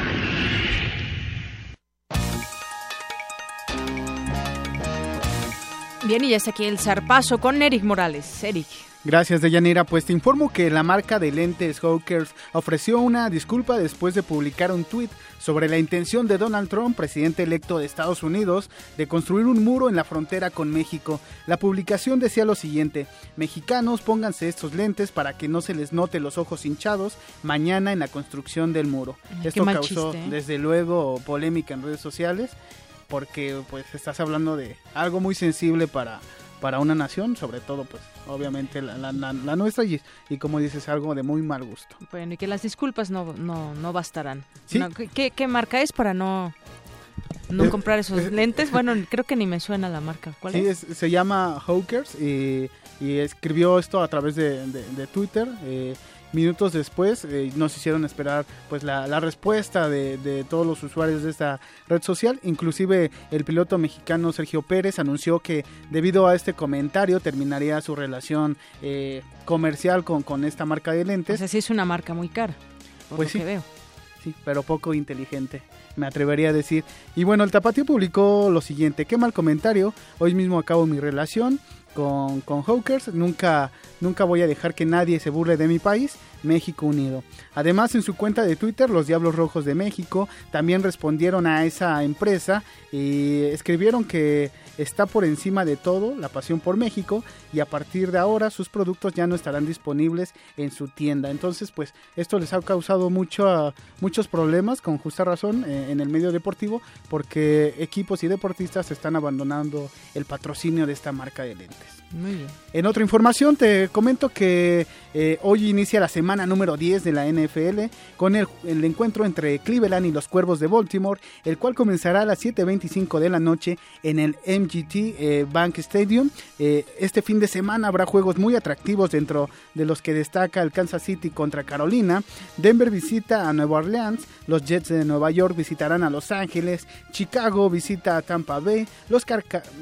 Bien, y ya está aquí el zarpazo con Eric Morales. Eric. Gracias, Deyanira. Pues te informo que la marca de lentes Hawkers ofreció una disculpa después de publicar un tuit sobre la intención de Donald Trump, presidente electo de Estados Unidos, de construir un muro en la frontera con México. La publicación decía lo siguiente, mexicanos pónganse estos lentes para que no se les note los ojos hinchados mañana en la construcción del muro. Esto causó chiste, ¿eh? desde luego polémica en redes sociales porque pues estás hablando de algo muy sensible para, para una nación, sobre todo pues obviamente la, la, la nuestra y, y, como dices algo de muy mal gusto. Bueno, y que las disculpas no, no, no bastarán. ¿Sí? No, ¿qué, ¿qué, marca es para no, no es, comprar esos es, lentes? Bueno, creo que ni me suena la marca. ¿Cuál sí, es? se llama Hawkers y, y, escribió esto a través de, de, de Twitter. Eh, minutos después eh, nos hicieron esperar pues la, la respuesta de, de, todos los usuarios de esta red social. Inclusive el piloto mexicano Sergio Pérez anunció que debido a este comentario terminaría su relación eh, comercial con, con esta marca de lentes. O sea, sí es una marca muy cara por pues lo sí, que veo. Sí pero poco inteligente me atrevería a decir. Y bueno el tapatío publicó lo siguiente qué mal comentario hoy mismo acabo mi relación con, con Hawkers. Nunca, nunca voy a dejar que nadie se burle de mi país, México Unido. Además, en su cuenta de Twitter, los Diablos Rojos de México también respondieron a esa empresa y escribieron que está por encima de todo la pasión por México y a partir de ahora sus productos ya no estarán disponibles en su tienda. Entonces, pues esto les ha causado mucho, muchos problemas, con justa razón, eh, en el medio deportivo, porque equipos y deportistas están abandonando el patrocinio de esta marca de lentes. Muy bien. En otra información te comento que eh, hoy inicia la semana número 10 de la NFL con el, encuentro entre Cleveland y los Cuervos de Baltimore, el cual comenzará a las 7.25 de la noche en el MGT eh, Bank Stadium. Eh, este fin de semana habrá juegos muy atractivos dentro de los que destaca el Kansas City contra Carolina. Denver visita a Nueva Orleans, los Jets de Nueva York visitarán a Los Ángeles, Chicago visita a Tampa Bay, los,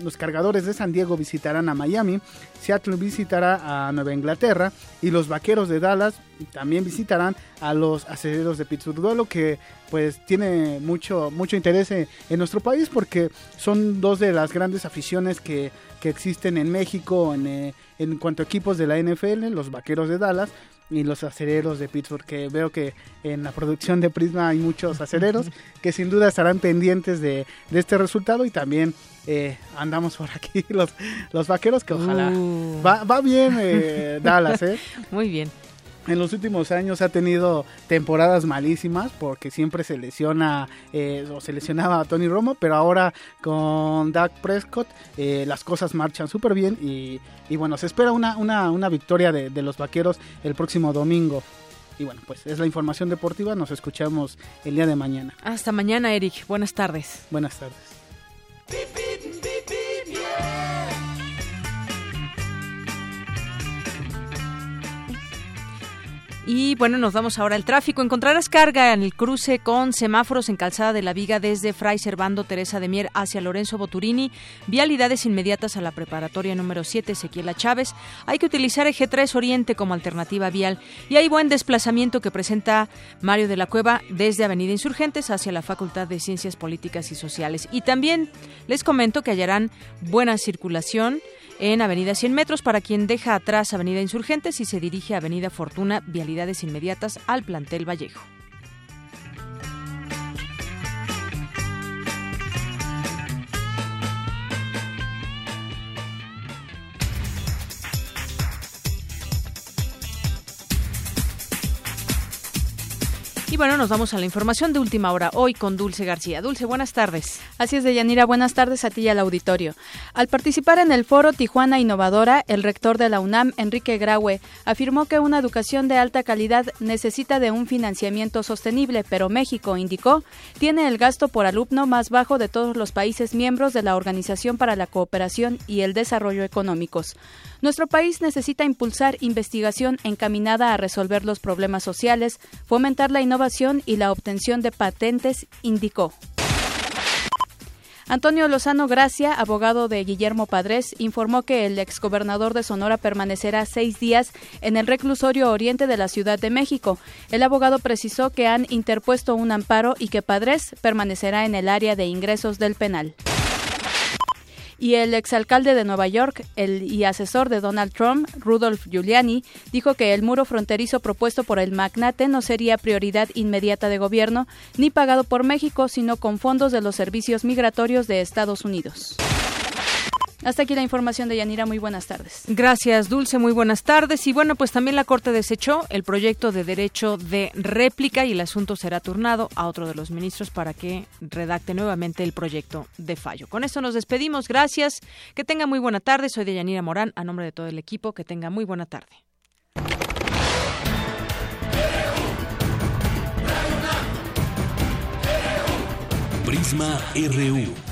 los cargadores de San Diego visitarán a Miami. Seattle visitará a Nueva Inglaterra y los Vaqueros de Dallas también visitarán a los aceleros de Pittsburgh, lo que pues tiene mucho mucho interés en, en, nuestro país porque son dos de las grandes aficiones que, que existen en México en, eh, en cuanto a equipos de la NFL, los Vaqueros de Dallas y los aceleros de Pittsburgh, que veo que en la producción de Prisma hay muchos aceleros que sin duda estarán pendientes de, de este resultado y también eh, andamos por aquí los, los vaqueros que ojalá uh. va, va, bien eh, Dallas, ¿eh? Muy bien. En los últimos años ha tenido temporadas malísimas porque siempre se lesiona eh, o se lesionaba a Tony Romo, pero ahora con Dak Prescott eh, las cosas marchan súper bien y, y, bueno, se espera una, una, una victoria de, de los vaqueros el próximo domingo. Y bueno, pues es la información deportiva. Nos escuchamos el día de mañana. Hasta mañana, Eric. Buenas tardes. Buenas tardes. Y bueno, nos vamos ahora al tráfico. Encontrarás carga en el cruce con semáforos en Calzada de la Viga desde Fray Servando Teresa de Mier hacia Lorenzo Boturini. Vialidades inmediatas a la preparatoria número 7 Ezequiela Chávez. Hay que utilizar eje 3 Oriente como alternativa vial. Y hay buen desplazamiento que presenta Mario de la Cueva desde Avenida Insurgentes hacia la Facultad de Ciencias Políticas y Sociales. Y también les comento que hallarán buena circulación en Avenida 100 metros para quien deja atrás Avenida Insurgentes y se dirige a Avenida Fortuna, vialidades inmediatas al plantel Vallejo. Y bueno, nos vamos a la información de última hora hoy con Dulce García. Dulce, buenas tardes. Así es, Deyanira, buenas tardes a ti y al auditorio. Al participar en el foro Tijuana Innovadora, el rector de la UNAM, Enrique Graue, afirmó que una educación de alta calidad necesita de un financiamiento sostenible, pero México, indicó, tiene el gasto por alumno más bajo de todos los países miembros de la Organización para la Cooperación y el Desarrollo Económicos. Nuestro país necesita impulsar investigación encaminada a resolver los problemas sociales, fomentar la innovación y la obtención de patentes, indicó. Antonio Lozano Gracia, abogado de Guillermo Padres, informó que el exgobernador de Sonora permanecerá seis días en el reclusorio oriente de la Ciudad de México. El abogado precisó que han interpuesto un amparo y que Padres permanecerá en el área de ingresos del penal y el exalcalde de Nueva York el, y asesor de Donald Trump, Rudolph Giuliani, dijo que el muro fronterizo propuesto por el magnate no sería prioridad inmediata de gobierno ni pagado por México, sino con fondos de los servicios migratorios de Estados Unidos. Hasta aquí la información de Yanira. Muy buenas tardes. Gracias, Dulce. Muy buenas tardes. Y bueno, pues también la Corte desechó el proyecto de derecho de réplica y el asunto será turnado a otro de los ministros para que redacte nuevamente el proyecto de fallo. Con esto nos despedimos. Gracias. Que tenga muy buena tarde. Soy de Yanira Morán. A nombre de todo el equipo, que tenga muy buena tarde. Prisma RU.